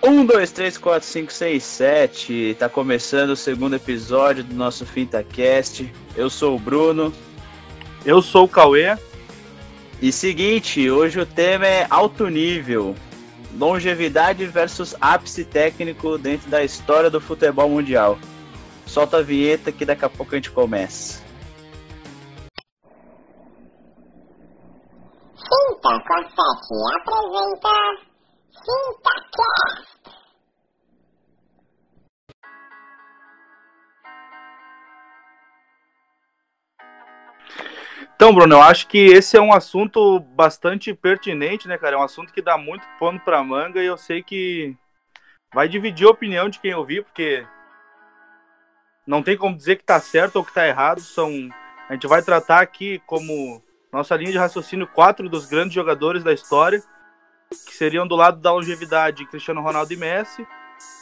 Um, dois, três, quatro, cinco, seis, sete. Tá começando o segundo episódio do nosso FintaCast. Eu sou o Bruno. Eu sou o Cauê. E seguinte, hoje o tema é alto nível. Longevidade versus ápice técnico dentro da história do futebol mundial. Solta a vinheta que daqui a pouco a gente começa. Finta Confete apresenta FintaCast. Então, Bruno, eu acho que esse é um assunto bastante pertinente, né, cara? É um assunto que dá muito pano pra manga e eu sei que vai dividir a opinião de quem ouvir, porque não tem como dizer que tá certo ou que tá errado. São a gente vai tratar aqui como nossa linha de raciocínio quatro dos grandes jogadores da história, que seriam do lado da longevidade Cristiano Ronaldo e Messi,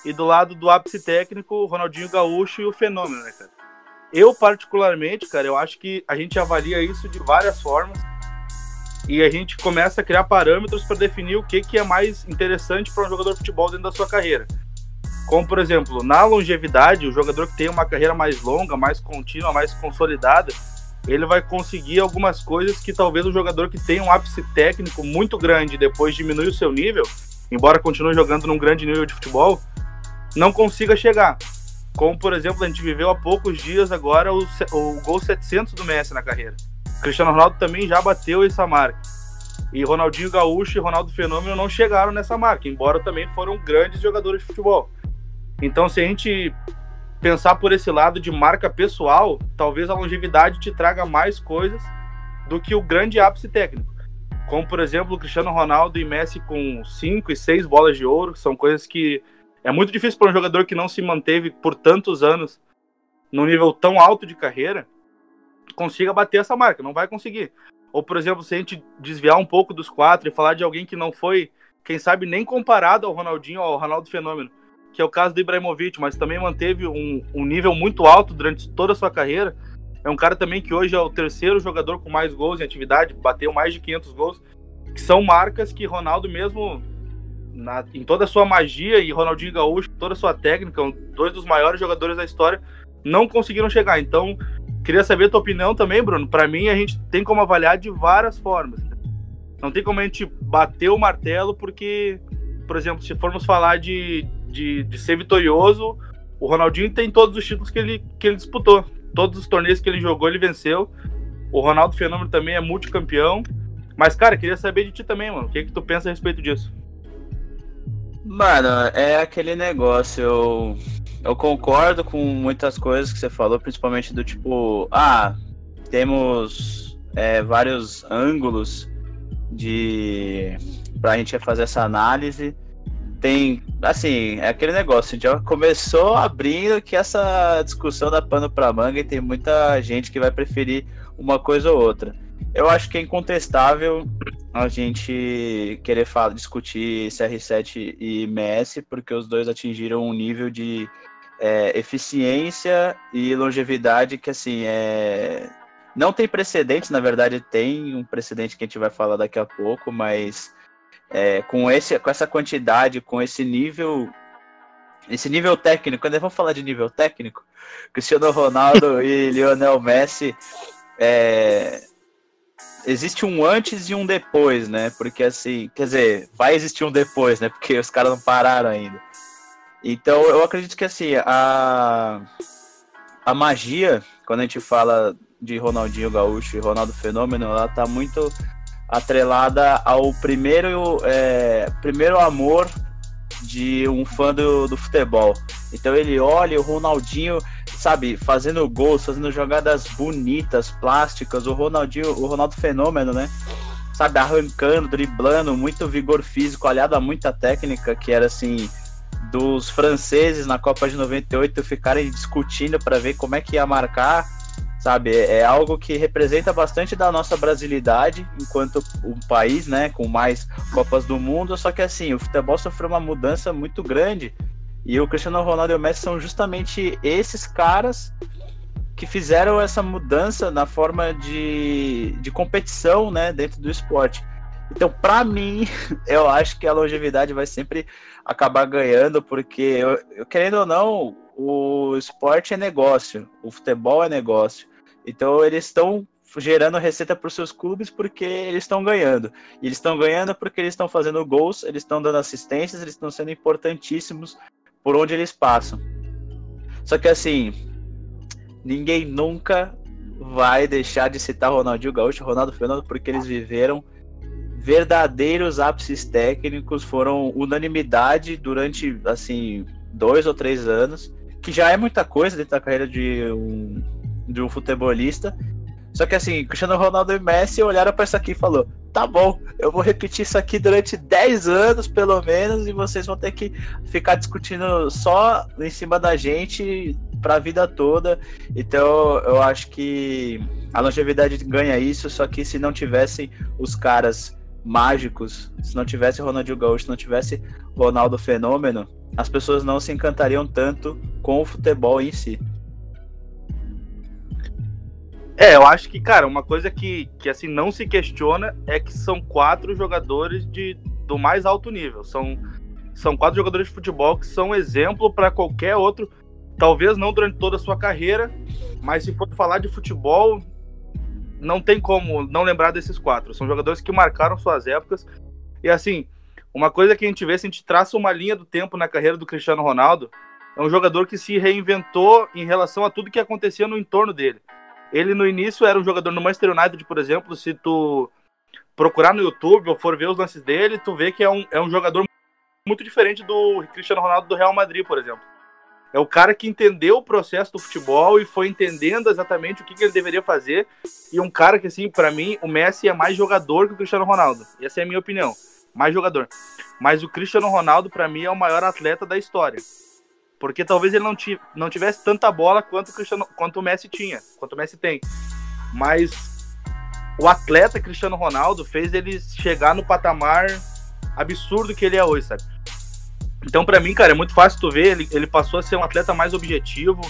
e do lado do ápice técnico Ronaldinho Gaúcho e o Fenômeno, né, cara? Eu, particularmente, cara, eu acho que a gente avalia isso de várias formas e a gente começa a criar parâmetros para definir o que, que é mais interessante para um jogador de futebol dentro da sua carreira. Como, por exemplo, na longevidade, o jogador que tem uma carreira mais longa, mais contínua, mais consolidada, ele vai conseguir algumas coisas que talvez o jogador que tem um ápice técnico muito grande depois diminui o seu nível, embora continue jogando num grande nível de futebol, não consiga chegar. Como, por exemplo, a gente viveu há poucos dias agora o, o gol 700 do Messi na carreira. Cristiano Ronaldo também já bateu essa marca. E Ronaldinho Gaúcho e Ronaldo Fenômeno não chegaram nessa marca, embora também foram grandes jogadores de futebol. Então, se a gente pensar por esse lado de marca pessoal, talvez a longevidade te traga mais coisas do que o grande ápice técnico. Como, por exemplo, Cristiano Ronaldo e Messi com cinco e seis bolas de ouro, são coisas que é muito difícil para um jogador que não se manteve por tantos anos num nível tão alto de carreira consiga bater essa marca. Não vai conseguir. Ou, por exemplo, se a gente desviar um pouco dos quatro e falar de alguém que não foi, quem sabe, nem comparado ao Ronaldinho, ao Ronaldo Fenômeno, que é o caso do Ibrahimovic, mas também manteve um, um nível muito alto durante toda a sua carreira. É um cara também que hoje é o terceiro jogador com mais gols em atividade, bateu mais de 500 gols, que são marcas que Ronaldo mesmo na, em toda a sua magia e Ronaldinho Gaúcho, toda a sua técnica, dois dos maiores jogadores da história, não conseguiram chegar. Então, queria saber a tua opinião também, Bruno. Para mim, a gente tem como avaliar de várias formas. Não tem como a gente bater o martelo, porque, por exemplo, se formos falar de, de, de ser vitorioso, o Ronaldinho tem todos os títulos que ele, que ele disputou. Todos os torneios que ele jogou, ele venceu. O Ronaldo Fenômeno também é multicampeão. Mas, cara, queria saber de ti também, mano. O que, que tu pensa a respeito disso? Mano, é aquele negócio. Eu, eu concordo com muitas coisas que você falou, principalmente do tipo, ah, temos é, vários ângulos de pra gente fazer essa análise. Tem, assim, é aquele negócio, já começou abrindo que essa discussão da pano pra manga e tem muita gente que vai preferir uma coisa ou outra. Eu acho que é incontestável a gente querer falar, discutir CR7 e MS, porque os dois atingiram um nível de é, eficiência e longevidade que, assim, é... não tem precedentes, na verdade tem um precedente que a gente vai falar daqui a pouco, mas é, com, esse, com essa quantidade, com esse nível esse nível técnico, quando vou falar de nível técnico, Cristiano Ronaldo e Lionel Messi é, existe um antes e um depois, né? Porque assim, quer dizer, vai existir um depois, né? Porque os caras não pararam ainda. Então eu acredito que assim, a, a magia, quando a gente fala de Ronaldinho Gaúcho e Ronaldo Fenômeno, ela tá muito atrelada ao primeiro, é, primeiro amor de um fã do, do futebol. Então ele olha o Ronaldinho, sabe, fazendo gols, fazendo jogadas bonitas, plásticas, o Ronaldinho, o Ronaldo Fenômeno, né? Sabe, arrancando, driblando, muito vigor físico, aliado a muita técnica, que era assim, dos franceses na Copa de 98 ficarem discutindo para ver como é que ia marcar, sabe? É, é algo que representa bastante da nossa brasilidade enquanto um país, né, com mais Copas do Mundo, só que assim, o futebol sofreu uma mudança muito grande e o Cristiano Ronaldo e o Messi são justamente esses caras que fizeram essa mudança na forma de, de competição né, dentro do esporte. Então, para mim, eu acho que a longevidade vai sempre acabar ganhando, porque, eu, eu, querendo ou não, o esporte é negócio, o futebol é negócio. Então, eles estão gerando receita para os seus clubes porque eles estão ganhando. E eles estão ganhando porque eles estão fazendo gols, eles estão dando assistências, eles estão sendo importantíssimos por onde eles passam. Só que assim, ninguém nunca vai deixar de citar Ronaldinho Gaúcho Ronaldo Fernando porque eles viveram verdadeiros ápices técnicos, foram unanimidade durante assim dois ou três anos, que já é muita coisa dentro da carreira de um, de um futebolista. Só que assim, Cristiano Ronaldo e Messi olharam para isso aqui e falou: "Tá bom, eu vou repetir isso aqui durante 10 anos pelo menos e vocês vão ter que ficar discutindo só em cima da gente para a vida toda. Então, eu acho que a longevidade ganha isso, só que se não tivessem os caras mágicos, se não tivesse Ronaldinho Gaúcho, se não tivesse Ronaldo Fenômeno, as pessoas não se encantariam tanto com o futebol em si. É, eu acho que, cara, uma coisa que, que assim não se questiona é que são quatro jogadores de, do mais alto nível. São, são quatro jogadores de futebol que são exemplo para qualquer outro Talvez não durante toda a sua carreira, mas se for falar de futebol, não tem como não lembrar desses quatro. São jogadores que marcaram suas épocas. E assim, uma coisa que a gente vê, se a gente traça uma linha do tempo na carreira do Cristiano Ronaldo, é um jogador que se reinventou em relação a tudo que acontecia no entorno dele. Ele no início era um jogador no Manchester United, por exemplo, se tu procurar no YouTube ou for ver os lances dele, tu vê que é um, é um jogador muito diferente do Cristiano Ronaldo do Real Madrid, por exemplo. É o cara que entendeu o processo do futebol e foi entendendo exatamente o que, que ele deveria fazer. E um cara que, assim, para mim, o Messi é mais jogador que o Cristiano Ronaldo. Essa é a minha opinião. Mais jogador. Mas o Cristiano Ronaldo, para mim, é o maior atleta da história. Porque talvez ele não, não tivesse tanta bola quanto o, quanto o Messi tinha, quanto o Messi tem. Mas o atleta Cristiano Ronaldo fez ele chegar no patamar absurdo que ele é hoje, sabe? Então, para mim, cara, é muito fácil tu ver. Ele, ele passou a ser um atleta mais objetivo.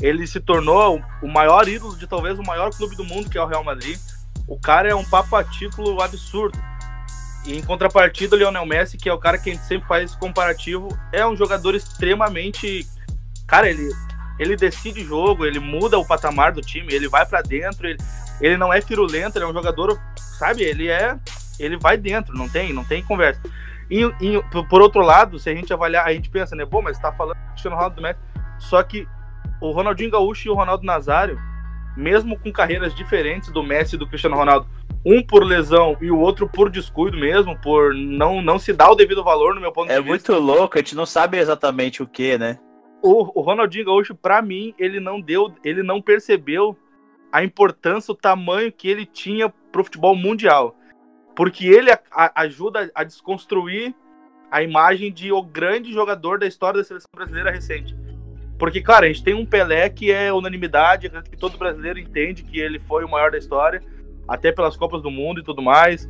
Ele se tornou o maior ídolo de talvez o maior clube do mundo, que é o Real Madrid. O cara é um papo a título absurdo. E em contrapartida, o Lionel Messi, que é o cara que a gente sempre faz esse comparativo, é um jogador extremamente. Cara, ele, ele decide jogo, ele muda o patamar do time, ele vai para dentro, ele, ele não é firulento, ele é um jogador, sabe? Ele é. Ele vai dentro, não tem, não tem conversa. E, e, por outro lado, se a gente avaliar, a gente pensa, né? Bom, mas tá falando do Cristiano Ronaldo do Messi. Só que o Ronaldinho Gaúcho e o Ronaldo Nazário, mesmo com carreiras diferentes do Messi e do Cristiano Ronaldo, um por lesão e o outro por descuido mesmo, por não, não se dar o devido valor, no meu ponto é de vista. É muito louco, a gente não sabe exatamente o que, né? O, o Ronaldinho Gaúcho, para mim, ele não deu, ele não percebeu a importância, o tamanho que ele tinha pro futebol mundial porque ele a, a, ajuda a desconstruir a imagem de o grande jogador da história da seleção brasileira recente. Porque, claro, a gente tem um Pelé que é unanimidade, que todo brasileiro entende que ele foi o maior da história, até pelas Copas do Mundo e tudo mais.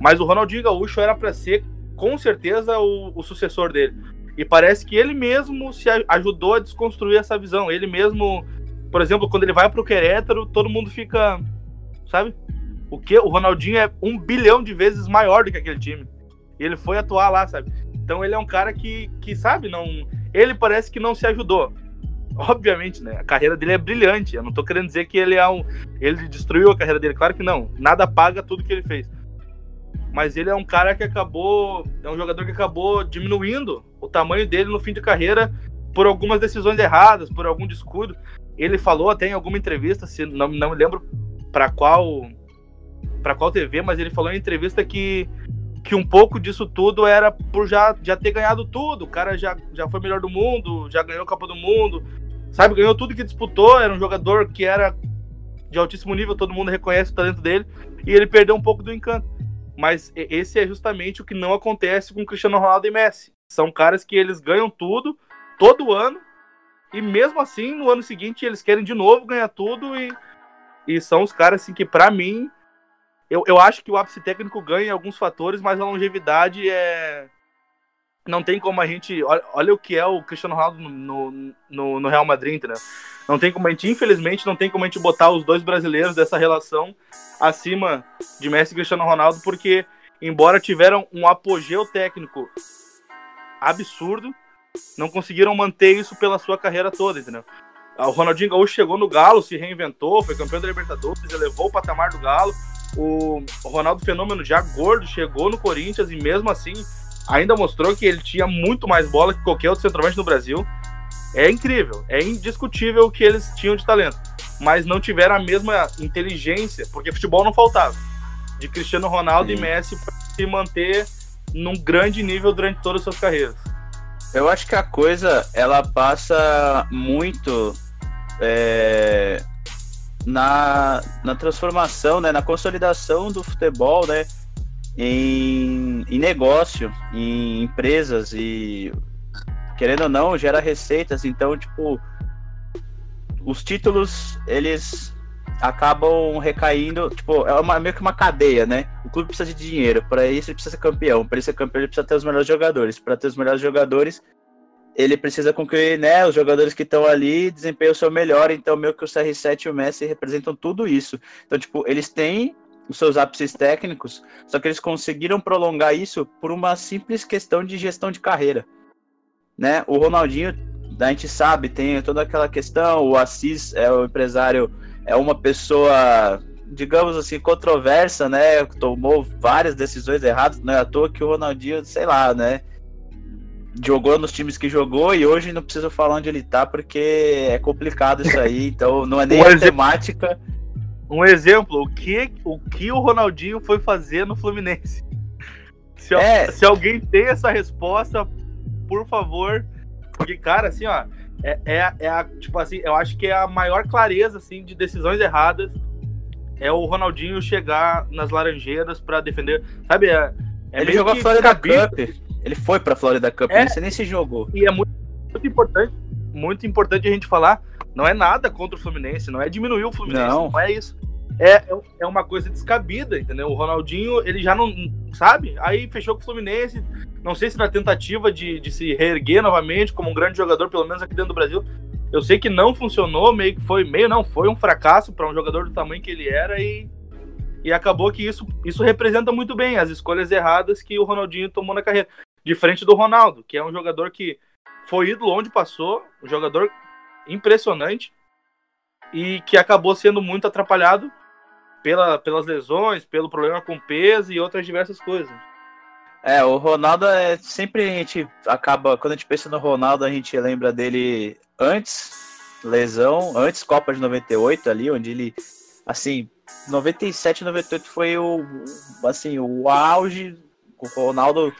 Mas o Ronaldinho Gaúcho era para ser, com certeza, o, o, sucessor dele. E parece que ele mesmo se ajudou a desconstruir essa visão. Ele mesmo, por exemplo, quando ele vai pro Querétaro, todo mundo fica, sabe? O que? O Ronaldinho é um bilhão de vezes maior do que aquele time. E ele foi atuar lá, sabe? Então ele é um cara que, que sabe, não. Ele parece que não se ajudou. Obviamente, né? A carreira dele é brilhante. Eu não tô querendo dizer que ele é um. Ele destruiu a carreira dele. Claro que não. Nada paga tudo que ele fez. Mas ele é um cara que acabou. É um jogador que acabou diminuindo o tamanho dele no fim de carreira por algumas decisões erradas, por algum descuido. Ele falou até em alguma entrevista, se não, não me lembro para qual para qual TV, mas ele falou em entrevista que, que um pouco disso tudo era por já, já ter ganhado tudo. O cara já, já foi melhor do mundo, já ganhou a Copa do Mundo, sabe? Ganhou tudo que disputou. Era um jogador que era de altíssimo nível, todo mundo reconhece o talento dele, e ele perdeu um pouco do encanto. Mas esse é justamente o que não acontece com Cristiano Ronaldo e Messi. São caras que eles ganham tudo, todo ano, e mesmo assim, no ano seguinte, eles querem de novo ganhar tudo, e, e são os caras assim, que, para mim, eu, eu acho que o ápice técnico ganha em alguns fatores, mas a longevidade é. Não tem como a gente. Olha, olha o que é o Cristiano Ronaldo no, no, no, Real Madrid, entendeu? Não tem como a gente, infelizmente, não tem como a gente botar os dois brasileiros dessa relação acima de Messi e Cristiano Ronaldo, porque embora tiveram um apogeu técnico absurdo, não conseguiram manter isso pela sua carreira toda, entendeu? O Ronaldinho Gaúcho chegou no Galo, se reinventou, foi campeão da Libertadores, elevou o patamar do Galo. O Ronaldo Fenômeno, já gordo, chegou no Corinthians e mesmo assim ainda mostrou que ele tinha muito mais bola que qualquer outro centroavante no Brasil. É incrível, é indiscutível o que eles tinham de talento, mas não tiveram a mesma inteligência, porque futebol não faltava, de Cristiano Ronaldo Sim. e Messi para se manter num grande nível durante todas as suas carreiras. Eu acho que a coisa ela passa muito é, na, na transformação, né, na consolidação do futebol, né, em, em negócio, em empresas e querendo ou não gera receitas. Então, tipo, os títulos eles acabam recaindo, tipo, é uma, meio que uma cadeia, né? O clube precisa de dinheiro, para isso ele precisa ser campeão, para ser campeão ele precisa ter os melhores jogadores, para ter os melhores jogadores ele precisa com que né, os jogadores que estão ali desempenhem o seu melhor. Então, meio que o CR7 e o Messi representam tudo isso. Então, tipo, eles têm os seus ápices técnicos, só que eles conseguiram prolongar isso por uma simples questão de gestão de carreira. Né? O Ronaldinho, a gente sabe, tem toda aquela questão, o Assis é o empresário, é uma pessoa, digamos assim, controversa, né? Tomou várias decisões erradas, não é à toa que o Ronaldinho, sei lá, né? jogou nos times que jogou e hoje não preciso falar onde ele tá porque é complicado isso aí, então não é nem a temática. Um exemplo, o que, o que o Ronaldinho foi fazer no Fluminense? Se, é. se alguém tem essa resposta, por favor, porque, cara, assim, ó, é, é, é a, tipo assim, eu acho que é a maior clareza, assim, de decisões erradas é o Ronaldinho chegar nas Laranjeiras para defender, sabe, é, é ele jogou fora da Cup. Ele foi pra Florida Cup, é, você nem se jogou. E é muito, muito, importante, muito importante a gente falar, não é nada contra o Fluminense, não é diminuir o Fluminense, não, não é isso. É, é uma coisa descabida, entendeu? O Ronaldinho, ele já não, sabe? Aí fechou com o Fluminense, não sei se na tentativa de, de se reerguer novamente como um grande jogador, pelo menos aqui dentro do Brasil. Eu sei que não funcionou, meio que foi, meio não, foi um fracasso para um jogador do tamanho que ele era e e acabou que isso, isso representa muito bem as escolhas erradas que o Ronaldinho tomou na carreira. Diferente do Ronaldo, que é um jogador que foi ídolo onde passou, um jogador impressionante e que acabou sendo muito atrapalhado pela, pelas lesões, pelo problema com peso e outras diversas coisas. É, o Ronaldo é sempre a gente acaba, quando a gente pensa no Ronaldo, a gente lembra dele antes lesão, antes Copa de 98 ali, onde ele assim, 97, 98 foi o assim, o auge, o Ronaldo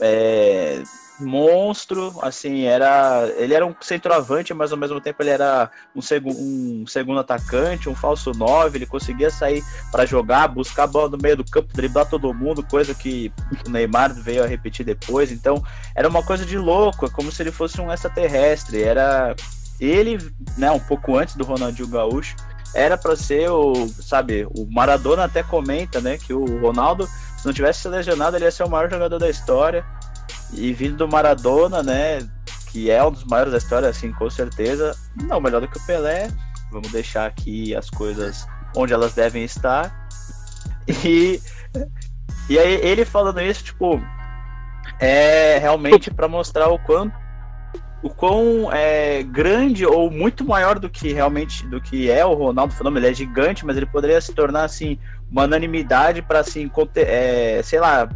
é, monstro, assim, era. Ele era um centroavante, mas ao mesmo tempo ele era um, seg um segundo atacante, um falso 9, ele conseguia sair para jogar, buscar a bola no meio do campo, driblar todo mundo, coisa que o Neymar veio a repetir depois. Então, era uma coisa de louco, é como se ele fosse um extraterrestre. Era ele, né, um pouco antes do Ronaldinho Gaúcho, era para ser o, sabe, o Maradona até comenta, né, que o Ronaldo se não tivesse se lesionado, ele ia ser o maior jogador da história. E vindo do Maradona, né? Que é um dos maiores da história, assim, com certeza. Não, melhor do que o Pelé. Vamos deixar aqui as coisas onde elas devem estar. E, e aí ele falando isso, tipo, é realmente para mostrar o quanto o quão é, grande ou muito maior do que realmente do que é o Ronaldo Fenômeno. Ele é gigante, mas ele poderia se tornar assim uma unanimidade para assim, é, sei lá,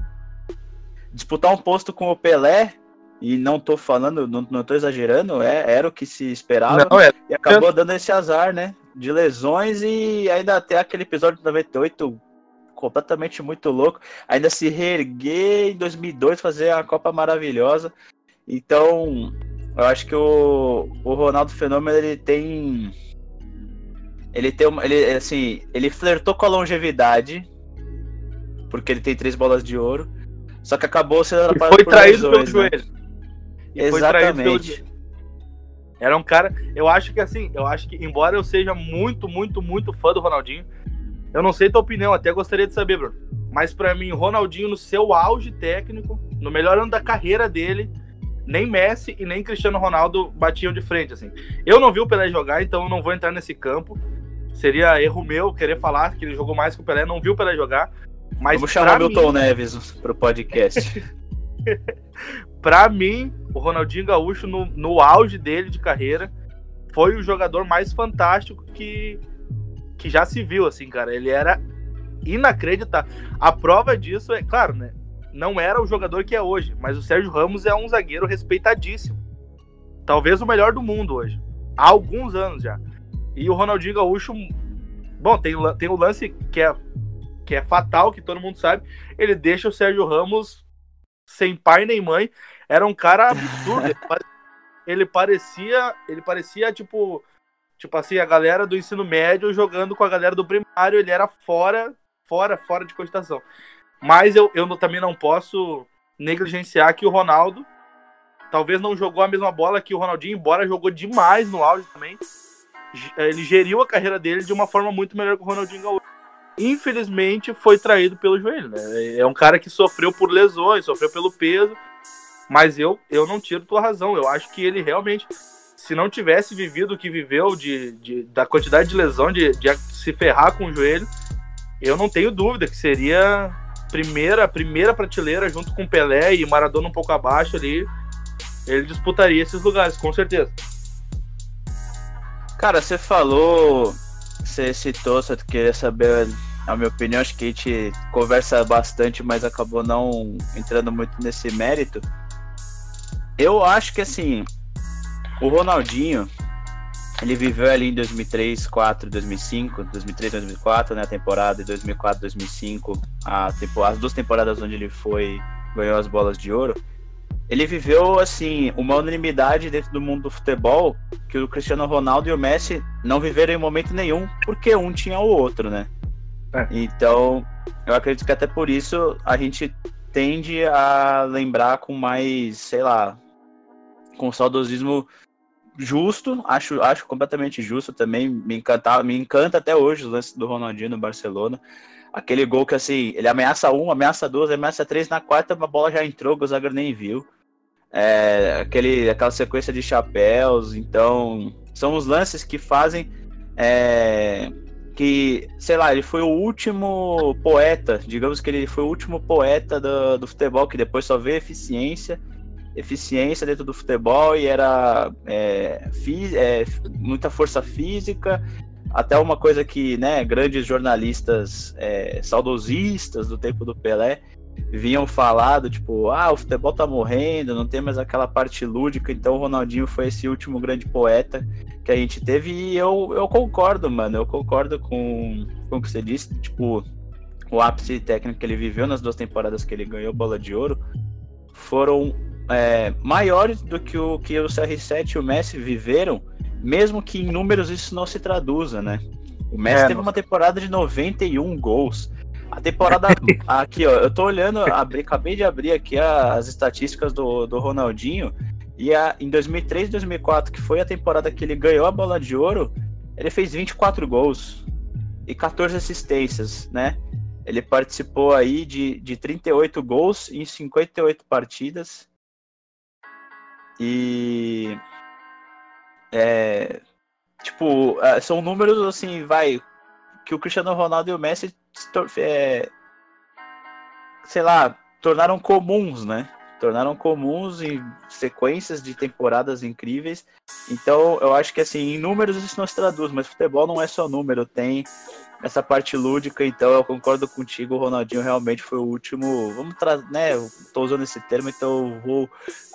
disputar um posto com o Pelé. E não tô falando, não, não tô exagerando, é, era o que se esperava. Não, é. E acabou dando esse azar, né? De lesões e ainda até aquele episódio de 98 completamente muito louco. Ainda se reerguer em 2002, fazer a Copa maravilhosa. Então, eu acho que o, o Ronaldo Fenômeno ele tem. Ele tem uma. Ele, assim, ele flertou com a longevidade. Porque ele tem três bolas de ouro. Só que acabou sendo atrapalhado foi traído lesões, pelo né? joelho. Exatamente. Era um cara. Eu acho que assim, eu acho que, embora eu seja muito, muito, muito fã do Ronaldinho, eu não sei tua opinião, até gostaria de saber, Bruno. Mas para mim, Ronaldinho, no seu auge técnico, no melhor ano da carreira dele, nem Messi e nem Cristiano Ronaldo batiam de frente, assim. Eu não vi o Pelé jogar, então eu não vou entrar nesse campo. Seria erro meu querer falar que ele jogou mais que o Pelé, não viu o Pelé jogar. Mas Vamos chamar pra Milton mim- Neves pro podcast. Pra mim, o Ronaldinho Gaúcho, no, no auge dele de carreira, foi o jogador mais fantástico que, que já se viu, assim, cara. Ele era inacreditável. A prova disso é, claro, né? Não era o jogador que é hoje, mas o Sérgio Ramos é um zagueiro respeitadíssimo. Talvez o melhor do mundo hoje. Há alguns anos já. E o Ronaldinho Gaúcho, bom, tem, tem o lance que é, que é fatal, que todo mundo sabe. Ele deixa o Sérgio Ramos sem pai nem mãe. Era um cara absurdo. ele, pare- ele parecia, ele parecia tipo, tipo assim, a galera do ensino médio jogando com a galera do primário. Ele era fora, fora, fora de cogitação. Mas eu, eu também não posso negligenciar que o Ronaldo talvez não jogou a mesma bola que o Ronaldinho, embora jogou demais no auge também. Ele geriu a carreira dele de uma forma muito melhor que o Ronaldinho Gaúcho. Infelizmente foi traído pelo joelho, né? É um cara que sofreu por lesões, sofreu pelo peso, mas eu, eu não tiro tua razão. Eu acho que ele realmente, se não tivesse vivido o que viveu, de, de- da quantidade de lesão, de, de se ferrar com o joelho, eu não tenho dúvida que seria primeira, primeira prateleira junto com Pelé e Maradona um pouco abaixo ali. Ele disputaria esses lugares, com certeza. Cara, você falou, você citou, você queria saber a minha opinião, acho que a gente conversa bastante, mas acabou não entrando muito nesse mérito. Eu acho que assim, o Ronaldinho, ele viveu ali em 2003, 2004, 2005, 2003, 2004, né, a temporada de 2004, 2005, a as duas temporadas onde ele foi ganhou as bolas de ouro. Ele viveu assim uma unanimidade dentro do mundo do futebol que o Cristiano Ronaldo e o Messi não viveram em momento nenhum, porque um tinha o outro, né? É. Então, eu acredito que até por isso a gente tende a lembrar com mais, sei lá, com saudosismo justo, acho, acho completamente justo também, me encanta, me encanta até hoje o lance do Ronaldinho no Barcelona. Aquele gol que assim, ele ameaça um, ameaça duas, ameaça três, na quarta a bola já entrou, o zagueiro nem viu. É, aquele, aquela sequência de chapéus, então são os lances que fazem é, que, sei lá, ele foi o último poeta, digamos que ele foi o último poeta do, do futebol, que depois só vê eficiência, eficiência dentro do futebol e era é, é, muita força física, até uma coisa que, né, grandes jornalistas é, saudosistas do tempo do Pelé vinham falado, tipo, ah, o futebol tá morrendo, não tem mais aquela parte lúdica, então o Ronaldinho foi esse último grande poeta que a gente teve. E eu, eu concordo, mano, eu concordo com, com o que você disse, tipo, o ápice técnico que ele viveu nas duas temporadas que ele ganhou bola de ouro foram é, maiores do que o que o CR7 e o Messi viveram, mesmo que em números isso não se traduza, né? O Messi É, teve não. uma temporada de 91 gols. A temporada aqui, ó, eu tô olhando, abri, acabei de abrir aqui as estatísticas do, do Ronaldinho e a, em 2003 e 2004, que foi a temporada que ele ganhou a bola de ouro, ele fez 24 gols e 14 assistências, né? Ele participou aí de, de 38 gols em 58 partidas. E. É, tipo, é, são números assim, vai. Que o Cristiano Ronaldo e o Messi, é, sei lá, tornaram comuns, né? Tornaram comuns em sequências de temporadas incríveis. Então, eu acho que assim, em números isso não se traduz, mas futebol não é só número, tem essa parte lúdica, então eu concordo contigo, o Ronaldinho realmente foi o último. Vamos trazer, né? Tô usando esse termo, então eu vou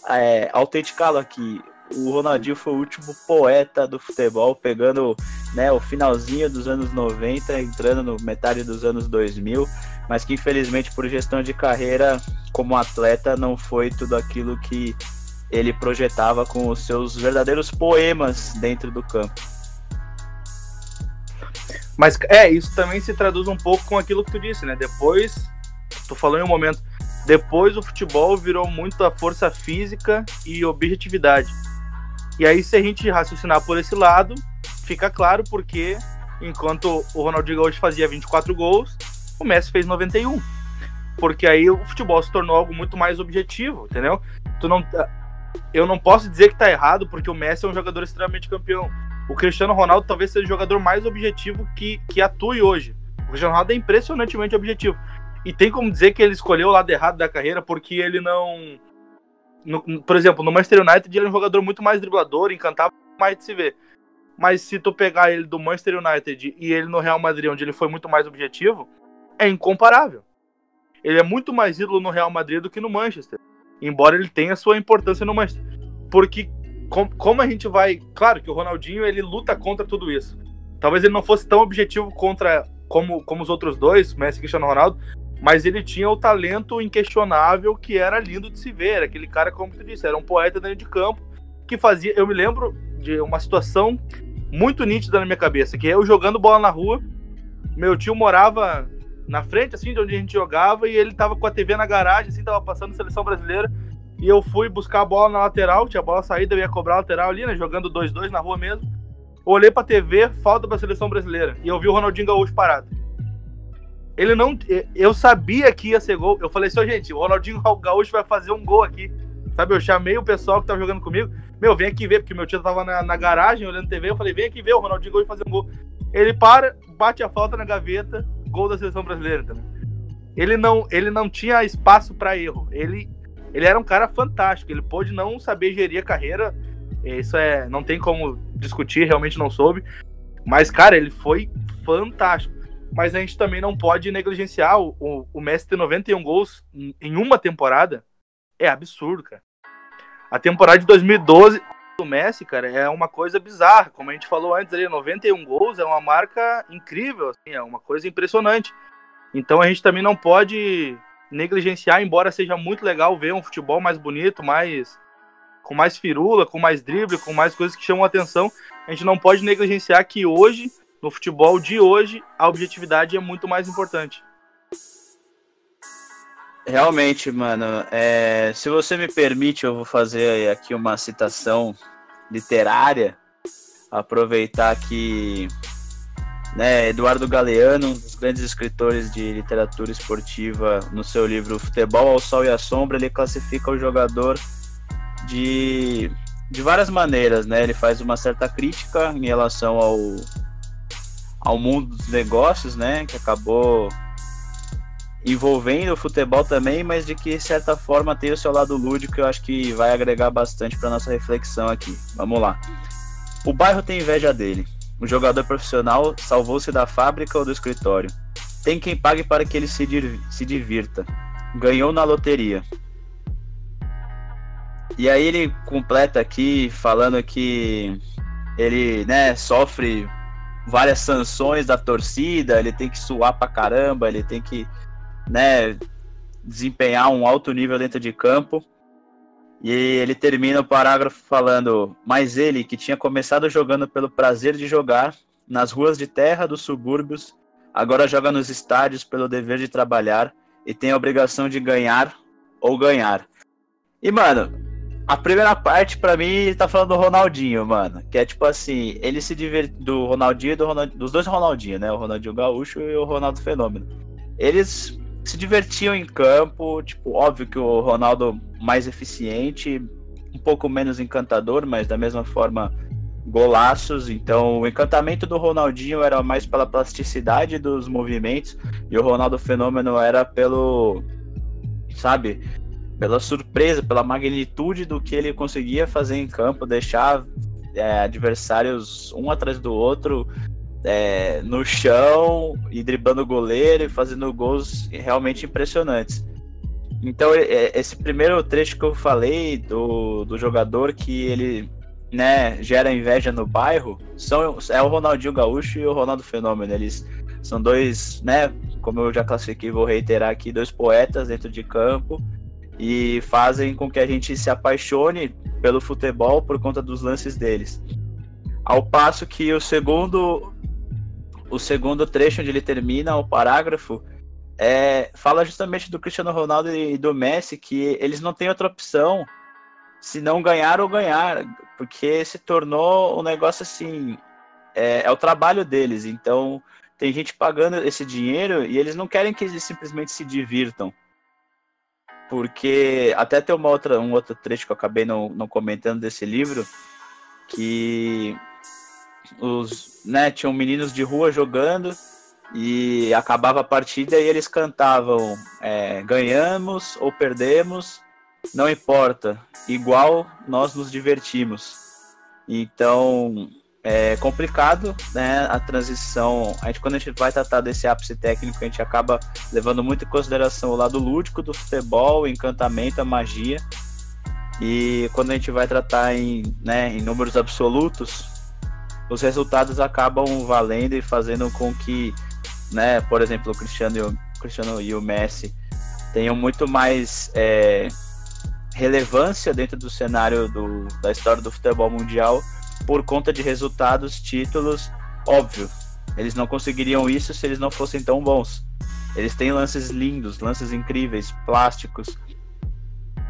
é, autenticá-lo aqui. O Ronaldinho foi o último poeta do futebol, pegando né, o finalzinho dos anos 90, entrando no metade dos anos 2000, mas que infelizmente por gestão de carreira como atleta não foi tudo aquilo que ele projetava com os seus verdadeiros poemas dentro do campo. Mas é, isso também se traduz um pouco com aquilo que tu disse, né? Depois, tu falou em um momento, depois o futebol virou muito a força física e objetividade. E aí, se a gente raciocinar por esse lado, fica claro porque enquanto o Ronaldinho hoje fazia 24 gols, o Messi fez 91. Porque aí o futebol se tornou algo muito mais objetivo, entendeu? Tu não, eu não posso dizer que tá errado, porque o Messi é um jogador extremamente campeão. O Cristiano Ronaldo talvez seja o jogador mais objetivo que, que atue hoje. O Cristiano Ronaldo é impressionantemente objetivo. E tem como dizer que ele escolheu o lado errado da carreira porque ele não. No, por exemplo, no Manchester United ele é um jogador muito mais driblador, encantava mais de se ver. Mas se tu pegar ele do Manchester United e ele no Real Madrid, onde ele foi muito mais objetivo, é incomparável. Ele é muito mais ídolo no Real Madrid do que no Manchester. Embora ele tenha sua importância no Manchester. Porque com, como a gente vai. Claro que o Ronaldinho ele luta contra tudo isso. Talvez ele não fosse tão objetivo contra como, como os outros dois, Messi e Cristiano Ronaldo, mas ele tinha o talento inquestionável que era lindo de se ver. Aquele cara, como tu disse, era um poeta dentro de campo que fazia. Eu me lembro de uma situação muito nítida na minha cabeça, que é eu jogando bola na rua. Meu tio morava na frente, assim, de onde a gente jogava, e ele tava com a TV na garagem, assim, tava passando seleção brasileira. E eu fui buscar a bola na lateral, tinha a bola saída, eu ia cobrar a lateral ali, né? Jogando 2-2 na rua mesmo. Olhei pra TV, falta pra seleção brasileira. E eu vi o Ronaldinho Gaúcho parado. Ele não. Eu sabia que ia ser gol. Eu falei assim, oh, gente, o Ronaldinho Gaúcho vai fazer um gol aqui. Sabe, eu chamei o pessoal que tava jogando comigo. Meu, vem aqui ver, porque meu tio tava na, na garagem olhando TV. Eu falei, vem aqui ver o Ronaldinho Gaúcho fazer um gol. Ele para, bate a falta na gaveta, gol da seleção brasileira também. Ele não, ele não tinha espaço para erro. Ele ele era um cara fantástico. Ele pôde não saber gerir a carreira. Isso é. Não tem como discutir, realmente não soube. Mas, cara, ele foi fantástico. Mas a gente também não pode negligenciar o, o, o Messi ter 91 gols em uma temporada. É absurdo, cara. A temporada de 2012 do Messi, cara, é uma coisa bizarra. Como a gente falou antes ali, 91 gols é uma marca incrível, assim, é uma coisa impressionante. Então a gente também não pode negligenciar, embora seja muito legal ver um futebol mais bonito, mais com mais firula, com mais drible, com mais coisas que chamam atenção. A gente não pode negligenciar que hoje, no futebol de hoje, a objetividade é muito mais importante. Realmente, mano. É, se você me permite, eu vou fazer aqui uma citação literária. Aproveitar que né, Eduardo Galeano, um dos grandes escritores de literatura esportiva, no seu livro Futebol ao Sol e à Sombra, ele classifica o jogador de, de várias maneiras, né? Ele faz uma certa crítica em relação ao, ao mundo dos negócios, né? Que acabou envolvendo o futebol também, mas de que certa forma tem o seu lado lúdico que eu acho que vai agregar bastante para nossa reflexão aqui. Vamos lá. O bairro tem inveja dele. O jogador profissional salvou-se da fábrica ou do escritório. Tem quem pague para que ele se, se divirta. Ganhou na loteria. E aí ele completa aqui falando que ele, né, sofre várias sanções da torcida, ele tem que suar pra caramba, ele tem que, né, desempenhar um alto nível dentro de campo. E ele termina o parágrafo falando: Mas ele, que tinha começado jogando pelo prazer de jogar, nas ruas de terra dos subúrbios, agora joga nos estádios pelo dever de trabalhar e tem a obrigação de ganhar ou ganhar. E, mano, a primeira parte, para mim, tá falando do Ronaldinho, mano. Que é tipo assim, ele se diverte do Ronaldinho e do Ronald... dos dois Ronaldinho, né? O Ronaldinho Gaúcho e o Ronaldo Fenômeno. Eles se divertiam em campo, tipo, óbvio que o Ronaldo mais eficiente, um pouco menos encantador, mas da mesma forma golaços. Então, o encantamento do Ronaldinho era mais pela plasticidade dos movimentos e o Ronaldo Fenômeno era pelo, sabe, pela surpresa, pela magnitude do que ele conseguia fazer em campo, deixar é, adversários um atrás do outro é, no chão e driblando o goleiro e fazendo gols realmente impressionantes. Então, esse primeiro trecho que eu falei do, do jogador que ele né, gera inveja no bairro são, é o Ronaldinho Gaúcho e o Ronaldo Fenômeno. Eles são dois, né, como eu já classifiquei, vou reiterar aqui, dois poetas dentro de campo e fazem com que a gente se apaixone pelo futebol por conta dos lances deles. Ao passo que o segundo o segundo trecho onde ele termina o parágrafo é, fala justamente do Cristiano Ronaldo e do Messi que eles não têm outra opção se não ganhar ou ganhar, porque se tornou um negócio assim, é, é o trabalho deles, então tem gente pagando esse dinheiro e eles não querem que eles simplesmente se divirtam. Porque até tem uma outra, um outro trecho que eu acabei não, não comentando desse livro, que os, né, tinham meninos de rua jogando e acabava a partida e eles cantavam é, ganhamos ou perdemos, não importa, igual nós nos divertimos. Então é complicado, né? A transição. A gente, quando a gente vai tratar desse ápice técnico, a gente acaba levando muito em consideração o lado lúdico do futebol, o encantamento, a magia. E quando a gente vai tratar em, né, em números absolutos, os resultados acabam valendo e fazendo com que, né, por exemplo, o Cristiano e o, Cristiano e o Messi tenham muito mais é, relevância dentro do cenário do, da história do futebol mundial por conta de resultados, títulos, óbvio. Eles não conseguiriam isso se eles não fossem tão bons. Eles têm lances lindos, lances incríveis, plásticos.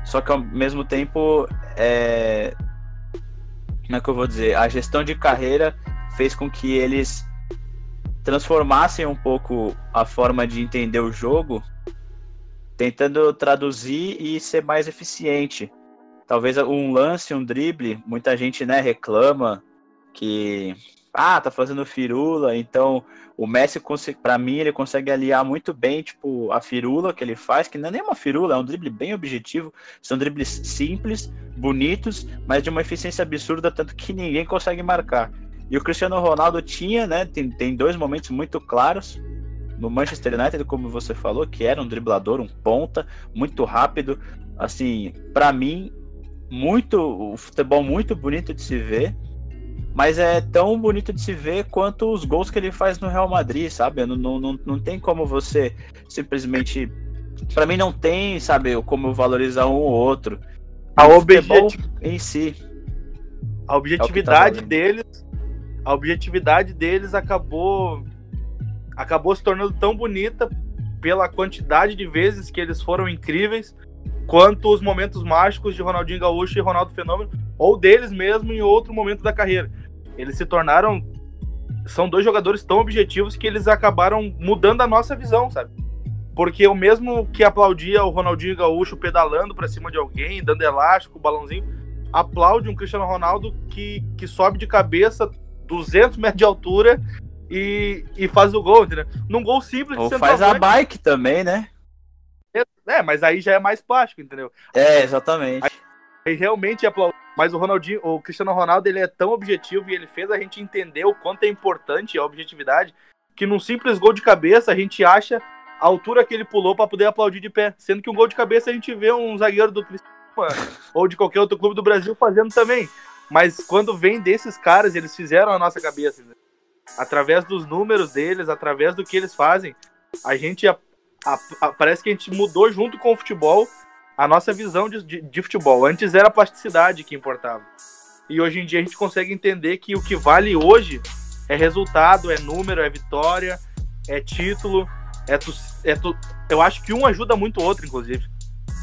Só que ao mesmo tempo, é... como é que eu vou dizer? A gestão de carreira fez com que eles transformassem um pouco a forma de entender o jogo, tentando traduzir e ser mais eficiente talvez um lance, um drible, muita gente né, reclama que ah, tá fazendo firula, então o Messi para mim ele consegue aliar muito bem, tipo, a firula que ele faz, que não é nem uma firula, é um drible bem objetivo, são dribles simples, bonitos, mas de uma eficiência absurda, tanto que ninguém consegue marcar. E o Cristiano Ronaldo tinha, né, tem, tem dois momentos muito claros, no Manchester United, como você falou, que era um driblador, um ponta, muito rápido. Assim, para mim, muito o futebol muito bonito de se ver, mas é tão bonito de se ver quanto os gols que ele faz no Real Madrid, sabe? Não, não, não, não tem como você simplesmente. Para mim, não tem, sabe, como valorizar um ou outro. A objetividade em si. A objetividade é tá deles. A objetividade deles acabou. Acabou se tornando tão bonita pela quantidade de vezes que eles foram incríveis quanto os momentos mágicos de Ronaldinho Gaúcho e Ronaldo Fenômeno, ou deles mesmo em outro momento da carreira. Eles se tornaram. São dois jogadores tão objetivos que eles acabaram mudando a nossa visão, sabe? Porque o mesmo que aplaudia o Ronaldinho Gaúcho pedalando para cima de alguém, dando elástico, balãozinho, aplaude um Cristiano Ronaldo que, que sobe de cabeça 200 metros de altura e, e faz o gol, entendeu? Num gol simples de Ou faz a bike também, né? É, mas aí já é mais plástico, entendeu? É, exatamente. Aí, aí realmente é Mas o Ronaldinho, o Cristiano Ronaldo, ele é tão objetivo e ele fez a gente entender o quanto é importante a objetividade, que num simples gol de cabeça a gente acha a altura que ele pulou para poder aplaudir de pé. Sendo que um gol de cabeça a gente vê um zagueiro do Cristiano ou de qualquer outro clube do Brasil fazendo também. Mas quando vem desses caras, eles fizeram a nossa cabeça. Né? Através dos números deles, através do que eles fazem, a gente a, a, parece que a gente mudou junto com o futebol a nossa visão de, de, de, futebol. Antes era a plasticidade que importava. E hoje em dia a gente consegue entender que o que vale hoje é resultado, é número, é vitória, é título, é tu, é tu, eu acho que um ajuda muito o outro, inclusive.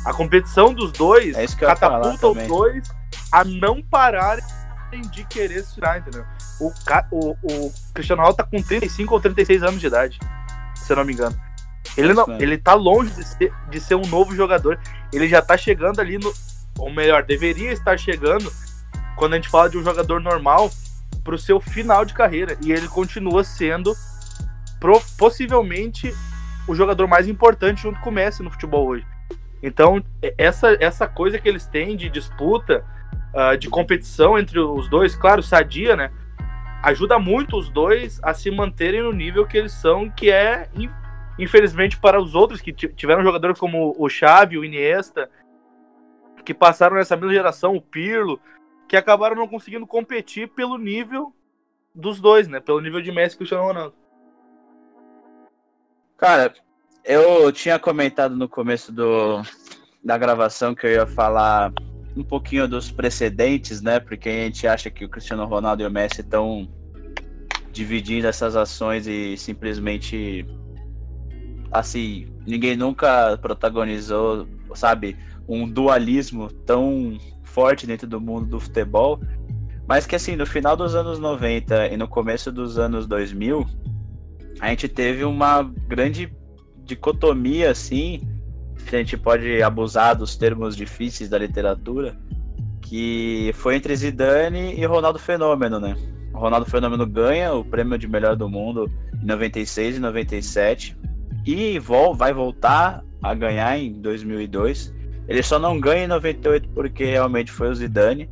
A competição dos dois é catapulta os dois a não pararem de querer se tirar, entendeu? O, o, o Cristiano Ronaldo tá com 35 ou 36 anos de idade, se eu não me engano. Ele não, ele tá longe de ser, de ser um novo jogador. Ele já tá chegando ali no. Ou melhor, deveria estar chegando, quando a gente fala de um jogador normal, pro seu final de carreira. E ele continua sendo pro, possivelmente o jogador mais importante junto com o Messi no futebol hoje. Então, essa, essa coisa que eles têm de disputa, uh, de competição entre os dois, claro, sadia, né? Ajuda muito os dois a se manterem no nível que eles são, que é Infelizmente, para os outros que tiveram jogadores como o Xavi, o Iniesta, que passaram nessa mesma geração, o Pirlo, que acabaram não conseguindo competir pelo nível dos dois, né? Pelo nível de Messi e Cristiano Ronaldo. Cara, eu tinha comentado no começo do, da gravação que eu ia falar um pouquinho dos precedentes, né? Porque a gente acha que o Cristiano Ronaldo e o Messi estão dividindo essas ações e simplesmente assim, ninguém nunca protagonizou, sabe, um dualismo tão forte dentro do mundo do futebol. Mas que assim, no final dos anos 90 e no começo dos anos 2000, a gente teve uma grande dicotomia assim, a gente pode abusar dos termos difíceis da literatura, que foi entre Zidane e Ronaldo Fenômeno, né? O Ronaldo Fenômeno ganha o prêmio de melhor do mundo em 96 e 97 e vai voltar a ganhar em 2002. Ele só não ganha em 98 porque realmente foi o Zidane.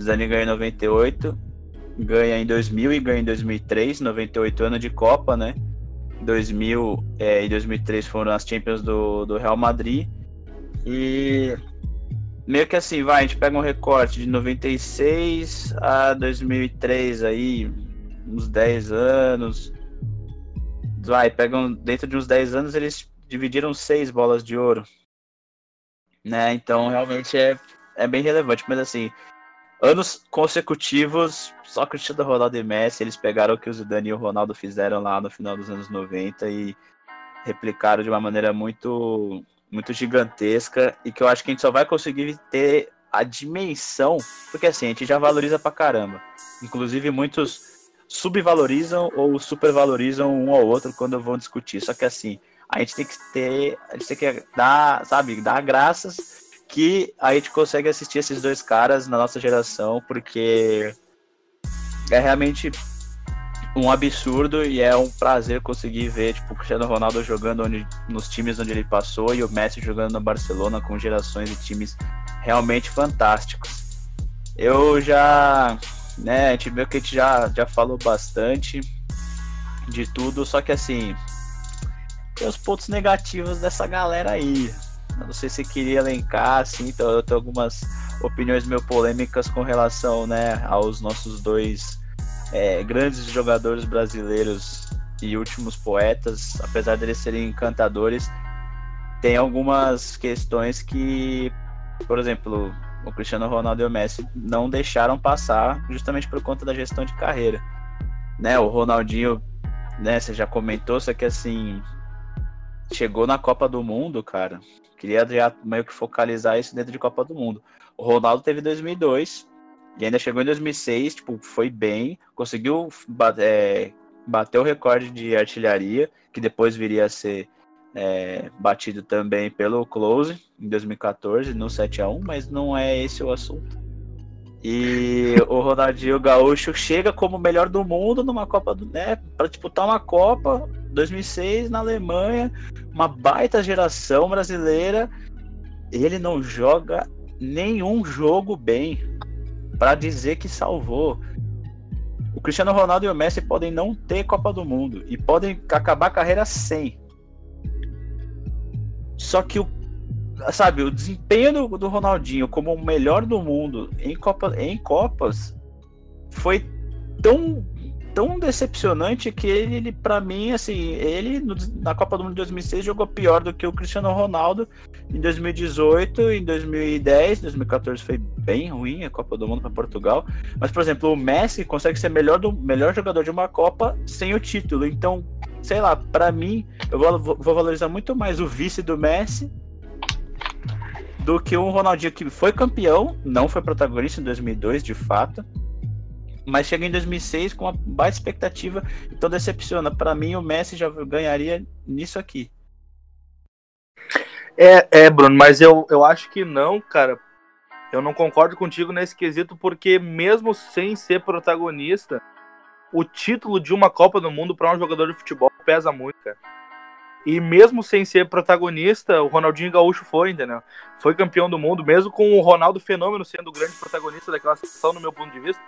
Zidane ganha em 98, ganha em 2000 e ganha em 2003, 98 ano de Copa, né? 2000 é, e 2003 foram as Champions do, do Real Madrid. E meio que assim, vai, a gente pega um recorte de 96 a 2003 aí, uns 10 anos. Vai, pegam dentro de uns 10 anos eles dividiram seis bolas de ouro. Né? Então realmente é, é bem relevante, mas assim, anos consecutivos, só Cristiano Ronaldo e Messi, eles pegaram o que o Zidane e o Ronaldo fizeram lá no final dos anos 90 e replicaram de uma maneira muito muito gigantesca e que eu acho que a gente só vai conseguir ter a dimensão, porque assim, a gente já valoriza pra caramba. Inclusive muitos subvalorizam ou supervalorizam um ao outro quando vão discutir. Só que assim, a gente tem que ter, a gente tem que dar, sabe, dar graças que a gente consegue assistir esses dois caras na nossa geração, porque é realmente um absurdo e é um prazer conseguir ver tipo, o Cristiano Ronaldo jogando onde, nos times onde ele passou e o Messi jogando no Barcelona com gerações de times realmente fantásticos. Eu já, né, a gente viu que a gente já, já falou bastante de tudo, só que assim, tem os pontos negativos dessa galera aí. Não sei se queria elencar, assim, então eu tenho algumas opiniões meio polêmicas com relação, né, aos nossos dois é, grandes jogadores brasileiros e últimos poetas, apesar deles serem encantadores, tem algumas questões que, por exemplo, o Cristiano Ronaldo e o Messi não deixaram passar justamente por conta da gestão de carreira. Né, o Ronaldinho, né, você já comentou, só que assim, chegou na Copa do Mundo, cara. Queria já meio que focalizar isso dentro de Copa do Mundo. O Ronaldo teve 2002, e ainda chegou em 2006, tipo, foi bem, conseguiu é, bater o recorde de artilharia, que depois viria a ser é, batido também pelo Close em 2014, no 7 a 1 mas não é esse o assunto. E o Ronaldinho Gaúcho chega como o melhor do mundo numa Copa do, né, para disputar uma Copa 2006 na Alemanha, uma baita geração brasileira. Ele não joga nenhum jogo bem para dizer que salvou. O Cristiano Ronaldo e o Messi podem não ter Copa do Mundo e podem acabar a carreira sem. Só que o sabe, o desempenho do, do Ronaldinho como o melhor do mundo em, Copa, em Copas foi tão tão decepcionante que ele, ele para mim, assim, ele na Copa do Mundo de 2006 jogou pior do que o Cristiano Ronaldo em 2018, em 2010, 2014 foi bem ruim a Copa do Mundo para Portugal, mas por exemplo, o Messi consegue ser melhor do melhor jogador de uma Copa sem o título. Então, sei lá, para mim, eu vou, vou valorizar muito mais o vice do Messi do que o Ronaldinho que foi campeão, não foi protagonista em 2002, de fato mas chega em 2006 com uma baixa expectativa, então decepciona. Para mim, o Messi já ganharia nisso aqui. É, é, Bruno, mas eu, eu acho que não, cara. Eu não concordo contigo nesse quesito, porque mesmo sem ser protagonista, o título de uma Copa do Mundo para um jogador de futebol pesa muito, cara. E mesmo sem ser protagonista, o Ronaldinho Gaúcho foi, entendeu? Foi campeão do mundo, mesmo com o Ronaldo Fenômeno sendo o grande protagonista daquela sessão, no meu ponto de vista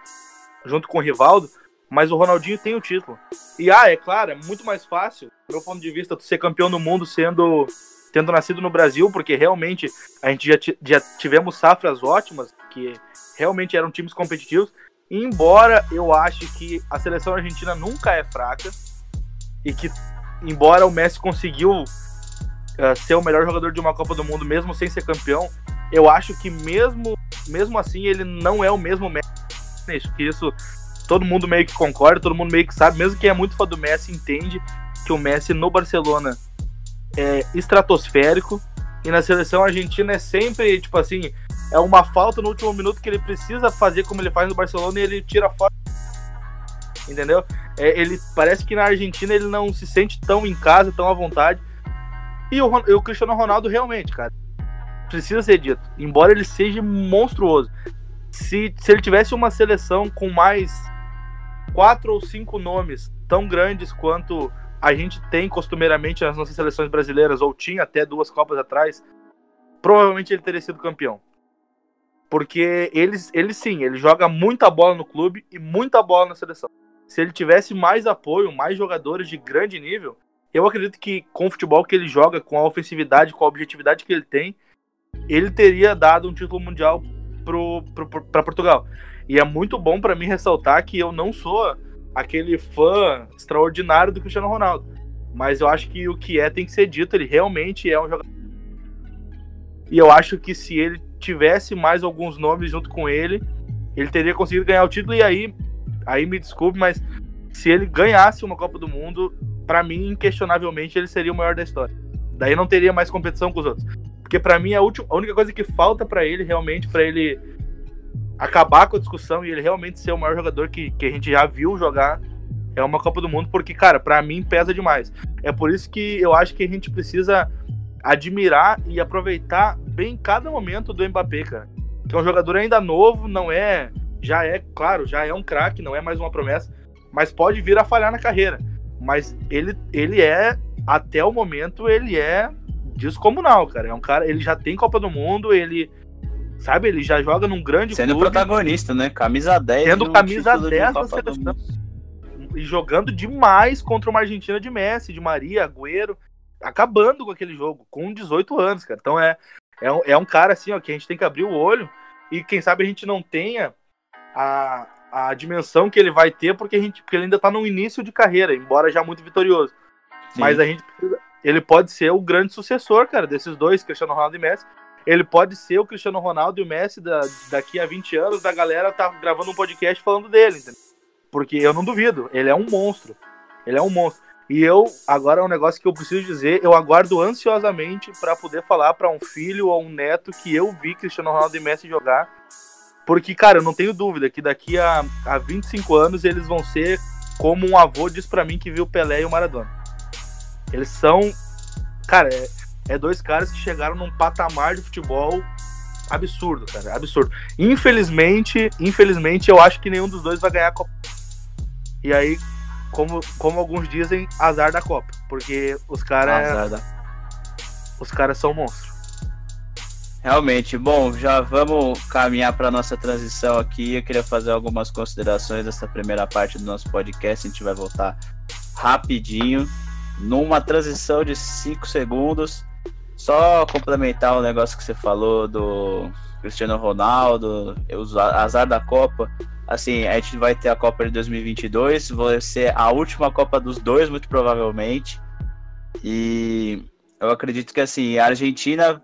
junto com o Rivaldo, mas o Ronaldinho tem o título. E ah, é claro, é muito mais fácil, do meu ponto de vista, tu ser campeão do mundo sendo tendo nascido no Brasil, porque realmente a gente já, já tivemos safras ótimas, que realmente eram times competitivos. Embora eu ache que a seleção argentina nunca é fraca e que embora o Messi conseguiu uh, ser o melhor jogador de uma Copa do Mundo mesmo sem ser campeão, eu acho que mesmo mesmo assim ele não é o mesmo Messi. Acho que isso todo mundo meio que concorda, todo mundo meio que sabe, mesmo quem é muito fã do Messi entende que o Messi no Barcelona é estratosférico e na seleção argentina é sempre, tipo assim, é uma falta no último minuto que ele precisa fazer como ele faz no Barcelona e ele tira fora. Entendeu? É, ele parece que na Argentina ele não se sente tão em casa, tão à vontade. E o, o Cristiano Ronaldo realmente, cara, precisa ser dito. Embora ele seja monstruoso, se, se ele tivesse uma seleção com mais quatro ou cinco nomes tão grandes quanto a gente tem costumeiramente nas nossas seleções brasileiras, ou tinha até duas Copas atrás, provavelmente ele teria sido campeão. Porque ele, ele sim, ele joga muita bola no clube e muita bola na seleção. Se ele tivesse mais apoio, mais jogadores de grande nível, eu acredito que com o futebol que ele joga, com a ofensividade, com a objetividade que ele tem, ele teria dado um título mundial para Portugal. E é muito bom para mim ressaltar que eu não sou aquele fã extraordinário do Cristiano Ronaldo. Mas eu acho que o que é tem que ser dito, ele realmente é um jogador. E eu acho que se ele tivesse mais alguns nomes junto com ele, ele teria conseguido ganhar o título. E aí, aí me desculpe, mas se ele ganhasse uma Copa do Mundo, para mim, inquestionavelmente, ele seria o maior da história. Daí não teria mais competição com os outros. Porque para mim a, última, a única coisa que falta para ele realmente para ele acabar com a discussão e ele realmente ser o maior jogador que, que a gente já viu jogar é uma Copa do Mundo, porque, cara, para mim pesa demais. É por isso que eu acho que a gente precisa admirar e aproveitar bem cada momento do Mbappé, cara. Que é um jogador ainda novo, não é. Já é, claro, já é um craque, não é mais uma promessa, mas pode vir a falhar na carreira. Mas ele, ele é, até o momento, ele é descomunal, cara. É um cara, ele já tem Copa do Mundo, ele sabe, ele já joga num grande Sendo clube, protagonista, né? Camisa 10. Sendo camisa 10 da seleção. E jogando demais contra uma Argentina de Messi, de Maria, Agüero, acabando com aquele jogo, com 18 anos, cara. Então é, é, um, é um cara assim, ó, que a gente tem que abrir o olho e quem sabe a gente não tenha a, a dimensão que ele vai ter, porque, a gente, porque ele ainda tá no início de carreira, embora já muito vitorioso. Sim. Mas a gente precisa, ele pode ser o grande sucessor, cara, desses dois, Cristiano Ronaldo e Messi. Ele pode ser o Cristiano Ronaldo e o Messi da, daqui a 20 anos, da galera tá gravando um podcast falando dele, entendeu? Porque eu não duvido, ele é um monstro. Ele é um monstro. E eu, agora é um negócio que eu preciso dizer, eu aguardo ansiosamente para poder falar para um filho ou um neto que eu vi Cristiano Ronaldo e Messi jogar. Porque, cara, eu não tenho dúvida que daqui a, a 25 anos eles vão ser como um avô diz para mim que viu Pelé e o Maradona. Eles são. Cara, é, é dois caras que chegaram num patamar de futebol absurdo, cara. Absurdo. Infelizmente, infelizmente, eu acho que nenhum dos dois vai ganhar a Copa. E aí, como, como alguns dizem, azar da Copa. Porque os caras. Da... Os caras são monstros. Realmente, bom, já vamos caminhar para nossa transição aqui. Eu queria fazer algumas considerações dessa primeira parte do nosso podcast. A gente vai voltar rapidinho numa transição de 5 segundos. Só complementar o negócio que você falou do Cristiano Ronaldo, o azar da Copa. Assim, a gente vai ter a Copa de 2022, vai ser a última Copa dos dois, muito provavelmente. E eu acredito que assim, a Argentina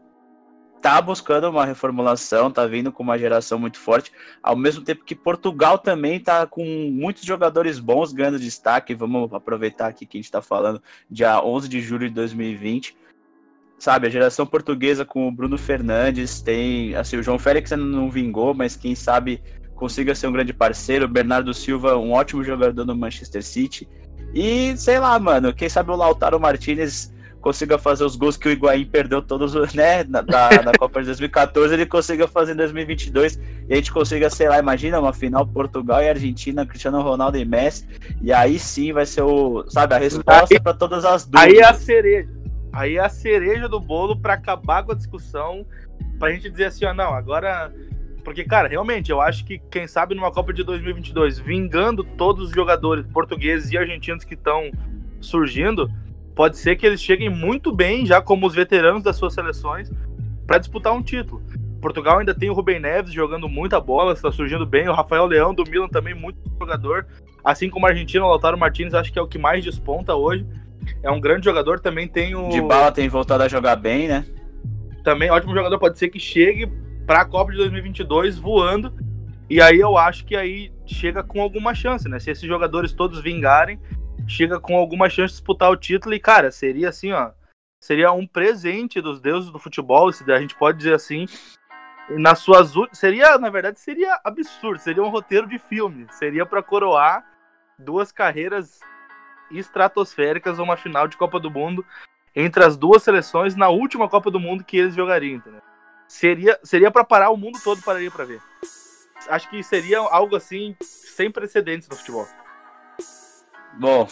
tá buscando uma reformulação, tá vindo com uma geração muito forte, ao mesmo tempo que Portugal também tá com muitos jogadores bons ganhando destaque. Vamos aproveitar aqui que a gente tá falando dia 11 de julho de 2020. Sabe, a geração portuguesa com o Bruno Fernandes, tem, assim, o João Félix ainda não vingou, mas quem sabe consiga ser um grande parceiro, o Bernardo Silva, um ótimo jogador no Manchester City. E sei lá, mano, quem sabe o Lautaro Martinez consiga fazer os gols que o Higuaín perdeu todos, né, na, na Copa de 2014, ele consiga fazer em 2022 e a gente consiga, sei lá, imagina uma final Portugal e Argentina, Cristiano Ronaldo e Messi, e aí sim vai ser o, sabe, a resposta para todas as dúvidas. Aí é a cereja. Aí é a cereja do bolo para acabar com a discussão, pra gente dizer assim, ó, não, agora porque, cara, realmente, eu acho que, quem sabe, numa Copa de 2022, vingando todos os jogadores portugueses e argentinos que estão surgindo, pode ser que eles cheguem muito bem, já como os veteranos das suas seleções, para disputar um título. Portugal ainda tem o Rubem Neves jogando muita bola, está surgindo bem. O Rafael Leão do Milan também muito jogador. Assim como a Argentina, o Lautaro Martins acho que é o que mais desponta hoje. É um grande jogador. Também tem o. De bala tem voltado a jogar bem, né? Também ótimo jogador. Pode ser que chegue para a Copa de 2022 voando. E aí eu acho que aí chega com alguma chance, né? Se esses jogadores todos vingarem, chega com alguma chance de disputar o título e, cara, seria assim, ó. Seria um presente dos deuses do futebol, se a gente pode dizer assim. Nas suas seria, na verdade, seria absurdo, seria um roteiro de filme, seria para coroar duas carreiras estratosféricas uma final de Copa do Mundo entre as duas seleções na última Copa do Mundo que eles jogariam, entendeu? Seria seria para parar o mundo todo pararia para ver. Acho que seria algo assim sem precedentes no futebol. bom,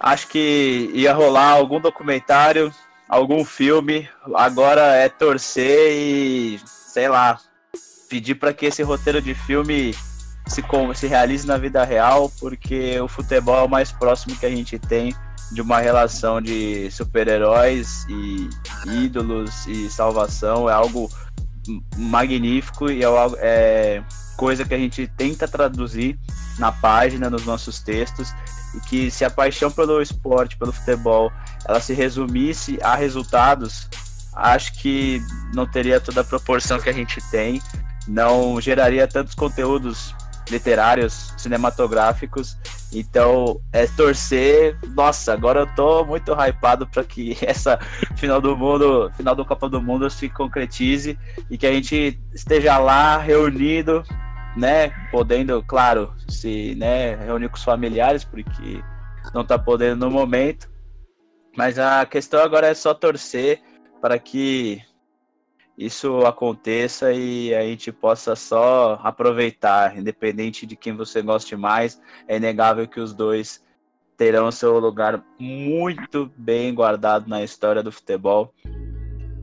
acho que ia rolar algum documentário, algum filme. Agora é torcer e, sei lá, pedir para que esse roteiro de filme se, se realize na vida real, porque o futebol é o mais próximo que a gente tem de uma relação de super-heróis e ídolos e salvação. É algo magnífico e é, é coisa que a gente tenta traduzir na página, nos nossos textos, e que se a paixão pelo esporte, pelo futebol, ela se resumisse a resultados, acho que não teria toda a proporção que a gente tem, não geraria tantos conteúdos literários, cinematográficos. Então, é torcer. Nossa, agora eu tô muito hypado para que essa final do mundo, final do Copa do Mundo se concretize e que a gente esteja lá reunido, né, podendo, claro, se, né, reunir com os familiares, porque não tá podendo no momento. Mas a questão agora é só torcer para que isso aconteça e a gente possa só aproveitar, independente de quem você goste mais, é inegável que os dois terão seu lugar muito bem guardado na história do futebol.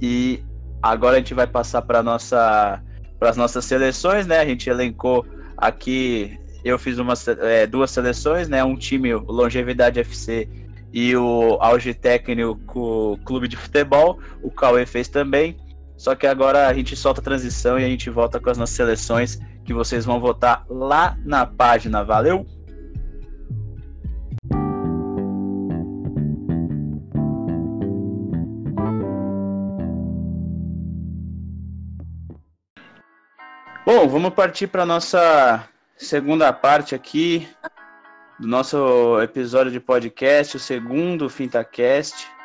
E agora a gente vai passar para nossa para as nossas seleções, né? A gente elencou aqui, eu fiz uma, é, duas seleções, né? Um time, o Longevidade FC e o Auge Técnico Clube de Futebol. O Cauê fez também. Só que agora a gente solta a transição e a gente volta com as nossas seleções que vocês vão votar lá na página. Valeu? Bom, vamos partir para nossa segunda parte aqui do nosso episódio de podcast, o segundo FintaCast.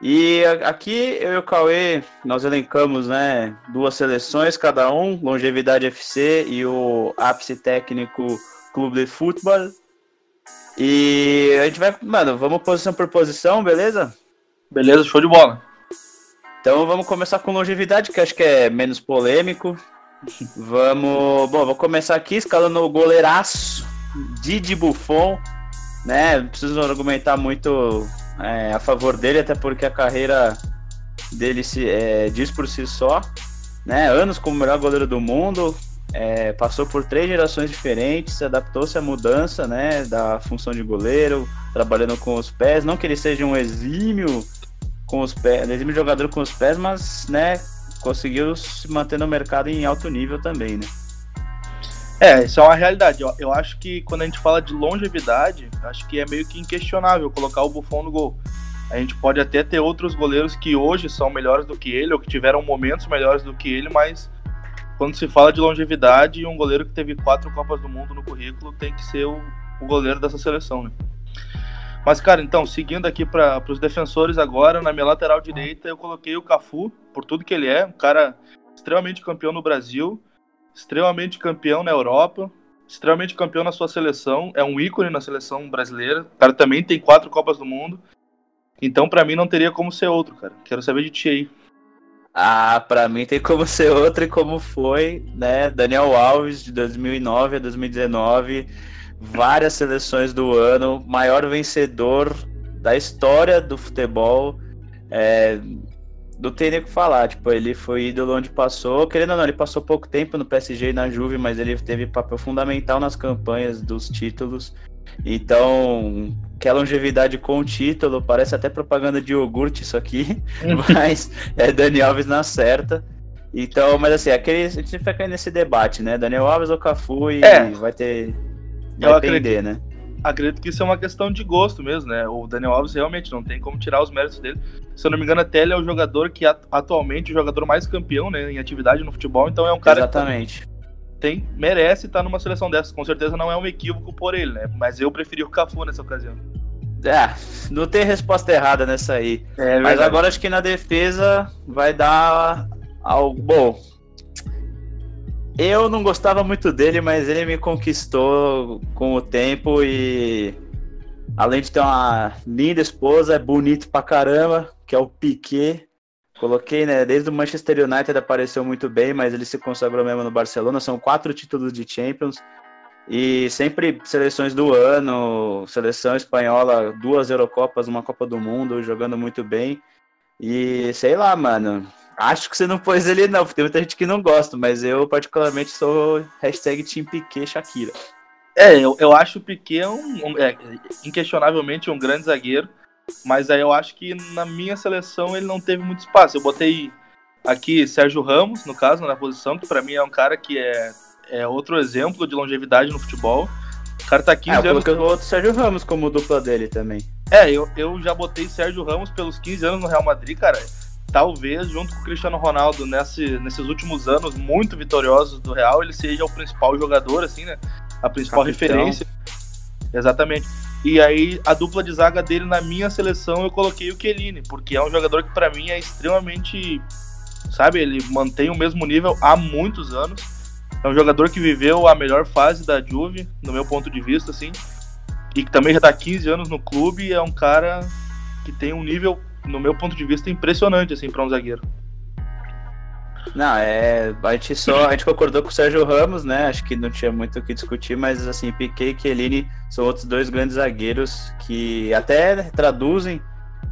E aqui eu e o Cauê, nós elencamos né, duas seleções cada um, Longevidade FC e o Ápice Técnico Clube de Futebol. E a gente vai, mano, vamos posição por posição, beleza? Beleza, show de bola. Então vamos começar com longevidade, que acho que é menos polêmico. Vamos, bom, vou começar aqui escalando o goleiraço Didi Buffon, né? Não preciso argumentar muito é, a favor dele, até porque a carreira dele se é, diz por si só. Né? Anos como melhor goleiro do mundo, é, passou por três gerações diferentes, adaptou-se à mudança né, da função de goleiro, trabalhando com os pés. Não que ele seja um exímio com os pés, exímio jogador com os pés, mas né, conseguiu se manter no mercado em alto nível também, né? É, isso é uma realidade. Eu, eu acho que quando a gente fala de longevidade, acho que é meio que inquestionável colocar o Buffon no gol. A gente pode até ter outros goleiros que hoje são melhores do que ele, ou que tiveram momentos melhores do que ele, mas quando se fala de longevidade, um goleiro que teve quatro Copas do Mundo no currículo tem que ser o, o goleiro dessa seleção, né? Mas, cara, então, seguindo aqui para os defensores agora, na minha lateral direita, eu coloquei o Cafu, por tudo que ele é, um cara extremamente campeão no Brasil, extremamente campeão na Europa, extremamente campeão na sua seleção, é um ícone na seleção brasileira. O cara também tem quatro Copas do Mundo. Então, para mim, não teria como ser outro, cara. Quero saber de ti aí. Ah, para mim tem como ser outro e como foi, né? Daniel Alves, de 2009 a 2019, várias seleções do ano, maior vencedor da história do futebol. É, não tem nem o que falar. Tipo, ele foi ídolo onde passou. Querendo ou não, ele passou pouco tempo no PSG e na Juve, mas ele teve papel fundamental nas campanhas dos títulos. Então, que a longevidade com o título, parece até propaganda de iogurte isso aqui, mas é Dani Alves na certa. Então, mas assim, aquele, a gente fica nesse debate, né? Daniel Alves ou Cafu e é. vai ter. Vai Eu né? acredito que isso é uma questão de gosto mesmo, né? O Daniel Alves realmente não tem como tirar os méritos dele. Se eu não me engano, até ele é o jogador que atualmente é o jogador mais campeão, né, em atividade no futebol, então é um cara Exatamente. que tem merece estar numa seleção dessas. Com certeza não é um equívoco por ele, né? Mas eu preferi o Cafu nessa ocasião. É, não tem resposta errada nessa aí. É, Mas agora acho que na defesa vai dar algo bom. Eu não gostava muito dele, mas ele me conquistou com o tempo e além de ter uma linda esposa, é bonito pra caramba, que é o Piquet. Coloquei, né? Desde o Manchester United apareceu muito bem, mas ele se consagrou mesmo no Barcelona. São quatro títulos de Champions. E sempre seleções do ano, seleção espanhola, duas Eurocopas, uma Copa do Mundo, jogando muito bem. E sei lá, mano. Acho que você não pôs ele não, tem muita gente que não gosta, mas eu particularmente sou hashtag Team Piquet Shakira. É, eu, eu acho o Piquet um, um é, inquestionavelmente um grande zagueiro, mas aí eu acho que na minha seleção ele não teve muito espaço. Eu botei aqui Sérgio Ramos, no caso, na posição, que para mim é um cara que é, é outro exemplo de longevidade no futebol. O cara tá 15 ah, eu anos. Eu outro Sérgio Ramos como dupla dele também. É, eu, eu já botei Sérgio Ramos pelos 15 anos no Real Madrid, cara. Talvez, junto com o Cristiano Ronaldo, nesse, nesses últimos anos muito vitoriosos do Real, ele seja o principal jogador, assim, né? A principal Capitão. referência. Exatamente. E aí, a dupla de zaga dele na minha seleção, eu coloquei o Chiellini, porque é um jogador que para mim é extremamente. Sabe, ele mantém o mesmo nível há muitos anos. É um jogador que viveu a melhor fase da Juve, no meu ponto de vista, assim e que também já está 15 anos no clube, é um cara que tem um nível, no meu ponto de vista, impressionante assim para um zagueiro. Não, é. A gente só. A gente concordou com o Sérgio Ramos, né? Acho que não tinha muito o que discutir, mas assim, Piquet e Chiellini são outros dois grandes zagueiros que até traduzem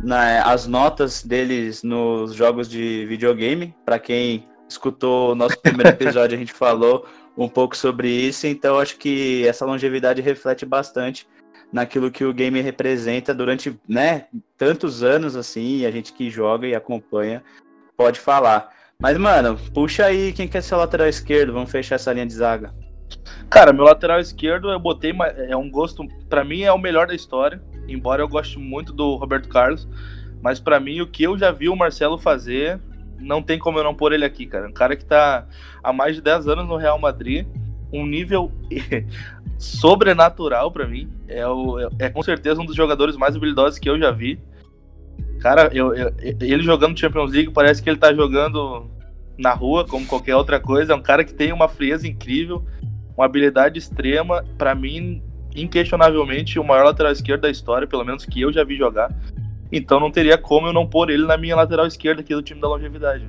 né, as notas deles nos jogos de videogame. Para quem escutou o nosso primeiro episódio, a gente falou um pouco sobre isso, então acho que essa longevidade reflete bastante naquilo que o game representa durante né, tantos anos assim, e a gente que joga e acompanha pode falar. Mas, mano, puxa aí quem quer ser lateral esquerdo, vamos fechar essa linha de zaga. Cara, meu lateral esquerdo eu botei, é um gosto, para mim é o melhor da história, embora eu goste muito do Roberto Carlos, mas para mim o que eu já vi o Marcelo fazer, não tem como eu não pôr ele aqui, cara. Um cara que tá há mais de 10 anos no Real Madrid, um nível sobrenatural para mim. É, o, é, com certeza um dos jogadores mais habilidosos que eu já vi. Cara, eu, eu, ele jogando Champions League parece que ele tá jogando na rua, como qualquer outra coisa. É um cara que tem uma frieza incrível, uma habilidade extrema. Para mim, inquestionavelmente, o maior lateral esquerdo da história, pelo menos que eu já vi jogar. Então não teria como eu não pôr ele na minha lateral esquerda aqui do time da longevidade.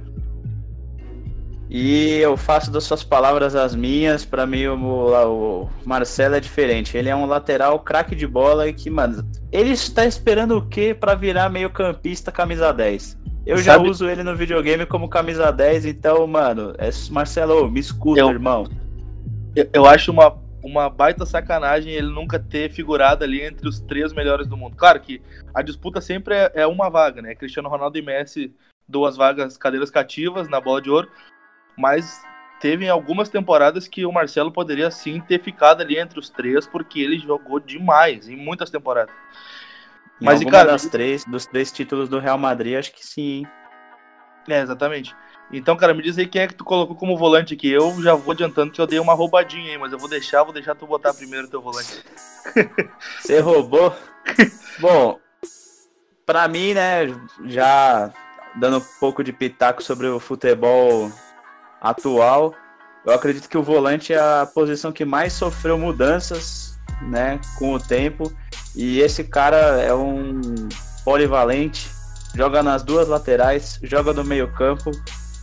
E eu faço das suas palavras as minhas. Para mim, o, Marcelo é diferente. Ele é um lateral craque de bola e que, mano, ele está esperando o quê para virar meio-campista camisa 10? Eu já uso ele no videogame como camisa 10, então, mano, é, Marcelo, me escuta, eu, irmão. Eu, eu acho uma, uma baita sacanagem ele nunca ter figurado ali entre os três melhores do mundo. Claro que a disputa sempre é, é uma vaga, né? Cristiano Ronaldo e Messi, duas vagas, cadeiras cativas na bola de ouro mas teve algumas temporadas que o Marcelo poderia sim ter ficado ali entre os três, porque ele jogou demais em muitas temporadas. Em mas, e, cara, das três, dos três títulos do Real Madrid, acho que sim. É, exatamente. Então, cara, me diz aí quem é que tu colocou como volante aqui. Eu já vou adiantando que eu dei uma roubadinha aí, mas eu vou deixar, vou deixar tu botar primeiro o teu volante. Você roubou? Bom, pra mim, né, já dando um pouco de pitaco sobre o futebol atual, eu acredito que o volante é a posição que mais sofreu mudanças, né, com o tempo. E esse cara é um polivalente, joga nas duas laterais, joga no meio-campo,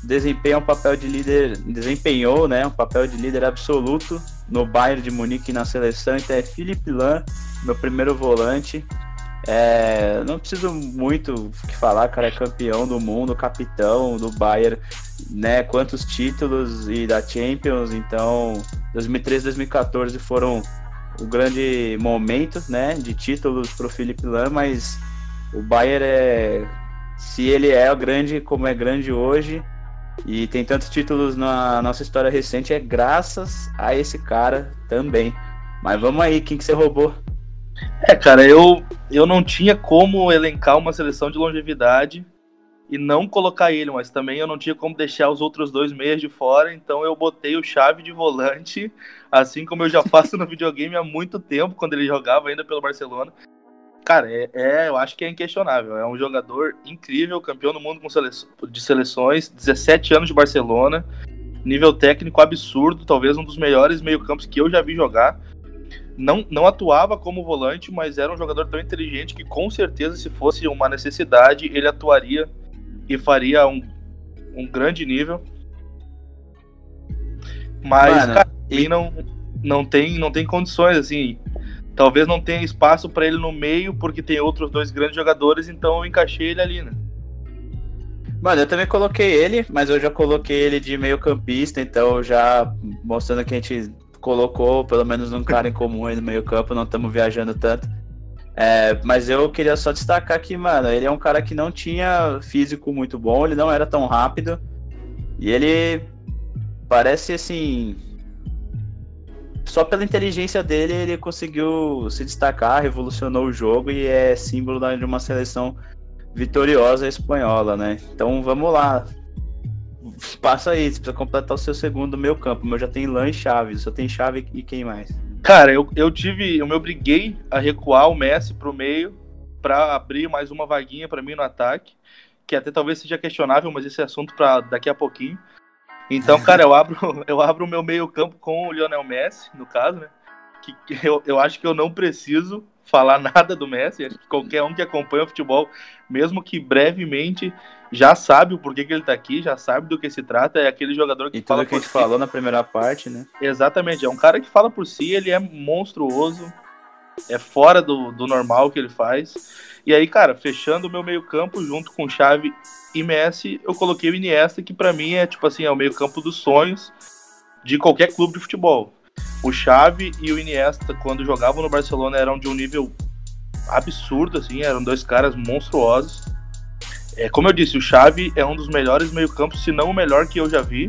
desempenha um papel de líder, desempenhou, né, um papel de líder absoluto no Bayern de Munique na seleção. Então é Felipe Lan, meu primeiro volante. É, não preciso muito que falar, cara, é campeão do mundo, capitão do Bayern, né? Quantos títulos e da Champions, então 2013, 2014 foram o grande momento, né, de títulos para o Felipe Lam, mas o Bayern é, se ele é grande como é grande hoje e tem tantos títulos na nossa história recente é graças a esse cara também. Mas vamos aí, quem que você roubou? É, cara, eu, eu não tinha como elencar uma seleção de longevidade e não colocar ele, mas também eu não tinha como deixar os outros dois meias de fora, então eu botei o chave de volante, assim como eu já faço no videogame há muito tempo, quando ele jogava ainda pelo Barcelona. Cara, é, é eu acho que é inquestionável. É um jogador incrível, campeão do mundo sele de seleções, 17 anos de Barcelona, nível técnico absurdo, talvez um dos melhores meio-campos que eu já vi jogar não, não atuava como volante, mas era um jogador tão inteligente que com certeza, se fosse uma necessidade, ele atuaria e faria um, um grande nível. Mas, Mano, cara, e... não, não tem, não tem condições, assim. Talvez não tenha espaço para ele no meio, porque tem outros dois grandes jogadores, então eu encaixei ele ali, né? Mano, eu também coloquei ele, mas eu já coloquei ele de meio campista, então já mostrando que a gente colocou pelo menos um cara em comum aí no meio campo, não estamos viajando tanto. É, mas eu queria só destacar que, mano, ele é um cara que não tinha físico muito bom, ele não era tão rápido. E ele parece assim. Só pela inteligência dele, ele conseguiu se destacar, revolucionou o jogo e é símbolo de uma seleção vitoriosa espanhola, né? Então vamos lá. Passa aí, você precisa completar o seu segundo meio campo. O meu já tem Lan e Chaves, só tem Chave e quem mais? Cara, eu, eu tive. Eu me obriguei a recuar o Messi pro meio para abrir mais uma vaguinha para mim no ataque. Que até talvez seja questionável, mas esse é assunto para daqui a pouquinho. Então, cara, eu abro, eu abro o meu meio-campo com o Lionel Messi, no caso, né? Que, que eu, eu acho que eu não preciso falar nada do Messi. Acho que qualquer um que acompanha o futebol, mesmo que brevemente, já sabe o porquê que ele tá aqui, já sabe do que se trata. É aquele jogador que e fala tudo que a gente si. falou na primeira parte, né? Exatamente, é um cara que fala por si, ele é monstruoso, é fora do, do normal que ele faz. E aí, cara, fechando o meu meio-campo junto com Chave e Messi, eu coloquei o Iniesta, que para mim é tipo assim, é o meio-campo dos sonhos de qualquer clube de futebol. O Xavi e o Iniesta, quando jogavam no Barcelona, eram de um nível absurdo, assim, eram dois caras monstruosos. É, como eu disse, o Xavi é um dos melhores meio-campos, se não o melhor que eu já vi.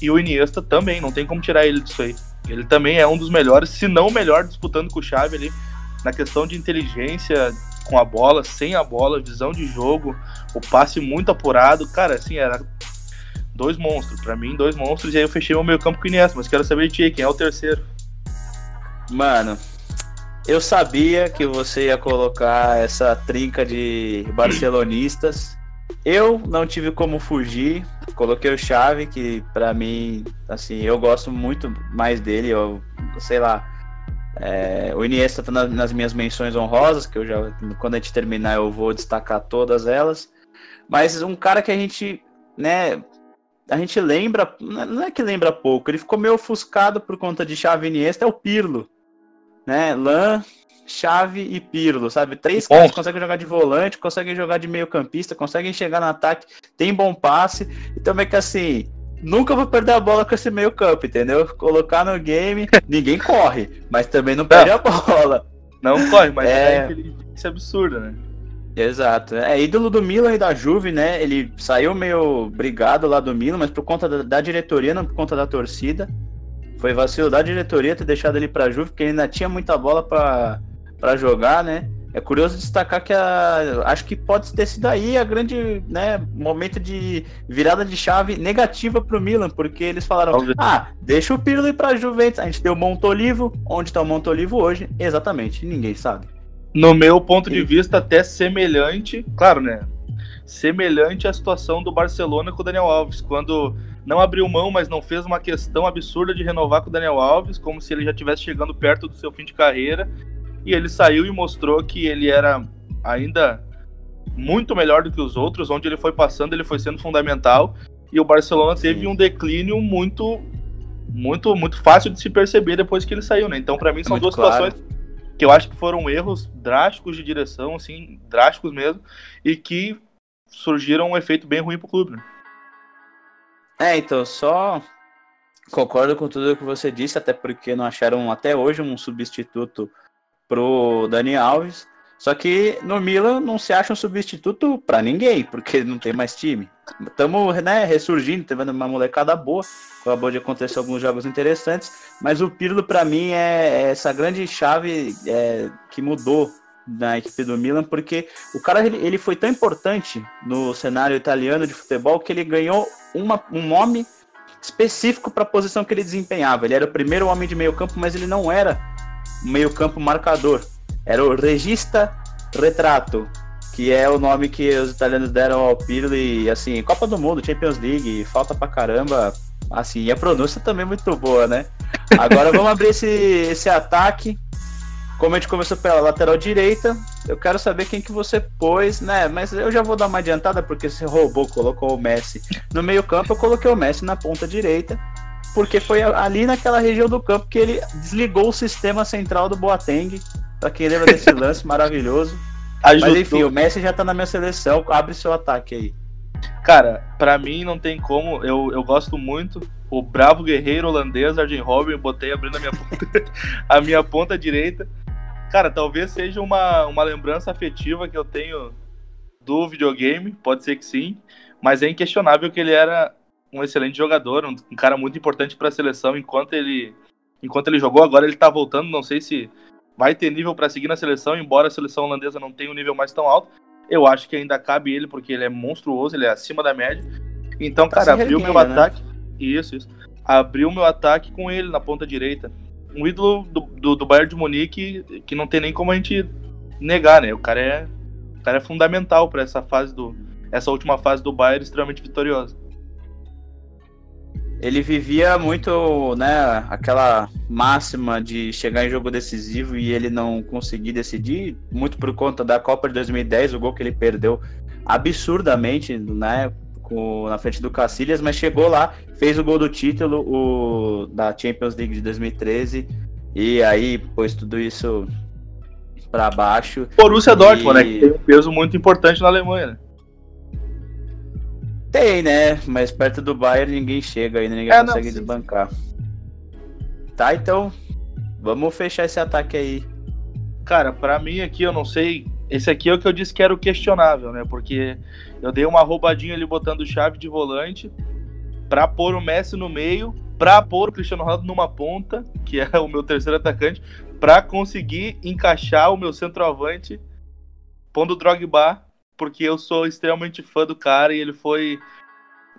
E o Iniesta também, não tem como tirar ele disso aí. Ele também é um dos melhores, se não o melhor, disputando com o Xavi ali na questão de inteligência com a bola, sem a bola, visão de jogo, o passe muito apurado. Cara, assim, era dois monstros. Para mim, dois monstros. E aí eu fechei o meio campo com o Iniesta, mas quero saber de ti, quem é o terceiro? Mano, eu sabia que você ia colocar essa trinca de barcelonistas. Eu não tive como fugir. Coloquei o Chave, que para mim, assim, eu gosto muito mais dele. Eu, sei lá. É, o Iniesta tá nas, minhas menções honrosas, que eu já, quando a gente terminar, eu vou destacar todas elas. Mas um cara que a gente, né, a gente lembra, não é que lembra pouco, ele ficou meio ofuscado por conta de Chave Iniesta, é o Pirlo né? Lan, Chave e Pirlo, sabe? Três Bom. caras conseguem jogar de volante, conseguem jogar de meio campista, conseguem chegar no ataque, tem bom passe. E também que assim, nunca vou perder a bola com esse meio campo, entendeu? Colocar no game, ninguém corre, mas também não perde não. a bola. Não corre, mas é, é inteligência absurda, né? Exato. É ídolo do Milan e da Juve, né? Ele saiu meio brigado lá do Milan, mas por conta da, da diretoria, não por conta da torcida. Foi vacilo da diretoria ter deixado ele para Juve, porque ele ainda tinha muita bola para jogar, né? É curioso destacar que a, acho que pode ter sido aí a grande né, momento de virada de chave negativa para o Milan, porque eles falaram: ah, deixa o Pirlo ir para a Juventus. A gente tem o Montolivo, onde está o Montolivo hoje? Exatamente, ninguém sabe. No meu ponto de vista, até semelhante, claro, né? Semelhante à situação do Barcelona com o Daniel Alves, quando não abriu mão, mas não fez uma questão absurda de renovar com o Daniel Alves, como se ele já estivesse chegando perto do seu fim de carreira. E ele saiu e mostrou que ele era ainda muito melhor do que os outros, onde ele foi passando, ele foi sendo fundamental. E o Barcelona Sim. teve um declínio muito muito muito fácil de se perceber depois que ele saiu, né? Então, para mim são duas claro. situações que eu acho que foram erros drásticos de direção, assim, drásticos mesmo, e que surgiram um efeito bem ruim pro clube, né? É, então, só concordo com tudo que você disse, até porque não acharam até hoje um substituto pro Dani Alves. Só que no Milan não se acha um substituto para ninguém, porque não tem mais time. Estamos né, ressurgindo, tendo uma molecada boa, acabou de acontecer alguns jogos interessantes, mas o Pirlo para mim é, é essa grande chave é, que mudou na equipe do Milan, porque o cara ele, foi tão importante no cenário italiano de futebol que ele ganhou uma, um nome específico para a posição que ele desempenhava. Ele era o primeiro homem de meio campo, mas ele não era meio campo marcador. Era o regista retrato, que é o nome que os italianos deram ao Pirlo e assim, Copa do Mundo, Champions League, falta pra caramba. Assim, e a pronúncia também é muito boa, né? Agora vamos abrir esse, esse ataque como a gente começou pela lateral direita, eu quero saber quem que você pôs, né? Mas eu já vou dar uma adiantada porque você roubou, colocou o Messi no meio campo, eu coloquei o Messi na ponta direita. Porque foi ali naquela região do campo que ele desligou o sistema central do Boateng. Pra quem lembra desse lance maravilhoso. Ajudou. Mas enfim, o Messi já tá na minha seleção, abre seu ataque aí. Cara, para mim não tem como, eu, eu gosto muito. O bravo guerreiro holandês, Arjen Robben, botei abrindo a minha ponta, a minha ponta direita. Cara, talvez seja uma, uma lembrança afetiva que eu tenho do videogame, pode ser que sim, mas é inquestionável que ele era um excelente jogador, um, um cara muito importante para a seleção enquanto ele enquanto ele jogou. Agora ele tá voltando, não sei se vai ter nível para seguir na seleção, embora a seleção holandesa não tenha um nível mais tão alto. Eu acho que ainda cabe ele porque ele é monstruoso, ele é acima da média. Então, tá cara, abriu meu né? ataque. Isso, isso. Abriu meu ataque com ele na ponta direita. Um ídolo do, do, do Bayern de Munique que não tem nem como a gente negar, né? O cara é, o cara é fundamental para essa fase do essa última fase do Bayern extremamente vitoriosa ele vivia muito, né, aquela máxima de chegar em jogo decisivo e ele não conseguir decidir, muito por conta da Copa de 2010, o gol que ele perdeu absurdamente, né, com, na frente do Cacilhas, mas chegou lá, fez o gol do título o, da Champions League de 2013 e aí pôs tudo isso para baixo. Borussia e... Dortmund, né, que tem um peso muito importante na Alemanha, né? Tem, né? Mas perto do Bayern ninguém chega ainda, ninguém é, consegue não, desbancar. Tá, então. Vamos fechar esse ataque aí. Cara, para mim aqui, eu não sei. Esse aqui é o que eu disse que era o questionável, né? Porque eu dei uma roubadinha ali botando chave de volante pra pôr o Messi no meio, pra pôr o Cristiano Ronaldo numa ponta, que é o meu terceiro atacante, pra conseguir encaixar o meu centroavante pondo o Drogba porque eu sou extremamente fã do cara e ele foi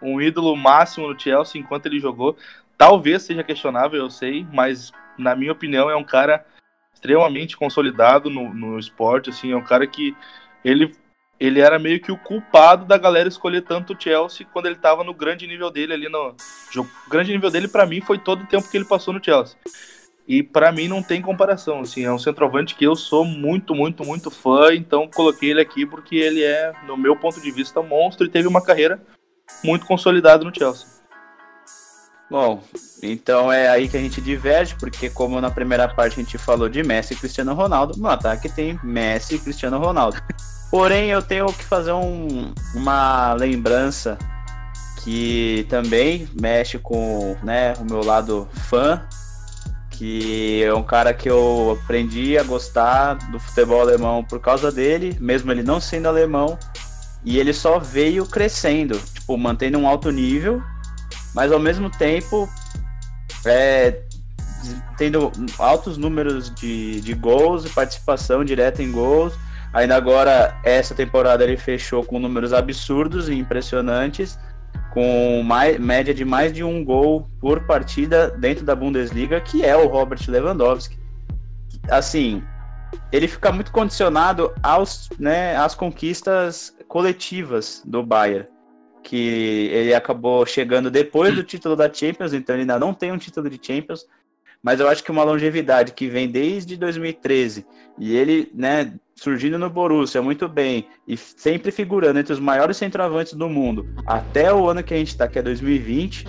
um ídolo máximo no Chelsea enquanto ele jogou. Talvez seja questionável, eu sei, mas na minha opinião é um cara extremamente consolidado no, no esporte, assim, é um cara que ele ele era meio que o culpado da galera escolher tanto o Chelsea quando ele estava no grande nível dele ali no. O grande nível dele para mim foi todo o tempo que ele passou no Chelsea. E para mim não tem comparação, assim, é um centroavante que eu sou muito, muito, muito fã, então coloquei ele aqui porque ele é, no meu ponto de vista, monstro e teve uma carreira muito consolidada no Chelsea. Bom, então é aí que a gente diverge, porque como na primeira parte a gente falou de Messi e Cristiano Ronaldo, no ataque tem Messi e Cristiano Ronaldo. Porém, eu tenho que fazer um, uma lembrança que também mexe com né, o meu lado fã que é um cara que eu aprendi a gostar do futebol alemão por causa dele, mesmo ele não sendo alemão, e ele só veio crescendo, tipo, mantendo um alto nível, mas ao mesmo tempo é, tendo altos números de, de gols e participação direta em gols. Ainda agora, essa temporada ele fechou com números absurdos e impressionantes com mais, média de mais de um gol por partida dentro da Bundesliga, que é o Robert Lewandowski. Assim, ele fica muito condicionado aos, né, às conquistas coletivas do Bayern, que ele acabou chegando depois do título da Champions, então ele ainda não tem um título de Champions, mas eu acho que uma longevidade que vem desde 2013 e ele, né, surgindo no Borussia muito bem e sempre figurando entre os maiores centroavantes do mundo até o ano que a gente está, que é 2020,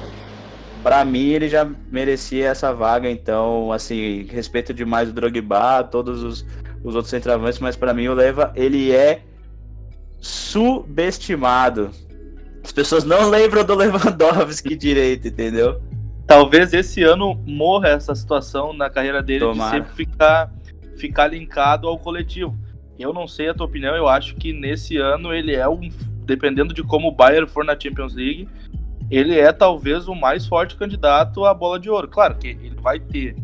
para mim ele já merecia essa vaga. Então, assim, respeito demais o Drogba, todos os, os outros centroavantes, mas para mim o Leva ele é subestimado. As pessoas não lembram do Lewandowski direito, entendeu? Talvez esse ano morra essa situação na carreira dele Tomara. de sempre ficar, ficar linkado ao coletivo. Eu não sei a tua opinião, eu acho que nesse ano ele é um. Dependendo de como o Bayern for na Champions League, ele é talvez o mais forte candidato à bola de ouro. Claro que ele vai ter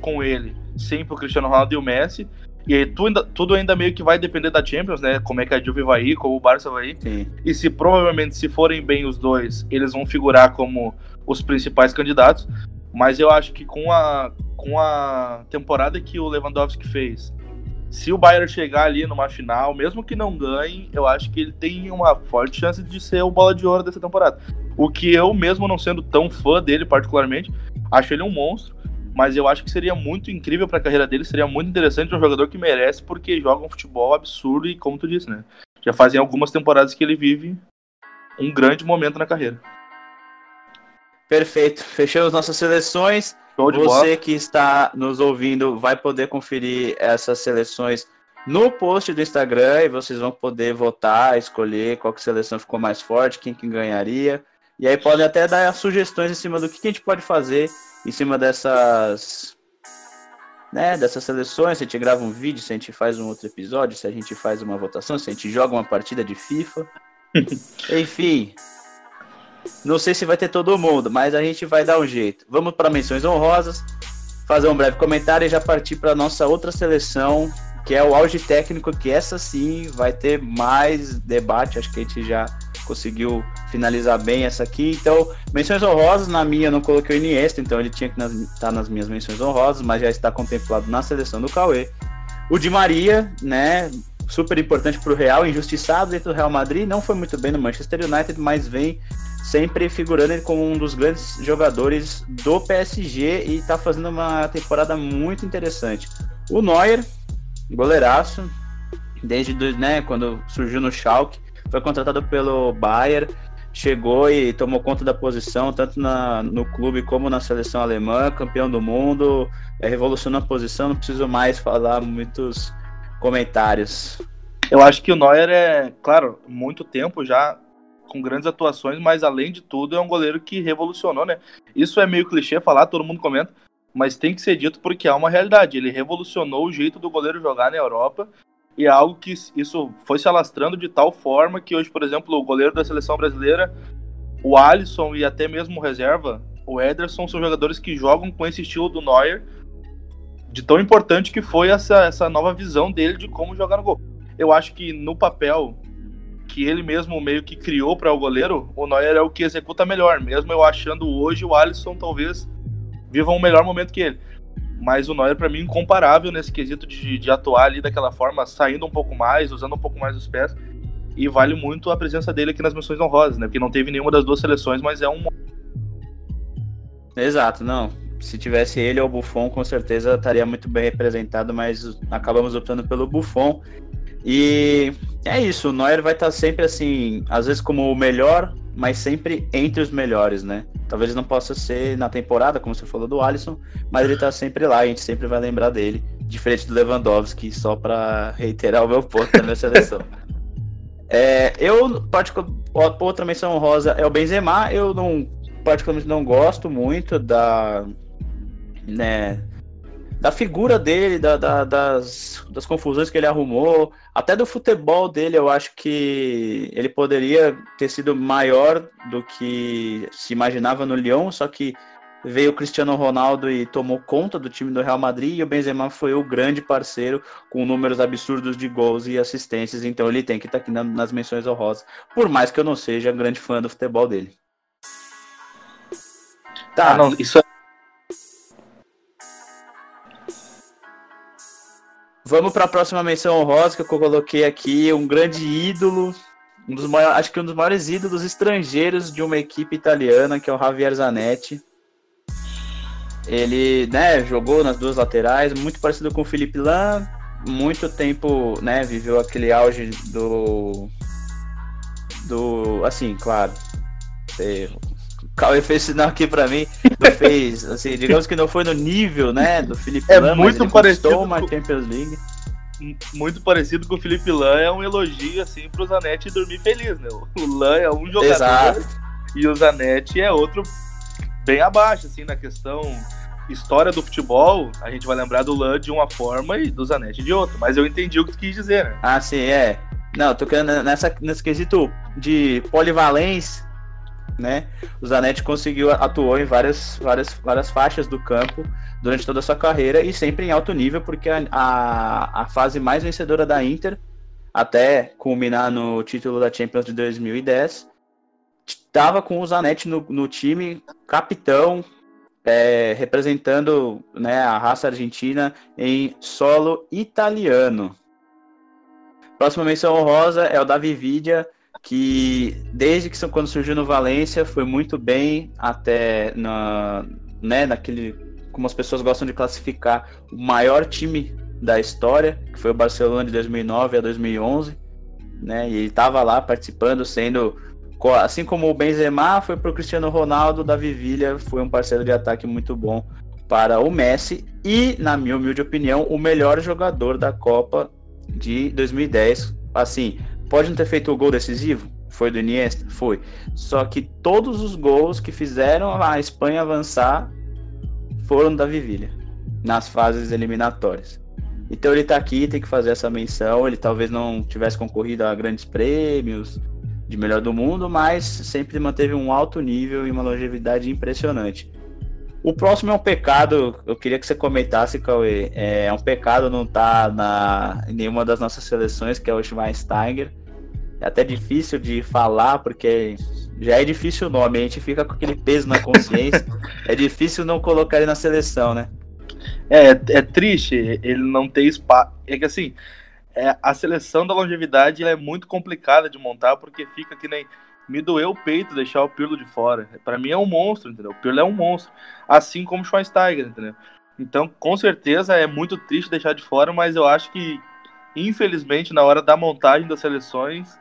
com ele sempre o Cristiano Ronaldo e o Messi. E aí, tudo, ainda, tudo ainda meio que vai depender da Champions, né? Como é que a Juve vai ir, como o Barça vai ir. Sim. E se provavelmente, se forem bem os dois, eles vão figurar como os principais candidatos. Mas eu acho que com a, com a temporada que o Lewandowski fez, se o Bayern chegar ali numa final, mesmo que não ganhe, eu acho que ele tem uma forte chance de ser o bola de ouro dessa temporada. O que eu, mesmo não sendo tão fã dele particularmente, acho ele um monstro. Mas eu acho que seria muito incrível para a carreira dele, seria muito interessante um jogador que merece, porque joga um futebol absurdo e, como tu disse, né? Já fazem algumas temporadas que ele vive um grande momento na carreira. Perfeito. Fechamos nossas seleções. Você bola. que está nos ouvindo vai poder conferir essas seleções no post do Instagram e vocês vão poder votar, escolher qual que seleção ficou mais forte, quem que ganharia. E aí podem até dar sugestões em cima do que a gente pode fazer em cima dessas né, dessas seleções, se a gente grava um vídeo, se a gente faz um outro episódio, se a gente faz uma votação, se a gente joga uma partida de FIFA. Enfim, não sei se vai ter todo mundo, mas a gente vai dar um jeito. Vamos para menções honrosas, fazer um breve comentário e já partir para nossa outra seleção, que é o auge técnico, que essa sim vai ter mais debate, acho que a gente já conseguiu finalizar bem essa aqui. Então, menções honrosas, na minha eu não coloquei o Iniesta, então ele tinha que estar tá nas minhas menções honrosas, mas já está contemplado na seleção do Cauê. O Di Maria, né, super importante para o Real, injustiçado dentro do Real Madrid, não foi muito bem no Manchester United, mas vem sempre figurando como um dos grandes jogadores do PSG e está fazendo uma temporada muito interessante. O Neuer, goleiraço, desde né, quando surgiu no Schalke, foi contratado pelo Bayern, chegou e tomou conta da posição, tanto na, no clube como na seleção alemã, campeão do mundo, é, revolucionou a posição, não preciso mais falar muitos comentários. Eu acho que o Neuer é, claro, muito tempo já com grandes atuações, mas além de tudo é um goleiro que revolucionou, né? Isso é meio clichê falar, todo mundo comenta, mas tem que ser dito porque é uma realidade. Ele revolucionou o jeito do goleiro jogar na Europa e é algo que isso foi se alastrando de tal forma que hoje, por exemplo, o goleiro da seleção brasileira, o Alisson e até mesmo o reserva, o Ederson, são jogadores que jogam com esse estilo do Neuer, de tão importante que foi essa, essa nova visão dele de como jogar no gol. Eu acho que no papel que ele mesmo meio que criou para o goleiro, o Neuer é o que executa melhor, mesmo eu achando hoje o Alisson talvez viva um melhor momento que ele. Mas o Neuer, para mim, incomparável nesse quesito de, de atuar ali daquela forma, saindo um pouco mais, usando um pouco mais os pés. E vale muito a presença dele aqui nas missões honrosas, né? Porque não teve nenhuma das duas seleções, mas é um. Exato, não. Se tivesse ele ou o Buffon, com certeza estaria muito bem representado, mas acabamos optando pelo Buffon. E é isso, o Neuer vai estar sempre assim, às vezes como o melhor, mas sempre entre os melhores, né? Talvez não possa ser na temporada, como você falou do Alisson, mas ele tá sempre lá, a gente sempre vai lembrar dele, diferente do Lewandowski, só para reiterar o meu ponto da minha seleção. É, eu, outra menção rosa é o Benzema, eu não, particularmente não gosto muito da, né, da figura dele, da, da, das, das confusões que ele arrumou, até do futebol dele, eu acho que ele poderia ter sido maior do que se imaginava no Lyon, só que veio o Cristiano Ronaldo e tomou conta do time do Real Madrid e o Benzema foi o grande parceiro com números absurdos de gols e assistências, então ele tem que estar tá aqui nas menções honrosas, por mais que eu não seja grande fã do futebol dele. Tá, ah, não, isso é Vamos para a próxima menção honrosa que eu coloquei aqui, um grande ídolo, um dos maiores, acho que um dos maiores ídolos estrangeiros de uma equipe italiana, que é o Javier Zanetti. Ele, né, jogou nas duas laterais, muito parecido com o Felipe Lan, muito tempo, né, viveu aquele auge do do, assim, claro, Cauê fez sinal aqui pra mim, não fez, assim, digamos que não foi no nível, né, do Felipe é Lan, muito parecido uma com... Champions League. Muito parecido com o Felipe Lan, é um elogio, assim, pro Zanetti dormir feliz, né? O Lan é um jogador Exato. e o Zanetti é outro bem abaixo, assim, na questão história do futebol, a gente vai lembrar do Lan de uma forma e do Zanetti de outra, mas eu entendi o que tu quis dizer, né? Ah, sim, é. Não, tô querendo nessa, nesse quesito de polivalência, né? O Zanetti conseguiu atuou em várias, várias, várias faixas do campo durante toda a sua carreira e sempre em alto nível, porque a, a, a fase mais vencedora da Inter, até culminar no título da Champions de 2010, estava com o Zanetti no, no time, capitão, é, representando né, a raça argentina em solo italiano. Próxima menção honrosa é o Vidia, que desde que quando surgiu no Valência foi muito bem até na, né, naquele como as pessoas gostam de classificar o maior time da história, que foi o Barcelona de 2009 a 2011, né? E ele estava lá participando, sendo Assim como o Benzema foi para o Cristiano Ronaldo, Davi Villa foi um parceiro de ataque muito bom para o Messi e, na minha humilde opinião, o melhor jogador da Copa de 2010. Assim, pode não ter feito o gol decisivo? Foi do Iniesta? Foi. Só que todos os gols que fizeram a Espanha avançar foram da Villa nas fases eliminatórias. Então ele tá aqui, tem que fazer essa menção. Ele talvez não tivesse concorrido a grandes prêmios de melhor do mundo, mas sempre manteve um alto nível e uma longevidade impressionante. O próximo é um pecado, eu queria que você comentasse, Cauê. É um pecado não estar tá na, em nenhuma das nossas seleções, que é o Schweinsteiger. É até difícil de falar, porque já é difícil o nome, a gente fica com aquele peso na consciência. é difícil não colocar ele na seleção, né? É, é triste ele não ter espaço. É que assim, é, a seleção da longevidade é muito complicada de montar porque fica que nem me doeu o peito deixar o Pirlo de fora. Para mim é um monstro, entendeu? O Pirlo é um monstro, assim como o Schweinsteiger, entendeu? Então, com certeza é muito triste deixar de fora, mas eu acho que infelizmente na hora da montagem das seleções,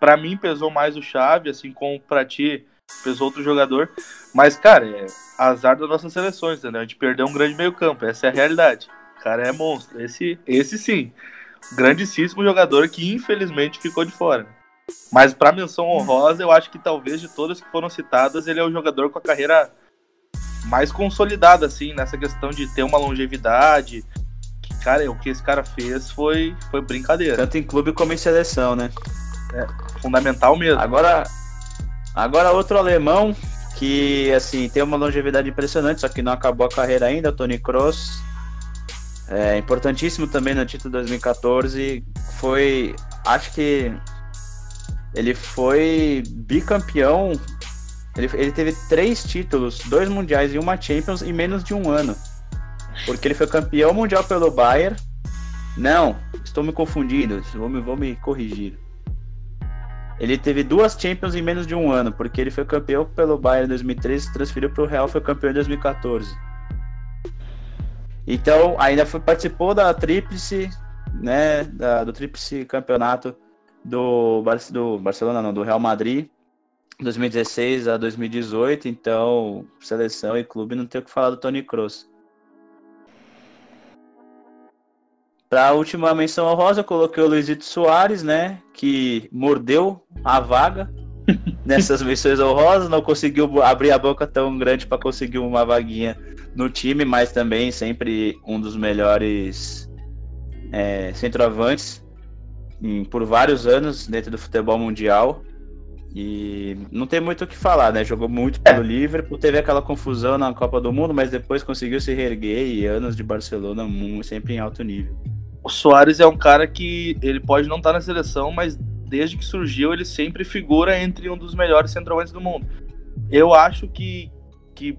para mim pesou mais o Chave, assim como para ti pesou outro jogador. Mas cara, é azar das nossas seleções, entendeu? A gente perdeu um grande meio-campo, essa é a realidade. O cara é monstro, esse esse sim grandíssimo jogador que infelizmente ficou de fora. Mas para menção honrosa, eu acho que talvez de todas que foram citadas, ele é o jogador com a carreira mais consolidada, assim, nessa questão de ter uma longevidade. Cara, o que esse cara fez foi, foi brincadeira. Tanto em clube como em seleção, né? É, fundamental mesmo. Agora, agora outro alemão que, assim, tem uma longevidade impressionante, só que não acabou a carreira ainda, Tony Kroos é, importantíssimo também no título 2014. Foi. Acho que ele foi bicampeão. Ele, ele teve três títulos, dois mundiais e uma Champions em menos de um ano. Porque ele foi campeão mundial pelo Bayern. Não, estou me confundindo, vou me, vou me corrigir. Ele teve duas Champions em menos de um ano, porque ele foi campeão pelo Bayern em 2013, transferiu para o Real, foi campeão em 2014. Então, ainda foi, participou da tríplice, né, da, do tríplice campeonato do, do Barcelona, não, do Real Madrid, 2016 a 2018. Então, seleção e clube não tem o que falar do Tony Kroos. Para a última menção honrosa, eu coloquei o Luizito Soares, né, que mordeu a vaga nessas missões honrosas, não conseguiu abrir a boca tão grande para conseguir uma vaguinha no time, mas também sempre um dos melhores é, centroavantes em, por vários anos dentro do futebol mundial. E não tem muito o que falar, né? Jogou muito pelo é. Liverpool, teve aquela confusão na Copa do Mundo, mas depois conseguiu se reerguer e anos de Barcelona sempre em alto nível. O Soares é um cara que ele pode não estar tá na seleção, mas desde que surgiu, ele sempre figura entre um dos melhores centroavantes do mundo. Eu acho que, que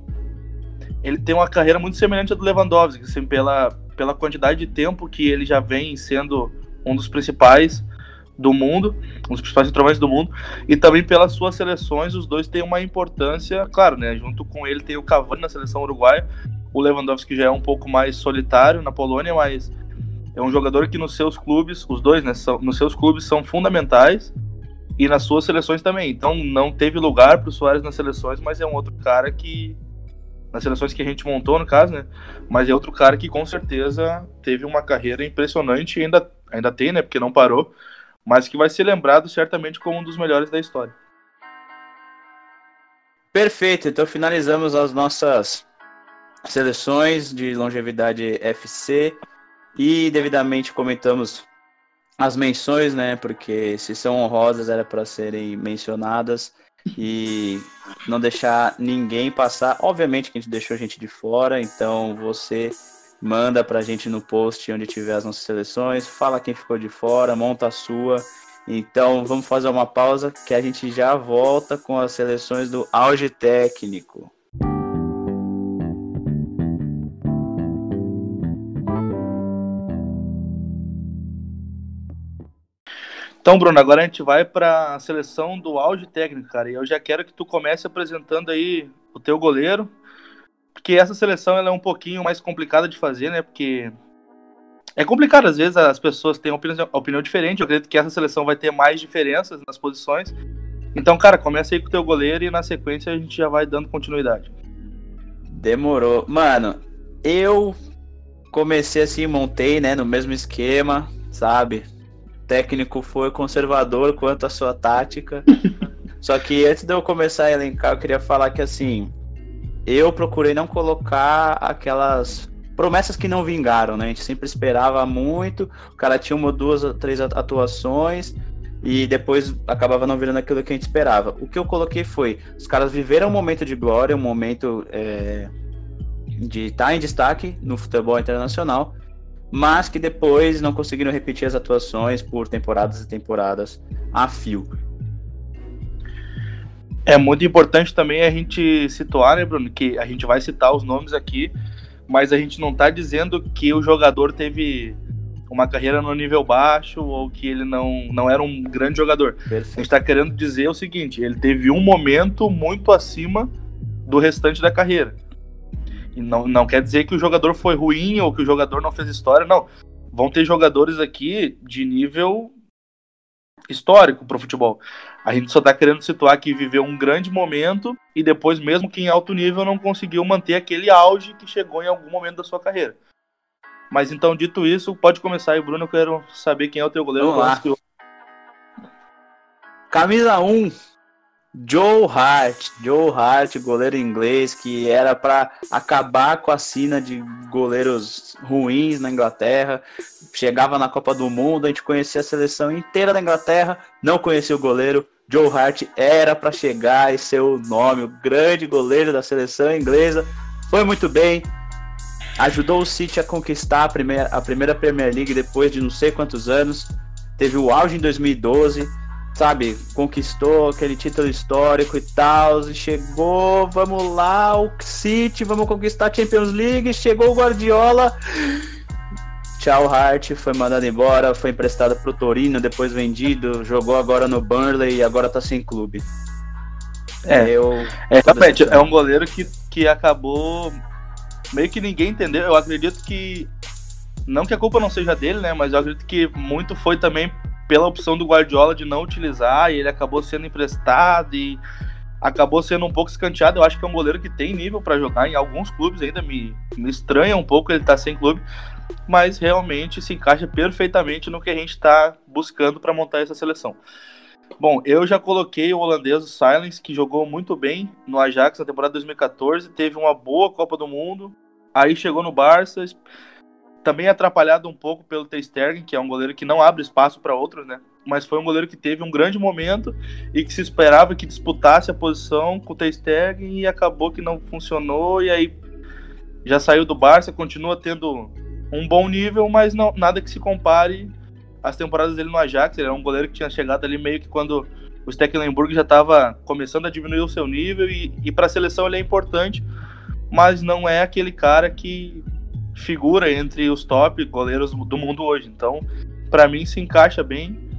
ele tem uma carreira muito semelhante à do Lewandowski, assim, pela, pela quantidade de tempo que ele já vem sendo um dos principais do mundo, um dos principais centroavantes do mundo, e também pelas suas seleções, os dois têm uma importância, claro, né? Junto com ele tem o Cavani na seleção uruguaia, o Lewandowski já é um pouco mais solitário na Polônia, mas é um jogador que nos seus clubes, os dois, né, são, nos seus clubes são fundamentais e nas suas seleções também. Então não teve lugar para o Soares nas seleções, mas é um outro cara que nas seleções que a gente montou no caso, né? Mas é outro cara que com certeza teve uma carreira impressionante e ainda ainda tem, né? Porque não parou, mas que vai ser lembrado certamente como um dos melhores da história. Perfeito. Então finalizamos as nossas seleções de longevidade FC e devidamente comentamos as menções, né? Porque se são honrosas era para serem mencionadas e não deixar ninguém passar. Obviamente que a gente deixou a gente de fora, então você manda pra gente no post onde tiver as nossas seleções, fala quem ficou de fora, monta a sua. Então vamos fazer uma pausa que a gente já volta com as seleções do auge técnico. Então, Bruno, agora a gente vai para a seleção do auge técnico, cara. E eu já quero que tu comece apresentando aí o teu goleiro, porque essa seleção ela é um pouquinho mais complicada de fazer, né? Porque é complicado, às vezes as pessoas têm opinião, opinião diferente. Eu acredito que essa seleção vai ter mais diferenças nas posições. Então, cara, começa aí com o teu goleiro e na sequência a gente já vai dando continuidade. Demorou. Mano, eu comecei assim, montei, né, no mesmo esquema, sabe? O técnico foi conservador quanto à sua tática. Só que antes de eu começar a elencar, eu queria falar que assim, eu procurei não colocar aquelas promessas que não vingaram, né? A gente sempre esperava muito, o cara tinha uma, duas, três atuações e depois acabava não virando aquilo que a gente esperava. O que eu coloquei foi: os caras viveram um momento de glória, um momento é, de estar tá em destaque no futebol internacional, mas que depois não conseguiram repetir as atuações por temporadas e temporadas a fio. É muito importante também a gente situar, né, Bruno, que a gente vai citar os nomes aqui, mas a gente não está dizendo que o jogador teve uma carreira no nível baixo ou que ele não, não era um grande jogador. Perfeito. A gente está querendo dizer o seguinte: ele teve um momento muito acima do restante da carreira. E não, não quer dizer que o jogador foi ruim ou que o jogador não fez história, não. Vão ter jogadores aqui de nível histórico para o futebol. A gente só está querendo situar que viveu um grande momento e depois, mesmo que em alto nível, não conseguiu manter aquele auge que chegou em algum momento da sua carreira. Mas então, dito isso, pode começar aí, Bruno. Eu quero saber quem é o teu goleiro. Vamos lá. Camisa 1, Joe Hart. Joe Hart, goleiro inglês, que era para acabar com a sina de goleiros ruins na Inglaterra. Chegava na Copa do Mundo, a gente conhecia a seleção inteira da Inglaterra, não conhecia o goleiro. Joe Hart era para chegar e ser o nome, o grande goleiro da seleção inglesa. Foi muito bem, ajudou o City a conquistar a primeira, a primeira Premier League depois de não sei quantos anos. Teve o auge em 2012, sabe? Conquistou aquele título histórico e tal. E chegou, vamos lá, o City, vamos conquistar a Champions League. Chegou o Guardiola. Tchau, Hart, foi mandado embora, foi emprestado pro Torino, depois vendido, jogou agora no Burnley e agora tá sem clube. É, eu. É, é um goleiro que, que acabou meio que ninguém entendeu. Eu acredito que. Não que a culpa não seja dele, né? Mas eu acredito que muito foi também pela opção do Guardiola de não utilizar e ele acabou sendo emprestado e acabou sendo um pouco escanteado. Eu acho que é um goleiro que tem nível para jogar em alguns clubes ainda. Me, me estranha um pouco ele estar tá sem clube, mas realmente se encaixa perfeitamente no que a gente está buscando para montar essa seleção. Bom, eu já coloquei o holandês o Silence, que jogou muito bem no Ajax na temporada 2014, teve uma boa Copa do Mundo, aí chegou no Barça, também atrapalhado um pouco pelo Ter Stegen, que é um goleiro que não abre espaço para outros, né? Mas foi um goleiro que teve um grande momento e que se esperava que disputasse a posição com o Ter Stegen e acabou que não funcionou e aí já saiu do Barça, continua tendo um bom nível, mas não, nada que se compare as temporadas dele no Ajax, ele era um goleiro que tinha chegado ali meio que quando o Stecklenburg já estava começando a diminuir o seu nível e, e para a seleção ele é importante, mas não é aquele cara que figura entre os top goleiros do mundo hoje. Então, para mim se encaixa bem.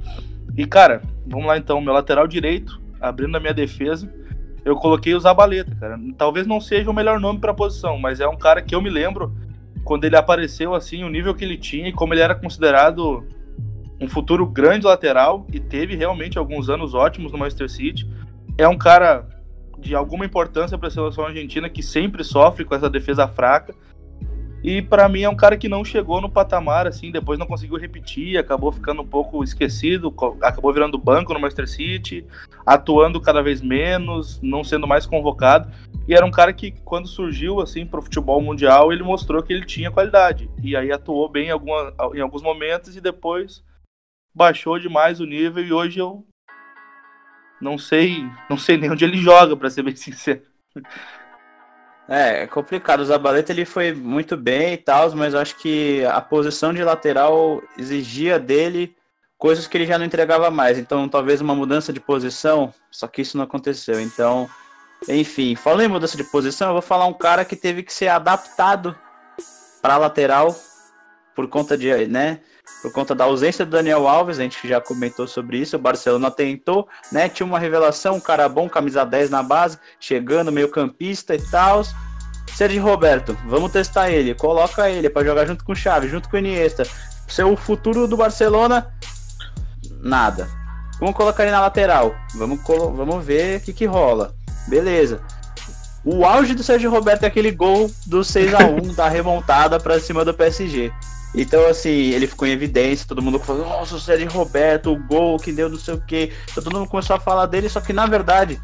E cara, vamos lá então, meu lateral direito, abrindo a minha defesa, eu coloquei o Zabaleta, cara. Talvez não seja o melhor nome para a posição, mas é um cara que eu me lembro quando ele apareceu assim, o nível que ele tinha e como ele era considerado um futuro grande lateral e teve realmente alguns anos ótimos no Manchester City. É um cara de alguma importância para a seleção argentina que sempre sofre com essa defesa fraca. E para mim é um cara que não chegou no patamar assim, depois não conseguiu repetir, acabou ficando um pouco esquecido, acabou virando banco no Manchester City, atuando cada vez menos, não sendo mais convocado. E era um cara que quando surgiu assim para o futebol mundial, ele mostrou que ele tinha qualidade. E aí atuou bem em, alguma, em alguns momentos e depois baixou demais o nível e hoje eu não sei, não sei nem onde ele joga, para ser bem sincero. É, é complicado. O Zabaleta ele foi muito bem e tal, mas eu acho que a posição de lateral exigia dele coisas que ele já não entregava mais. Então, talvez uma mudança de posição, só que isso não aconteceu. Então, enfim, falando em mudança de posição, eu vou falar um cara que teve que ser adaptado para lateral por conta de, né, por conta da ausência do Daniel Alves, a gente já comentou sobre isso, o Barcelona tentou, né, tinha uma revelação, um cara bom, camisa 10 na base, chegando, meio campista e tal, Sérgio Roberto, vamos testar ele, coloca ele para jogar junto com o Xavi, junto com o Iniesta, ser o futuro do Barcelona, nada. Vamos colocar ele na lateral. Vamos, vamos ver o que, que rola. Beleza. O auge do Sérgio Roberto é aquele gol do 6 a 1 da remontada para cima do PSG. Então, assim, ele ficou em evidência, todo mundo falou, nossa, o Sérgio Roberto, o gol que deu não sei o que. Todo mundo começou a falar dele, só que na verdade,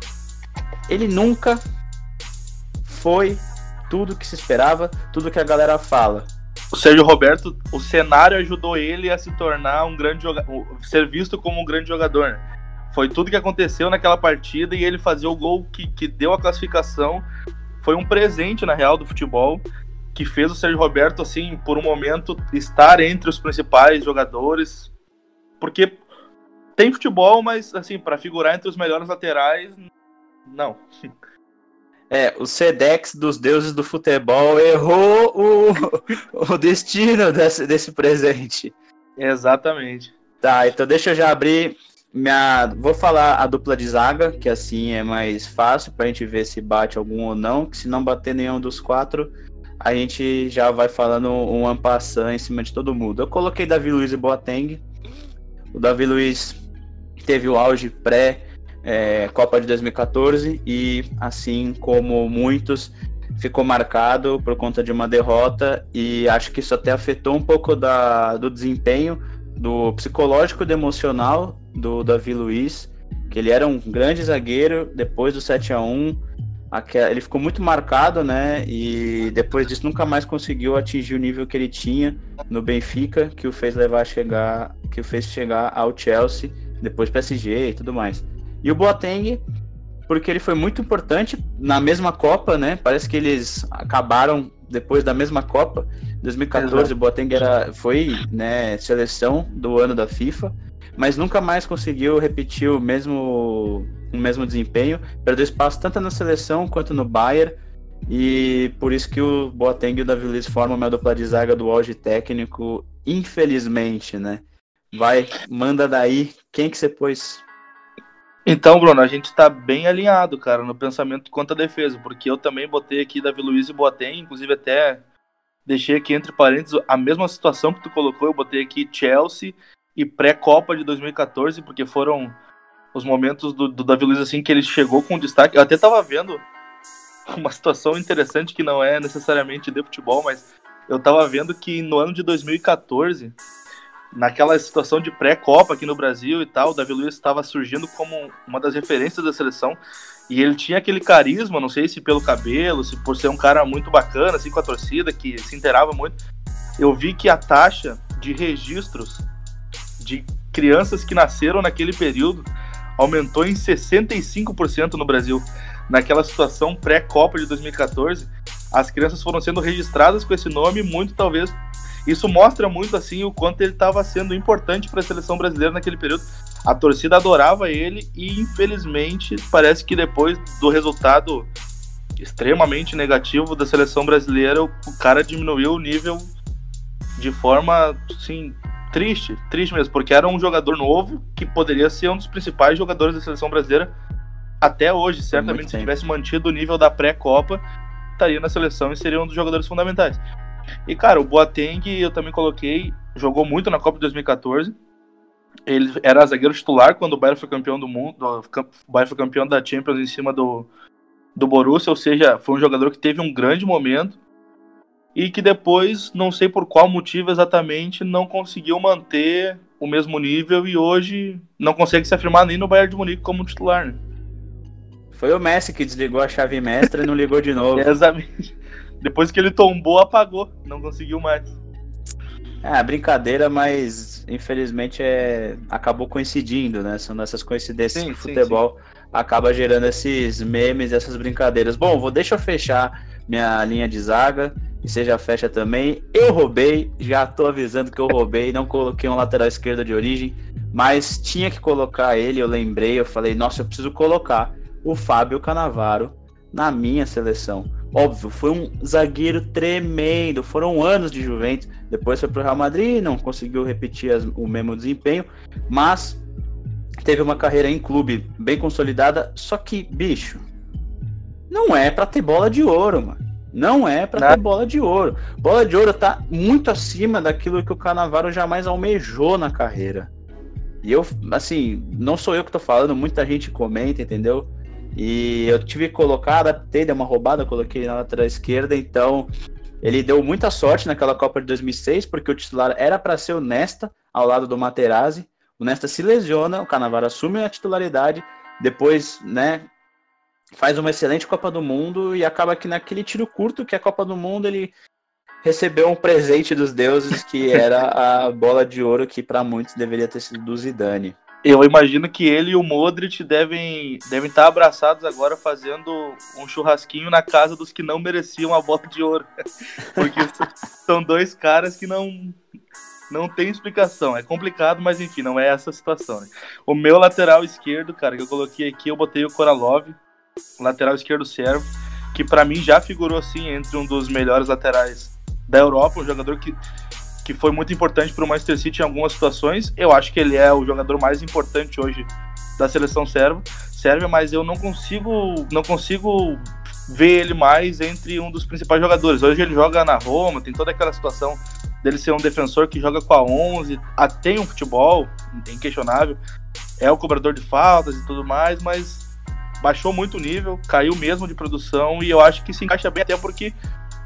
ele nunca foi tudo que se esperava, tudo que a galera fala. O Sérgio Roberto, o cenário ajudou ele a se tornar um grande jogador, ser visto como um grande jogador. Né? Foi tudo que aconteceu naquela partida e ele fazer o gol que, que deu a classificação. Foi um presente, na real, do futebol, que fez o Sérgio Roberto, assim, por um momento, estar entre os principais jogadores. Porque tem futebol, mas, assim, para figurar entre os melhores laterais, não. É, o Sedex dos deuses do futebol errou o, o destino desse, desse presente. Exatamente. Tá, então deixa eu já abrir minha. Vou falar a dupla de zaga, que assim é mais fácil pra gente ver se bate algum ou não. Que se não bater nenhum dos quatro, a gente já vai falando um ampassant em cima de todo mundo. Eu coloquei Davi Luiz e Boateng. O Davi Luiz teve o auge pré é, Copa de 2014 e, assim como muitos, ficou marcado por conta de uma derrota e acho que isso até afetou um pouco da, do desempenho do psicológico e do emocional do Davi Luiz, que ele era um grande zagueiro depois do 7 a 1 ele ficou muito marcado, né? E depois disso nunca mais conseguiu atingir o nível que ele tinha no Benfica, que o fez levar a chegar, que o fez chegar ao Chelsea, depois PSG e tudo mais. E o Boateng, porque ele foi muito importante na mesma Copa, né? Parece que eles acabaram depois da mesma Copa. 2014 Exato. o Boateng era, foi né, seleção do ano da FIFA, mas nunca mais conseguiu repetir o mesmo, o mesmo desempenho. Perdeu espaço tanto na seleção quanto no Bayern. E por isso que o Boateng e o Davi Luiz formam uma dupla de zaga do auge técnico, infelizmente, né? Vai, manda daí. Quem que você pôs? Então, Bruno, a gente está bem alinhado, cara, no pensamento quanto à defesa, porque eu também botei aqui Davi Luiz e Boateng, inclusive até deixei aqui entre parênteses a mesma situação que tu colocou, eu botei aqui Chelsea e pré-Copa de 2014, porque foram os momentos do, do Davi Luiz assim que ele chegou com destaque. Eu até tava vendo uma situação interessante que não é necessariamente de futebol, mas eu tava vendo que no ano de 2014 naquela situação de pré-copa aqui no Brasil e tal, o Davi Luiz estava surgindo como uma das referências da seleção e ele tinha aquele carisma, não sei se pelo cabelo, se por ser um cara muito bacana assim com a torcida, que se inteirava muito. Eu vi que a taxa de registros de crianças que nasceram naquele período aumentou em 65% no Brasil. Naquela situação pré-copa de 2014, as crianças foram sendo registradas com esse nome, muito talvez isso mostra muito assim o quanto ele estava sendo importante para a seleção brasileira naquele período. A torcida adorava ele e infelizmente parece que depois do resultado extremamente negativo da seleção brasileira, o cara diminuiu o nível de forma assim triste, triste mesmo, porque era um jogador novo que poderia ser um dos principais jogadores da seleção brasileira até hoje, certamente se tivesse mantido o nível da pré-copa, estaria na seleção e seria um dos jogadores fundamentais. E, cara, o Boateng eu também coloquei, jogou muito na Copa de 2014. Ele era zagueiro titular quando o Bayern foi campeão do mundo, o Bayern foi campeão da Champions em cima do, do Borussia, ou seja, foi um jogador que teve um grande momento e que depois, não sei por qual motivo exatamente, não conseguiu manter o mesmo nível e hoje não consegue se afirmar nem no Bayern de Munique como titular, né? Foi o Messi que desligou a chave mestra e não ligou de novo. Exatamente. Depois que ele tombou, apagou. Não conseguiu mais. É, brincadeira, mas infelizmente é... acabou coincidindo, né? São essas coincidências sim, que o futebol sim. acaba gerando esses memes, essas brincadeiras. Bom, vou deixa eu fechar minha linha de zaga e já fecha também. Eu roubei, já tô avisando que eu roubei, não coloquei um lateral esquerdo de origem, mas tinha que colocar ele, eu lembrei, eu falei, nossa, eu preciso colocar o Fábio Canavaro na minha seleção. Óbvio, foi um zagueiro tremendo, foram anos de Juventus. Depois foi para o Real Madrid, não conseguiu repetir as, o mesmo desempenho, mas teve uma carreira em clube bem consolidada. Só que, bicho, não é para ter bola de ouro, mano. Não é para ter bola de ouro. Bola de ouro tá muito acima daquilo que o Canavaro jamais almejou na carreira. E eu, assim, não sou eu que tô falando, muita gente comenta, entendeu? E eu tive que colocar, adaptei, dei uma roubada, coloquei na lateral esquerda, então ele deu muita sorte naquela Copa de 2006, porque o titular era para ser o Nesta, ao lado do Materazzi. O Nesta se lesiona, o Canavaro assume a titularidade, depois, né, faz uma excelente Copa do Mundo e acaba que naquele tiro curto que é a Copa do Mundo, ele recebeu um presente dos deuses que era a bola de ouro que para muitos deveria ter sido do Zidane. Eu imagino que ele e o Modric devem, devem estar abraçados agora fazendo um churrasquinho na casa dos que não mereciam a bola de ouro. Porque são dois caras que não não tem explicação. É complicado, mas enfim, não é essa a situação. Né? O meu lateral esquerdo, cara, que eu coloquei aqui, eu botei o Koralov, lateral esquerdo servo, que para mim já figurou assim entre um dos melhores laterais da Europa, um jogador que que foi muito importante para o Manchester City em algumas situações. Eu acho que ele é o jogador mais importante hoje da seleção sérvia, sérvia mas eu não consigo, não consigo ver ele mais entre um dos principais jogadores. Hoje ele joga na Roma, tem toda aquela situação dele ser um defensor que joga com a 11, tem um futebol inquestionável, é o cobrador de faltas e tudo mais, mas baixou muito o nível, caiu mesmo de produção e eu acho que se encaixa bem até porque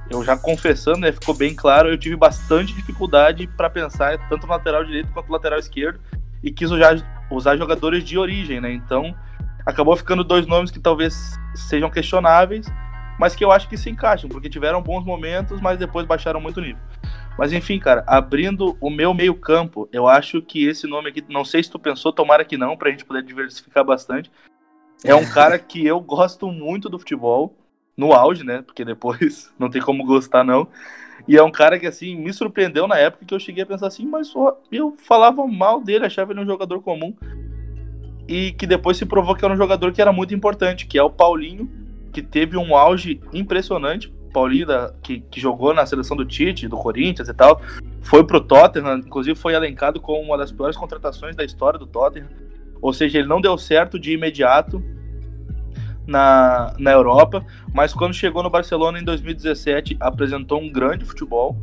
eu já confessando, né, ficou bem claro, eu tive bastante dificuldade para pensar tanto no lateral direito quanto no lateral esquerdo e quis usar, usar jogadores de origem, né? Então, acabou ficando dois nomes que talvez sejam questionáveis, mas que eu acho que se encaixam, porque tiveram bons momentos, mas depois baixaram muito o nível. Mas enfim, cara, abrindo o meu meio-campo, eu acho que esse nome aqui, não sei se tu pensou, tomara que não, pra gente poder diversificar bastante. É um cara que eu gosto muito do futebol no auge, né? Porque depois não tem como gostar, não. E é um cara que, assim, me surpreendeu na época que eu cheguei a pensar assim, mas eu falava mal dele, achava ele um jogador comum. E que depois se provou que era um jogador que era muito importante, que é o Paulinho, que teve um auge impressionante. Paulinho, da, que, que jogou na seleção do Tite, do Corinthians e tal, foi pro Tottenham, inclusive foi elencado como uma das piores contratações da história do Tottenham. Ou seja, ele não deu certo de imediato, na, na Europa, mas quando chegou no Barcelona em 2017, apresentou um grande futebol,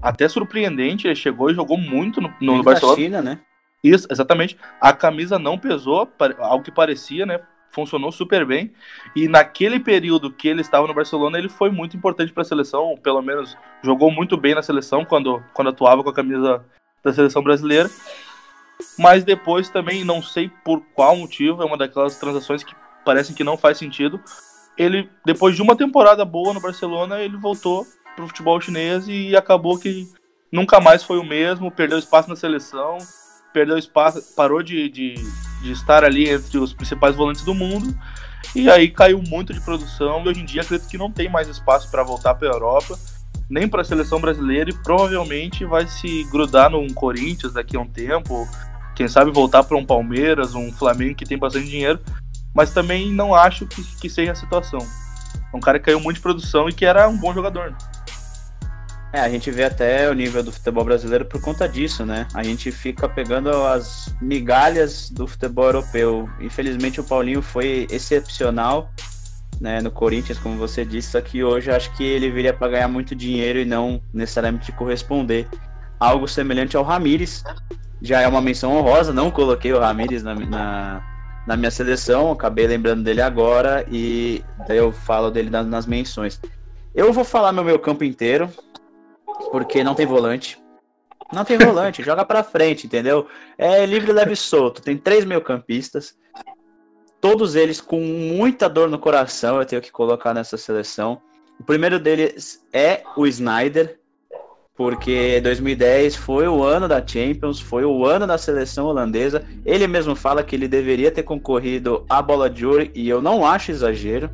até surpreendente, ele chegou e jogou muito no, no Barcelona. China, né? Isso, exatamente. A camisa não pesou, ao que parecia, né? Funcionou super bem. E naquele período que ele estava no Barcelona, ele foi muito importante para a seleção, pelo menos jogou muito bem na seleção quando, quando atuava com a camisa da seleção brasileira. Mas depois também, não sei por qual motivo, é uma daquelas transações que parecem que não faz sentido. Ele, depois de uma temporada boa no Barcelona, ele voltou pro futebol chinês e acabou que nunca mais foi o mesmo, perdeu espaço na seleção, perdeu espaço, parou de, de, de estar ali entre os principais volantes do mundo, e aí caiu muito de produção, e hoje em dia acredito que não tem mais espaço para voltar para a Europa, nem para a seleção brasileira, e provavelmente vai se grudar num Corinthians daqui a um tempo, quem sabe voltar para um Palmeiras, um Flamengo que tem bastante dinheiro, mas também não acho que, que seja a situação. É um cara que caiu muito de produção e que era um bom jogador. É, a gente vê até o nível do futebol brasileiro por conta disso, né? A gente fica pegando as migalhas do futebol europeu. Infelizmente o Paulinho foi excepcional, né, no Corinthians, como você disse, só que hoje acho que ele viria para ganhar muito dinheiro e não necessariamente corresponder. Algo semelhante ao Ramires. Já é uma menção honrosa, não coloquei o Ramires na, na na minha seleção, acabei lembrando dele agora e daí eu falo dele nas, nas menções. Eu vou falar meu meio campo inteiro, porque não tem volante. Não tem volante, joga para frente, entendeu? É livre, leve e solto. Tem três meio-campistas, todos eles com muita dor no coração, eu tenho que colocar nessa seleção. O primeiro deles é o Snyder, porque 2010 foi o ano da Champions, foi o ano da seleção holandesa. Ele mesmo fala que ele deveria ter concorrido à bola de ouro e eu não acho exagero.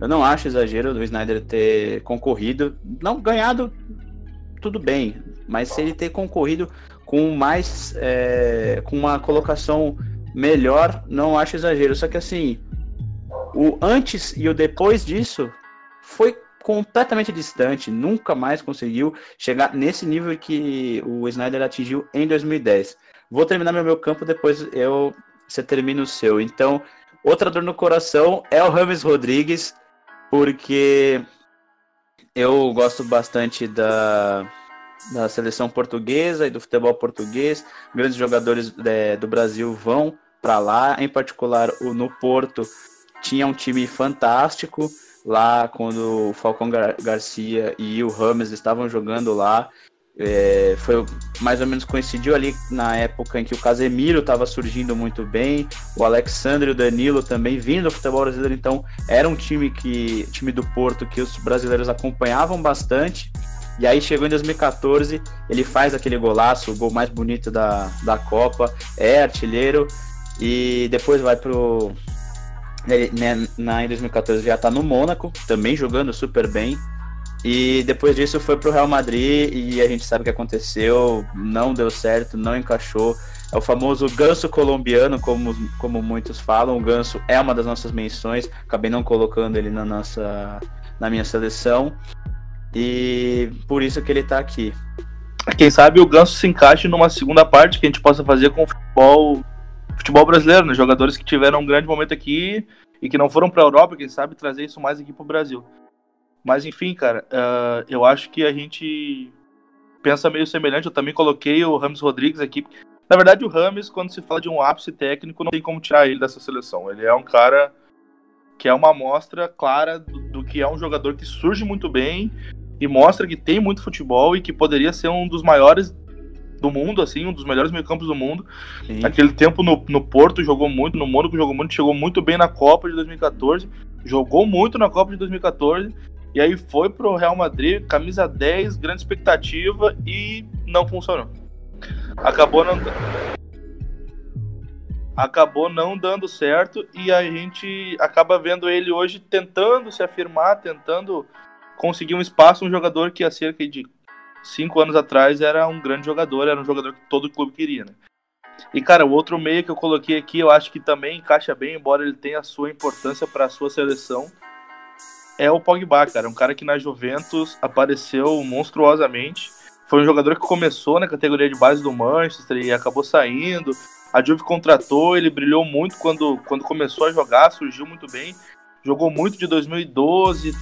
Eu não acho exagero do Snyder ter concorrido, não ganhado, tudo bem, mas se ele ter concorrido com mais, é, com uma colocação melhor, não acho exagero. Só que assim, o antes e o depois disso foi completamente distante, nunca mais conseguiu chegar nesse nível que o Snyder atingiu em 2010. Vou terminar meu, meu campo, depois eu você termina o seu. Então, outra dor no coração é o Rames Rodrigues, porque eu gosto bastante da, da seleção portuguesa e do futebol português. Grandes jogadores é, do Brasil vão para lá, em particular o no Porto tinha um time fantástico lá quando o Falcão Gar Garcia e o Rames estavam jogando lá. É, foi mais ou menos coincidiu ali na época em que o Casemiro estava surgindo muito bem, o Alexandre e o Danilo também vindo do futebol brasileiro, então era um time que time do Porto que os brasileiros acompanhavam bastante. E aí chegou em 2014, ele faz aquele golaço, o gol mais bonito da, da Copa, é artilheiro e depois vai pro ele, né, na, em 2014 já está no Mônaco, também jogando super bem. E depois disso foi pro Real Madrid e a gente sabe o que aconteceu, não deu certo, não encaixou. É o famoso ganso colombiano, como, como muitos falam. O ganso é uma das nossas menções, acabei não colocando ele na nossa na minha seleção. E por isso que ele está aqui. Quem sabe o ganso se encaixe numa segunda parte que a gente possa fazer com o futebol futebol brasileiro, né? Jogadores que tiveram um grande momento aqui e que não foram para a Europa, quem sabe trazer isso mais aqui para o Brasil. Mas enfim, cara, uh, eu acho que a gente pensa meio semelhante. Eu também coloquei o Rames Rodrigues aqui. Na verdade, o Rames, quando se fala de um ápice técnico, não tem como tirar ele dessa seleção. Ele é um cara que é uma amostra clara do, do que é um jogador que surge muito bem e mostra que tem muito futebol e que poderia ser um dos maiores do mundo, assim, um dos melhores meio-campos do mundo. Sim. Naquele tempo no, no Porto jogou muito, no Mônaco jogou muito, chegou muito bem na Copa de 2014, jogou muito na Copa de 2014, e aí foi pro Real Madrid, camisa 10, grande expectativa e não funcionou. Acabou não acabou não dando certo e a gente acaba vendo ele hoje tentando se afirmar, tentando conseguir um espaço, um jogador que há cerca de cinco anos atrás era um grande jogador, era um jogador que todo clube queria, né? E, cara, o outro meio que eu coloquei aqui, eu acho que também encaixa bem, embora ele tenha a sua importância para a sua seleção, é o Pogba, cara. Um cara que na Juventus apareceu monstruosamente. Foi um jogador que começou na categoria de base do Manchester e acabou saindo. A Juve contratou, ele brilhou muito quando, quando começou a jogar, surgiu muito bem jogou muito de 2012,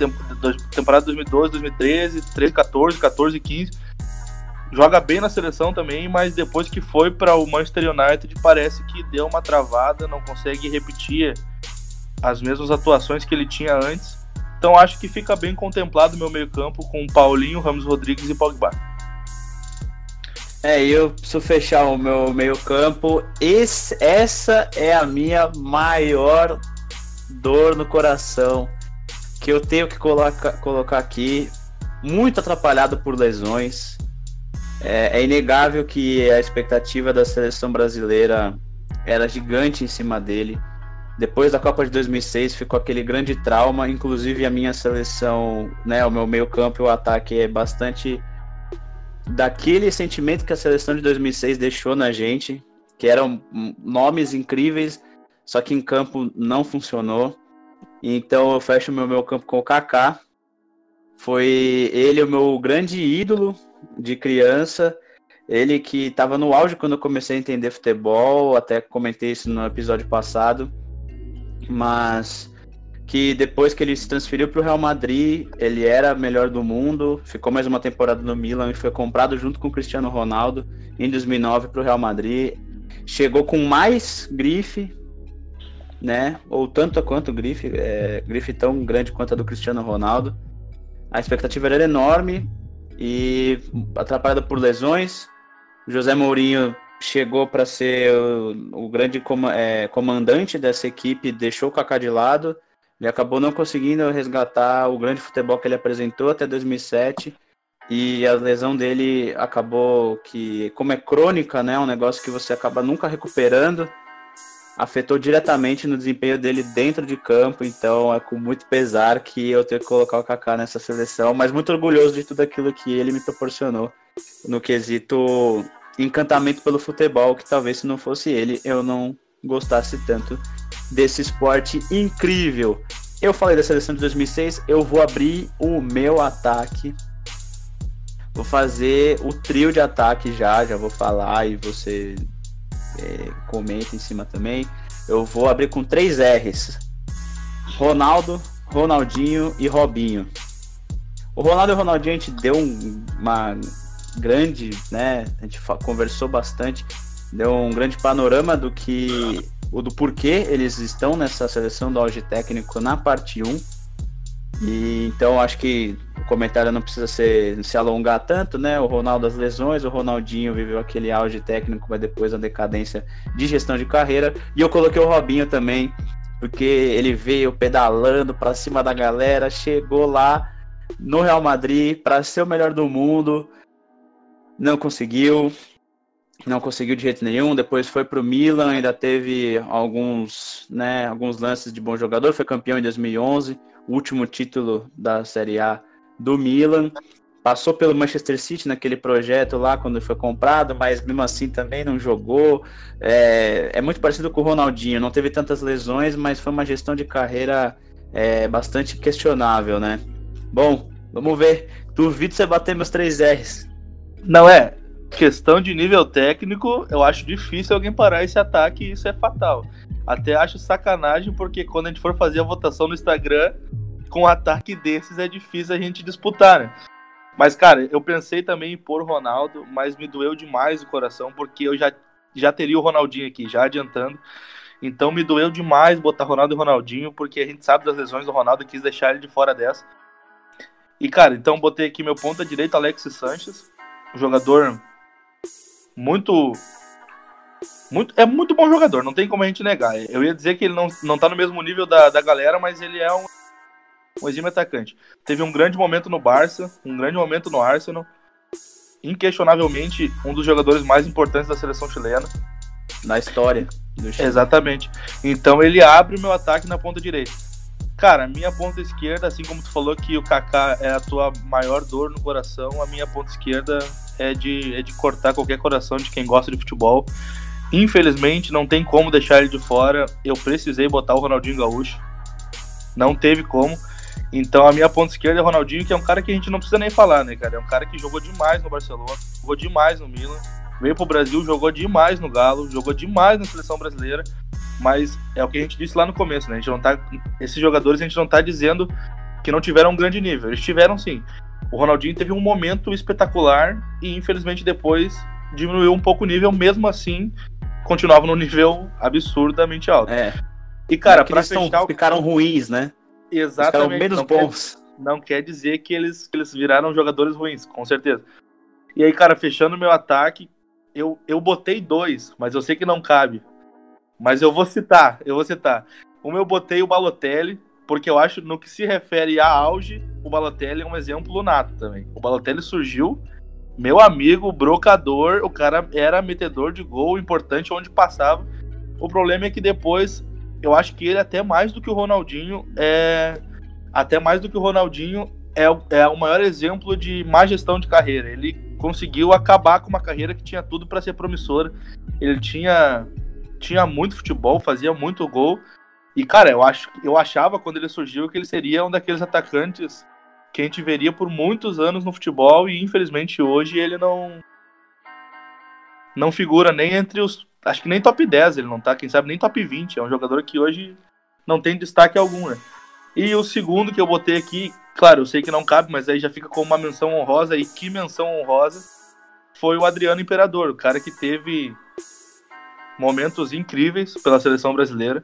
temporada 2012, 2013, 13, 14, 14, 15. Joga bem na seleção também, mas depois que foi para o Manchester United parece que deu uma travada, não consegue repetir as mesmas atuações que ele tinha antes. Então acho que fica bem contemplado o meu meio-campo com Paulinho, Ramos Rodrigues e Pogba. É, eu preciso fechar o meu meio-campo. Essa é a minha maior dor no coração que eu tenho que colocar, colocar aqui, muito atrapalhado por lesões. É, é, inegável que a expectativa da seleção brasileira era gigante em cima dele. Depois da Copa de 2006 ficou aquele grande trauma, inclusive a minha seleção, né, o meu meio-campo e o ataque é bastante daquele sentimento que a seleção de 2006 deixou na gente, que eram nomes incríveis, só que em campo não funcionou. Então eu fecho o meu, meu campo com o Kaká. Foi ele o meu grande ídolo de criança. Ele que estava no auge quando eu comecei a entender futebol, até comentei isso no episódio passado. Mas que depois que ele se transferiu para o Real Madrid, ele era melhor do mundo, ficou mais uma temporada no Milan e foi comprado junto com o Cristiano Ronaldo em 2009 para o Real Madrid. Chegou com mais grife, né? Ou tanto quanto o Grife, é, Grife tão grande quanto a do Cristiano Ronaldo. A expectativa era enorme e atrapalhada por lesões. José Mourinho chegou para ser o, o grande com, é, comandante dessa equipe, deixou o Kaká de lado. Ele acabou não conseguindo resgatar o grande futebol que ele apresentou até 2007 e a lesão dele acabou que, como é crônica, né, um negócio que você acaba nunca recuperando afetou diretamente no desempenho dele dentro de campo, então é com muito pesar que eu tenho que colocar o Kaká nessa seleção, mas muito orgulhoso de tudo aquilo que ele me proporcionou no quesito encantamento pelo futebol, que talvez se não fosse ele eu não gostasse tanto desse esporte incrível. Eu falei da seleção de 2006, eu vou abrir o meu ataque. Vou fazer o trio de ataque já, já vou falar e você é, comenta em cima também. Eu vou abrir com três R's: Ronaldo, Ronaldinho e Robinho. O Ronaldo e o Ronaldinho a gente deu um, uma grande, né? A gente conversou bastante, deu um grande panorama do que o do porquê eles estão nessa seleção do auge técnico na parte 1. E então acho que comentário não precisa ser, se alongar tanto, né? O Ronaldo as lesões, o Ronaldinho viveu aquele auge técnico, mas depois a decadência de gestão de carreira. E eu coloquei o Robinho também, porque ele veio pedalando para cima da galera, chegou lá no Real Madrid para ser o melhor do mundo, não conseguiu, não conseguiu de jeito nenhum. Depois foi para o Milan, ainda teve alguns, né, alguns lances de bom jogador. Foi campeão em 2011, o último título da Série A do Milan. Passou pelo Manchester City naquele projeto lá quando foi comprado, mas mesmo assim também não jogou. É, é muito parecido com o Ronaldinho, não teve tantas lesões, mas foi uma gestão de carreira é, bastante questionável, né? Bom, vamos ver. Duvido você bater meus três R's. Não é, questão de nível técnico, eu acho difícil alguém parar esse ataque e isso é fatal. Até acho sacanagem, porque quando a gente for fazer a votação no Instagram, com um ataque desses é difícil a gente disputar, né? Mas, cara, eu pensei também em pôr o Ronaldo, mas me doeu demais o coração, porque eu já, já teria o Ronaldinho aqui, já adiantando. Então me doeu demais botar Ronaldo e Ronaldinho, porque a gente sabe das lesões do Ronaldo e quis deixar ele de fora dessa. E, cara, então botei aqui meu ponta direito, Alexis Sanches, um jogador muito. Muito, é muito bom jogador, não tem como a gente negar. Eu ia dizer que ele não, não tá no mesmo nível da, da galera, mas ele é um, um exímio atacante. Teve um grande momento no Barça, um grande momento no Arsenal. Inquestionavelmente, um dos jogadores mais importantes da seleção chilena. Na história. Exatamente. Então ele abre o meu ataque na ponta direita. Cara, minha ponta esquerda, assim como tu falou que o Kaká é a tua maior dor no coração, a minha ponta esquerda é de, é de cortar qualquer coração de quem gosta de futebol. Infelizmente, não tem como deixar ele de fora. Eu precisei botar o Ronaldinho Gaúcho. Não teve como. Então a minha ponta esquerda é o Ronaldinho, que é um cara que a gente não precisa nem falar, né, cara? É um cara que jogou demais no Barcelona, jogou demais no Milan, veio pro Brasil, jogou demais no Galo, jogou demais na seleção brasileira mas é o que a gente disse lá no começo, né? A gente não tá, esses jogadores a gente não tá dizendo que não tiveram um grande nível. Eles tiveram sim. O Ronaldinho teve um momento espetacular e infelizmente depois diminuiu um pouco o nível, mesmo assim continuava no nível absurdamente alto. É. E cara, para fechar, ficaram ruins, né? Exatamente. Ficaram menos não bons. Quer, não quer dizer que eles, que eles viraram jogadores ruins, com certeza. E aí, cara, fechando meu ataque, eu, eu botei dois, mas eu sei que não cabe. Mas eu vou citar, eu vou citar. Como eu botei o Balotelli, porque eu acho, no que se refere a auge, o Balotelli é um exemplo nato também. O Balotelli surgiu, meu amigo, brocador, o cara era metedor de gol importante onde passava. O problema é que depois, eu acho que ele, até mais do que o Ronaldinho, é. Até mais do que o Ronaldinho, é, é o maior exemplo de má gestão de carreira. Ele conseguiu acabar com uma carreira que tinha tudo para ser promissora. Ele tinha tinha muito futebol, fazia muito gol. E, cara, eu, acho, eu achava quando ele surgiu que ele seria um daqueles atacantes que a gente veria por muitos anos no futebol e infelizmente hoje ele não não figura nem entre os acho que nem top 10 ele não tá, quem sabe nem top 20, é um jogador que hoje não tem destaque algum, né? E o segundo que eu botei aqui, claro, eu sei que não cabe, mas aí já fica com uma menção honrosa e que menção honrosa foi o Adriano Imperador, o cara que teve momentos incríveis pela seleção brasileira.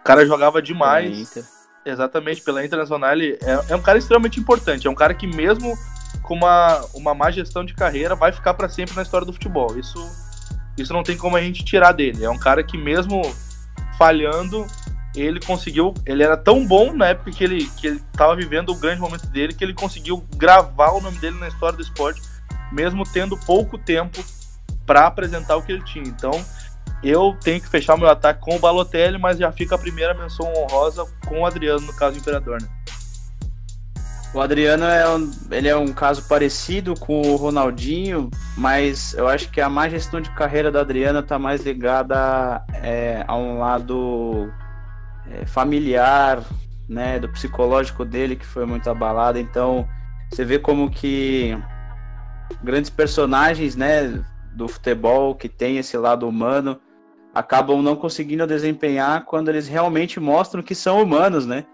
O cara jogava demais. Exatamente, pela Internacional. Ele é, é um cara extremamente importante. É um cara que, mesmo com uma, uma má gestão de carreira, vai ficar para sempre na história do futebol. Isso, isso não tem como a gente tirar dele. É um cara que, mesmo falhando, ele conseguiu. Ele era tão bom na época que ele, que ele tava vivendo o grande momento dele que ele conseguiu gravar o nome dele na história do esporte, mesmo tendo pouco tempo para apresentar o que ele tinha. Então, eu tenho que fechar meu ataque com o Balotelli, mas já fica a primeira menção honrosa com o Adriano, no caso do Imperador, né? O Adriano é um, ele é um caso parecido com o Ronaldinho, mas eu acho que a má gestão de carreira do Adriano está mais ligada é, a um lado é, familiar, né, do psicológico dele que foi muito abalado. Então você vê como que grandes personagens, né, do futebol que tem esse lado humano acabam não conseguindo desempenhar quando eles realmente mostram que são humanos, né?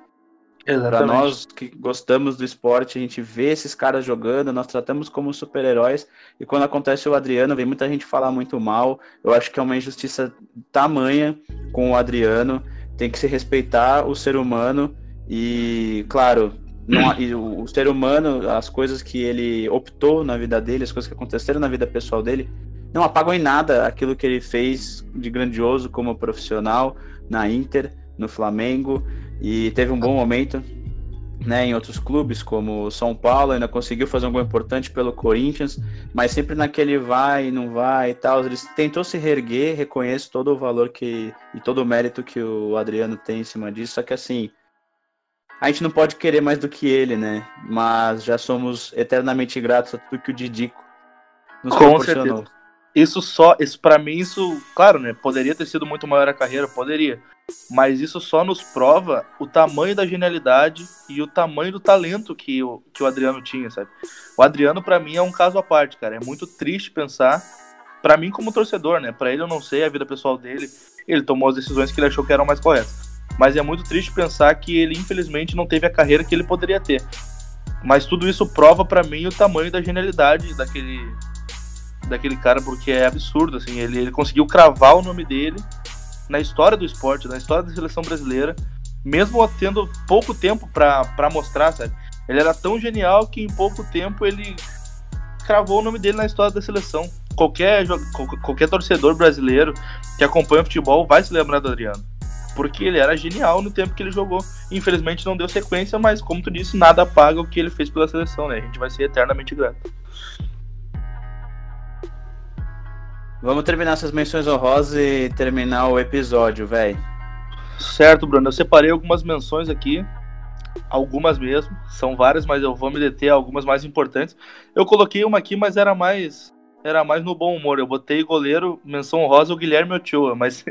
Para nós que gostamos do esporte, a gente vê esses caras jogando, nós tratamos como super-heróis, e quando acontece o Adriano, vem muita gente falar muito mal. Eu acho que é uma injustiça tamanha com o Adriano. Tem que se respeitar o ser humano, e, claro, não, e o, o ser humano, as coisas que ele optou na vida dele, as coisas que aconteceram na vida pessoal dele, não apagam em nada aquilo que ele fez de grandioso como profissional na Inter, no Flamengo e teve um bom momento né, em outros clubes, como São Paulo, ainda conseguiu fazer um gol importante pelo Corinthians, mas sempre naquele vai e não vai e tal. Ele tentou se reerguer, reconheço todo o valor que e todo o mérito que o Adriano tem em cima disso, só que assim, a gente não pode querer mais do que ele, né? Mas já somos eternamente gratos a tudo que o Didico nos Com proporcionou. Certeza. Isso só, isso para mim isso, claro, né? Poderia ter sido muito maior a carreira, poderia. Mas isso só nos prova o tamanho da genialidade e o tamanho do talento que o, que o Adriano tinha, sabe? O Adriano, para mim, é um caso à parte, cara. É muito triste pensar, para mim, como torcedor, né? Para ele, eu não sei a vida pessoal dele. Ele tomou as decisões que ele achou que eram mais corretas. Mas é muito triste pensar que ele, infelizmente, não teve a carreira que ele poderia ter. Mas tudo isso prova para mim o tamanho da genialidade daquele, daquele cara, porque é absurdo, assim. Ele, ele conseguiu cravar o nome dele na história do esporte, na história da seleção brasileira, mesmo tendo pouco tempo para mostrar, sabe? Ele era tão genial que em pouco tempo ele cravou o nome dele na história da seleção. Qualquer, qualquer torcedor brasileiro que acompanha o futebol vai se lembrar do Adriano. Porque ele era genial no tempo que ele jogou. Infelizmente não deu sequência, mas como tu disse, nada paga o que ele fez pela seleção, né? A gente vai ser eternamente grato. Vamos terminar essas menções honrosas e terminar o episódio, velho. Certo, Bruno. Eu separei algumas menções aqui. Algumas mesmo. São várias, mas eu vou me deter a algumas mais importantes. Eu coloquei uma aqui, mas era mais era mais no bom humor. Eu botei goleiro, menção honrosa, o Guilherme Ochoa, mas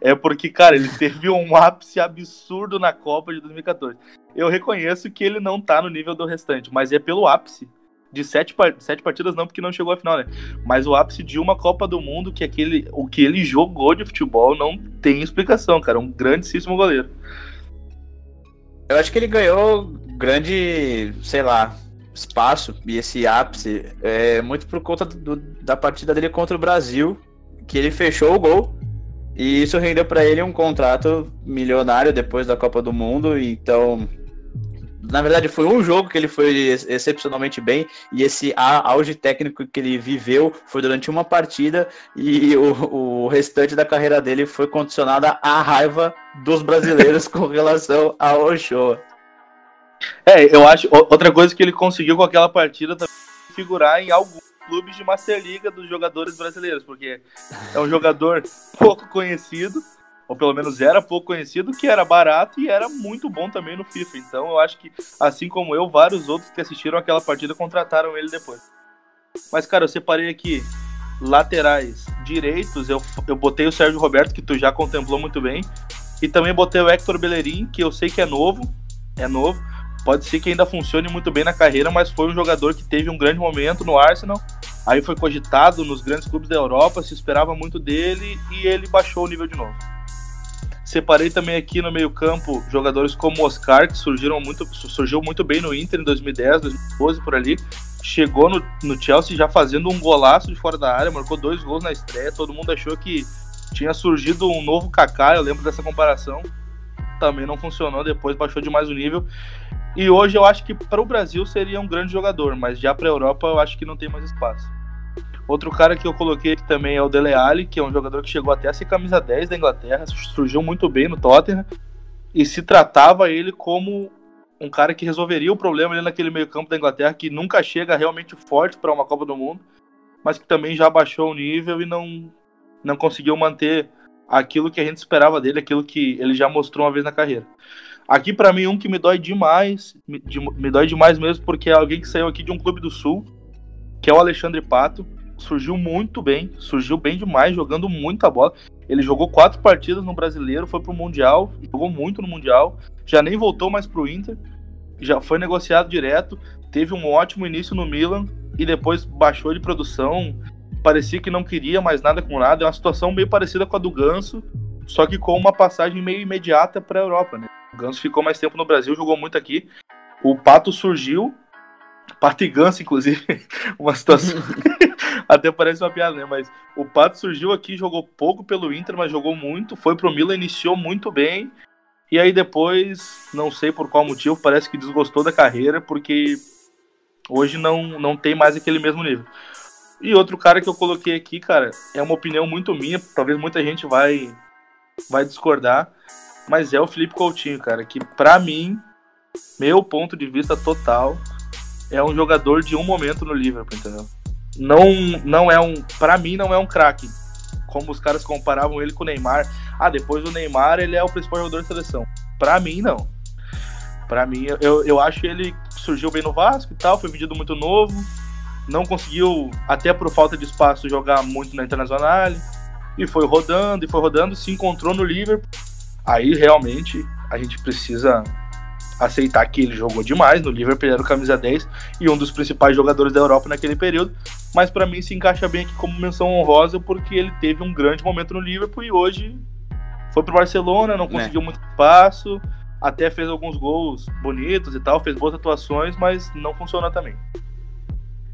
é porque, cara, ele teve um ápice absurdo na Copa de 2014. Eu reconheço que ele não tá no nível do restante, mas é pelo ápice de sete, sete partidas não, porque não chegou à final, né? Mas o ápice de uma Copa do Mundo, que aquele, o que ele jogou de futebol não tem explicação, cara. Um grandíssimo goleiro. Eu acho que ele ganhou grande, sei lá, espaço e esse ápice é muito por conta do, da partida dele contra o Brasil, que ele fechou o gol. E isso rendeu para ele um contrato milionário depois da Copa do Mundo. Então, na verdade, foi um jogo que ele foi excepcionalmente bem, e esse auge técnico que ele viveu foi durante uma partida, e o, o restante da carreira dele foi condicionada à raiva dos brasileiros com relação ao Ochoa. É, eu acho. Outra coisa que ele conseguiu com aquela partida também figurar em alguns clubes de Master Liga dos jogadores brasileiros, porque é um jogador pouco conhecido, ou pelo menos era pouco conhecido, que era barato e era muito bom também no FIFA. Então eu acho que, assim como eu, vários outros que assistiram aquela partida contrataram ele depois. Mas, cara, eu separei aqui laterais direitos, eu, eu botei o Sérgio Roberto, que tu já contemplou muito bem, e também botei o Hector Bellerin, que eu sei que é novo, é novo, pode ser que ainda funcione muito bem na carreira, mas foi um jogador que teve um grande momento no Arsenal, aí foi cogitado nos grandes clubes da Europa, se esperava muito dele e ele baixou o nível de novo. Separei também aqui no meio-campo jogadores como Oscar, que surgiram muito, surgiu muito bem no Inter em 2010, 2012 por ali. Chegou no, no Chelsea já fazendo um golaço de fora da área, marcou dois gols na estreia. Todo mundo achou que tinha surgido um novo Kaká, eu lembro dessa comparação. Também não funcionou, depois baixou demais o nível. E hoje eu acho que para o Brasil seria um grande jogador, mas já para a Europa eu acho que não tem mais espaço. Outro cara que eu coloquei aqui também é o Dele Alli, que é um jogador que chegou até a ser camisa 10 da Inglaterra, surgiu muito bem no Tottenham e se tratava ele como um cara que resolveria o problema ali naquele meio-campo da Inglaterra, que nunca chega realmente forte para uma Copa do Mundo, mas que também já baixou o nível e não, não conseguiu manter aquilo que a gente esperava dele, aquilo que ele já mostrou uma vez na carreira. Aqui para mim um que me dói demais, me, de, me dói demais mesmo porque é alguém que saiu aqui de um clube do Sul, que é o Alexandre Pato surgiu muito bem, surgiu bem demais, jogando muita bola. Ele jogou quatro partidas no Brasileiro, foi pro Mundial, jogou muito no Mundial, já nem voltou mais pro Inter, já foi negociado direto, teve um ótimo início no Milan e depois baixou de produção, parecia que não queria mais nada com nada, é uma situação meio parecida com a do Ganso, só que com uma passagem meio imediata para a Europa, né? O Ganso ficou mais tempo no Brasil, jogou muito aqui. O Pato surgiu, Pato e Ganso, inclusive, uma situação. Até parece uma piada, né? Mas o Pato surgiu aqui, jogou pouco pelo Inter, mas jogou muito. Foi pro Milan, iniciou muito bem. E aí depois, não sei por qual motivo, parece que desgostou da carreira, porque hoje não, não tem mais aquele mesmo nível. E outro cara que eu coloquei aqui, cara, é uma opinião muito minha, talvez muita gente vai, vai discordar, mas é o Felipe Coutinho, cara, que para mim, meu ponto de vista total, é um jogador de um momento no Liverpool, entendeu? Não, não é um, para mim não é um craque, como os caras comparavam ele com o Neymar. Ah, depois do Neymar ele é o principal jogador da seleção. Para mim não. Para mim eu, eu acho que ele surgiu bem no Vasco e tal, foi vendido muito novo, não conseguiu até por falta de espaço jogar muito na Internacional e foi rodando e foi rodando, se encontrou no Liverpool. Aí realmente a gente precisa aceitar que ele jogou demais no Liverpool, ele era o camisa 10 e um dos principais jogadores da Europa naquele período, mas para mim se encaixa bem aqui como menção honrosa porque ele teve um grande momento no Liverpool e hoje foi pro Barcelona, não é. conseguiu é. muito espaço, até fez alguns gols bonitos e tal, fez boas atuações, mas não funciona também.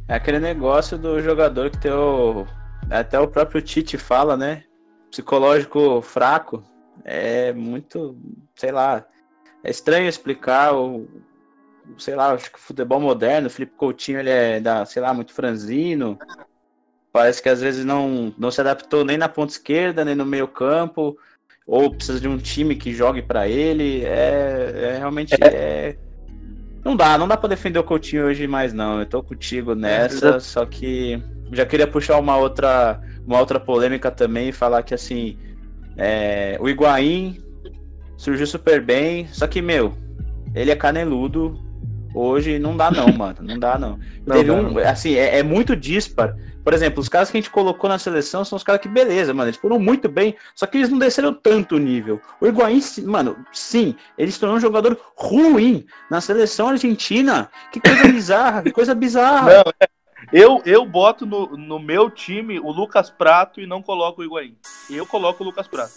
É aquele negócio do jogador que tem o até o próprio Tite fala, né? Psicológico fraco. É muito, sei lá, é estranho explicar o, sei lá, acho que o futebol moderno, o Felipe Coutinho, ele é, da, sei lá, muito franzino. Parece que às vezes não, não se adaptou nem na ponta esquerda, nem no meio campo, ou precisa de um time que jogue para ele. É, é realmente é. é... Não dá, não dá para defender o Coutinho hoje mais não. Eu tô contigo nessa, é, só que já queria puxar uma outra, uma outra polêmica também e falar que assim, é, o Higuaín surgiu super bem, só que, meu, ele é caneludo. Hoje não dá não, mano. Não dá não. não Teve um, assim, é, é, muito dispar. Por exemplo, os caras que a gente colocou na seleção são os caras que, beleza, mano, eles foram muito bem, só que eles não desceram tanto o nível. O Higuaín, mano, sim, ele se tornou um jogador ruim na seleção argentina. Que coisa bizarra, que coisa bizarra. Não, é, eu, eu boto no, no meu time o Lucas Prato e não coloco o Higuaín. Eu coloco o Lucas Prato.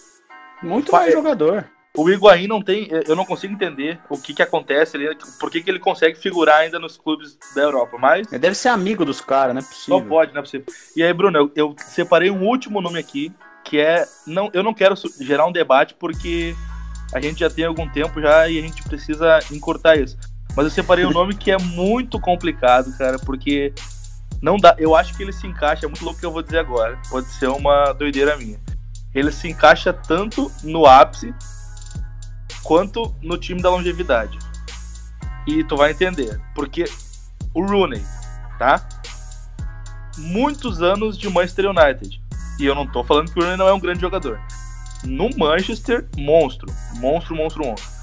Muito bom jogador. O Higuaín não tem. Eu não consigo entender o que, que acontece ali, por que, que ele consegue figurar ainda nos clubes da Europa. Mas. Ele deve ser amigo dos caras, não é possível. Não pode, não é possível. E aí, Bruno, eu, eu, separei um último nome aqui, que é. Não, eu não quero gerar um debate porque a gente já tem algum tempo já e a gente precisa encurtar isso. Mas eu separei um nome que é muito complicado, cara, porque não dá. Eu acho que ele se encaixa, é muito louco que eu vou dizer agora. Pode ser uma doideira minha. Ele se encaixa tanto no ápice quanto no time da longevidade. E tu vai entender. Porque o Rooney, tá? Muitos anos de Manchester United. E eu não tô falando que o Rooney não é um grande jogador. No Manchester, monstro. Monstro, monstro, monstro.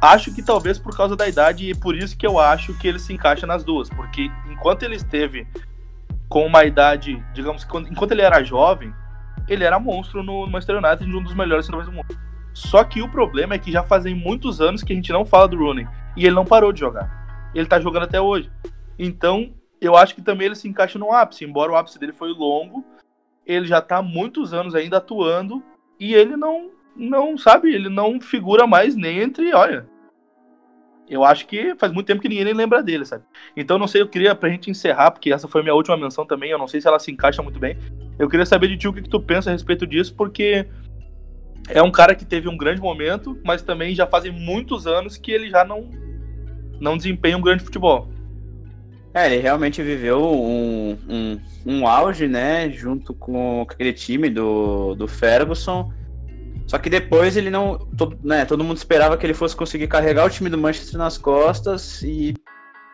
Acho que talvez por causa da idade e por isso que eu acho que ele se encaixa nas duas. Porque enquanto ele esteve com uma idade, digamos, enquanto ele era jovem, ele era monstro no Manchester United, um dos melhores centroavantes do mundo. Só que o problema é que já fazem muitos anos que a gente não fala do Rooney. E ele não parou de jogar. Ele tá jogando até hoje. Então, eu acho que também ele se encaixa no ápice. Embora o ápice dele foi longo, ele já tá há muitos anos ainda atuando. E ele não, não sabe, ele não figura mais nem entre, olha. Eu acho que faz muito tempo que ninguém nem lembra dele, sabe? Então, não sei, eu queria, pra gente encerrar, porque essa foi minha última menção também, eu não sei se ela se encaixa muito bem. Eu queria saber de ti o que, que tu pensa a respeito disso, porque é um cara que teve um grande momento, mas também já fazem muitos anos que ele já não, não desempenha um grande futebol. É, ele realmente viveu um, um, um auge, né, junto com aquele time do, do Ferguson. Só que depois ele não. Todo, né, todo mundo esperava que ele fosse conseguir carregar o time do Manchester nas costas e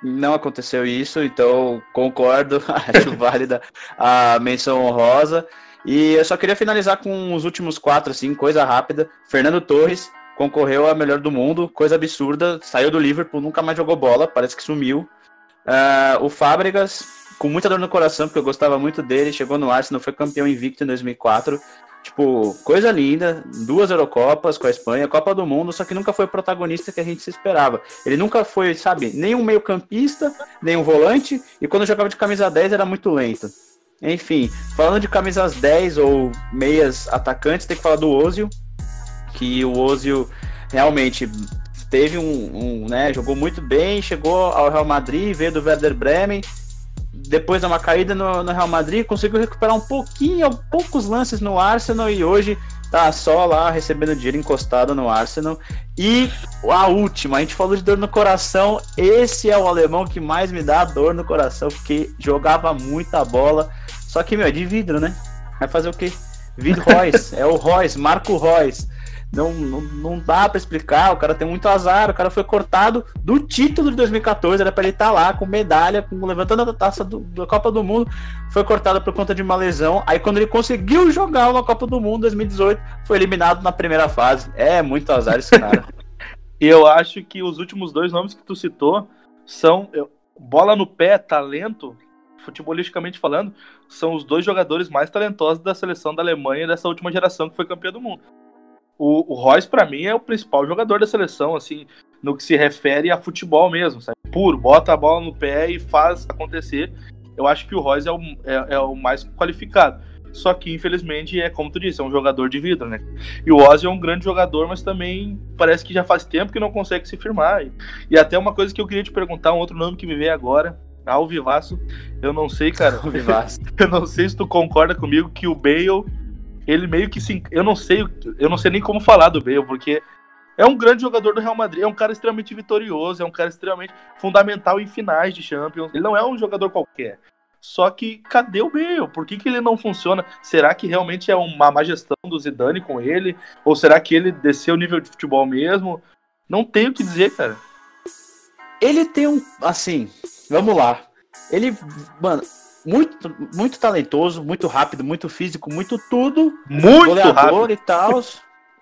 não aconteceu isso, então concordo, acho válida a menção honrosa. E eu só queria finalizar com os últimos quatro, assim, coisa rápida. Fernando Torres concorreu a melhor do mundo, coisa absurda, saiu do Liverpool, nunca mais jogou bola, parece que sumiu. Uh, o Fábricas, com muita dor no coração, porque eu gostava muito dele, chegou no Arsenal, foi campeão invicto em 2004. Tipo, coisa linda, duas Eurocopas com a Espanha, Copa do Mundo, só que nunca foi o protagonista que a gente se esperava. Ele nunca foi, sabe, nem um meio-campista, nem um volante, e quando jogava de camisa 10 era muito lento. Enfim, falando de camisas 10 ou meias atacantes, tem que falar do Ozil, que o Ozil realmente teve um, um, né, jogou muito bem, chegou ao Real Madrid, veio do Werder Bremen, depois de uma caída no, no, Real Madrid, conseguiu recuperar um pouquinho, poucos lances no Arsenal e hoje tá só lá recebendo dinheiro encostado no Arsenal. E a última, a gente falou de dor no coração, esse é o alemão que mais me dá dor no coração, porque jogava muita bola, só que, meu, é de vidro, né? Vai fazer o quê? Vid Royce, é o Royce, Marco Royce. Não, não, não dá para explicar, o cara tem muito azar, o cara foi cortado do título de 2014, era para ele estar tá lá com medalha, com, levantando a taça do, da Copa do Mundo, foi cortado por conta de uma lesão. Aí quando ele conseguiu jogar uma Copa do Mundo 2018, foi eliminado na primeira fase. É muito azar esse cara. e eu acho que os últimos dois nomes que tu citou são eu, bola no pé, talento, futebolisticamente falando, são os dois jogadores mais talentosos da seleção da Alemanha dessa última geração que foi campeã do mundo. O, o Royce, para mim, é o principal jogador da seleção, assim, no que se refere a futebol mesmo, sabe? Puro, bota a bola no pé e faz acontecer. Eu acho que o Royce é o, é, é o mais qualificado. Só que, infelizmente, é como tu disse, é um jogador de vidro, né? E o Ozzy é um grande jogador, mas também parece que já faz tempo que não consegue se firmar. E, e até uma coisa que eu queria te perguntar, um outro nome que me veio agora, Alvivaço. Eu não sei, cara. Alvivaço. eu não sei se tu concorda comigo que o Bale ele meio que se. Eu não sei, eu não sei nem como falar do Bale, porque é um grande jogador do Real Madrid, é um cara extremamente vitorioso, é um cara extremamente fundamental em finais de Champions. Ele não é um jogador qualquer. Só que cadê o Bale? Por que, que ele não funciona? Será que realmente é uma má gestão do Zidane com ele? Ou será que ele desceu o nível de futebol mesmo? Não tenho o que dizer, cara. Ele tem um. Assim, vamos lá. Ele. Mano, muito, muito talentoso, muito rápido, muito físico, muito tudo. Muito rápido. e tal.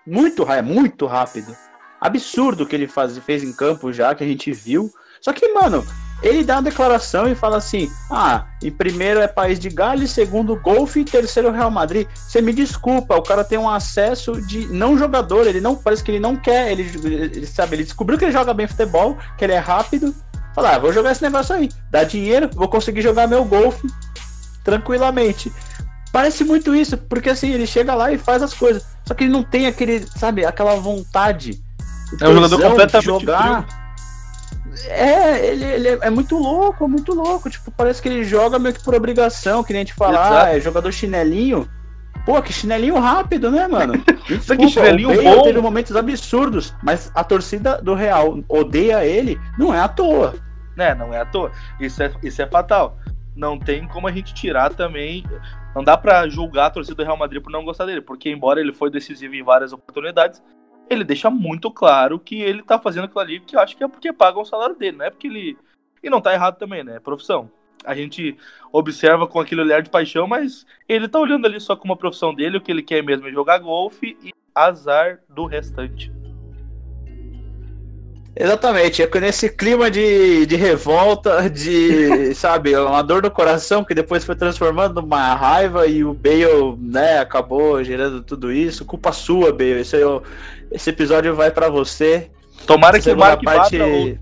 Muito, é muito rápido. Absurdo o que ele faz, fez em campo já, que a gente viu. Só que, mano, ele dá uma declaração e fala assim: ah, em primeiro é País de Gales, segundo Golfe e terceiro Real Madrid. Você me desculpa, o cara tem um acesso de não jogador, ele não parece que ele não quer, ele, ele sabe, ele descobriu que ele joga bem futebol, que ele é rápido, Falar, ah, vou jogar esse negócio aí, dá dinheiro, vou conseguir jogar meu golfe tranquilamente. Parece muito isso, porque assim, ele chega lá e faz as coisas. Só que ele não tem aquele, sabe, aquela vontade. É um jogador completamente jogar. Frio. É, ele, ele é, é muito louco, muito louco. Tipo, parece que ele joga meio que por obrigação, que nem a gente falar, ah, é jogador chinelinho. Pô, que chinelinho rápido, né, mano? Desculpa, que chinelinho o bom. teve momentos absurdos, mas a torcida do Real odeia ele, não é à toa. Né, não é à toa. Isso é, isso é fatal. Não tem como a gente tirar também. Não dá para julgar a torcida do Real Madrid por não gostar dele, porque embora ele foi decisivo em várias oportunidades, ele deixa muito claro que ele tá fazendo aquilo ali que eu acho que é porque pagam o salário dele, não é porque ele. E não tá errado também, né? É profissão a gente observa com aquele olhar de paixão, mas ele tá olhando ali só como a profissão dele, o que ele quer mesmo é jogar golfe e azar do restante. Exatamente, é nesse clima de, de revolta, de, sabe, uma dor no coração que depois foi transformando numa raiva e o Bale, né, acabou gerando tudo isso. Culpa sua, Bale. Esse, é esse episódio vai para você. Tomara que o Mark parte...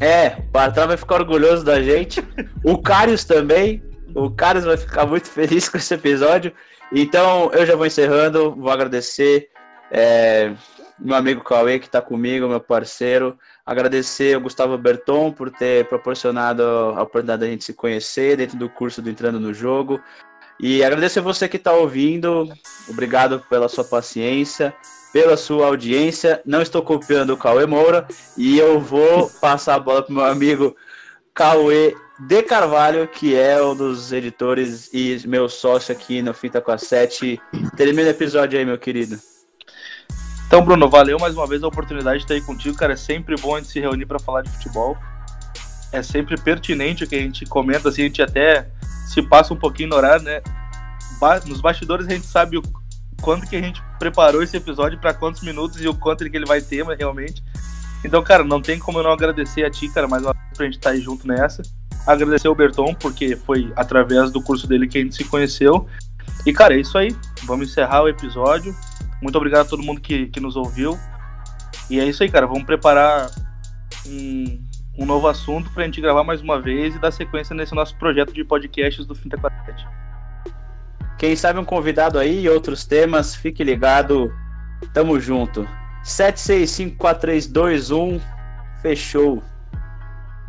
É, o Bartram vai ficar orgulhoso da gente. O Carius também. O Carius vai ficar muito feliz com esse episódio. Então, eu já vou encerrando. Vou agradecer é, meu amigo Cauê, que está comigo, meu parceiro. Agradecer ao Gustavo Berton por ter proporcionado a oportunidade da gente se conhecer dentro do curso do Entrando no Jogo. E agradecer você que está ouvindo. Obrigado pela sua paciência pela sua audiência. Não estou copiando o Cauê Moura e eu vou passar a bola para meu amigo Cauê de Carvalho, que é um dos editores e meu sócio aqui no Fita com a 7. Termina o episódio aí, meu querido. Então, Bruno, valeu mais uma vez a oportunidade de estar aí contigo, cara. É sempre bom a gente se reunir para falar de futebol. É sempre pertinente o que a gente comenta, assim, a gente até se passa um pouquinho no horário, né? Nos bastidores a gente sabe o quando que a gente preparou esse episódio, para quantos minutos e o quanto que ele vai ter, mas realmente. Então, cara, não tem como eu não agradecer a ti, cara, mais uma vez pra gente estar tá aí junto nessa. Agradecer o Berton, porque foi através do curso dele que a gente se conheceu. E, cara, é isso aí. Vamos encerrar o episódio. Muito obrigado a todo mundo que, que nos ouviu. E é isso aí, cara. Vamos preparar um, um novo assunto pra gente gravar mais uma vez e dar sequência nesse nosso projeto de podcasts do Fintech 47. Quem sabe um convidado aí e outros temas, fique ligado. Tamo junto. 7654321. Fechou.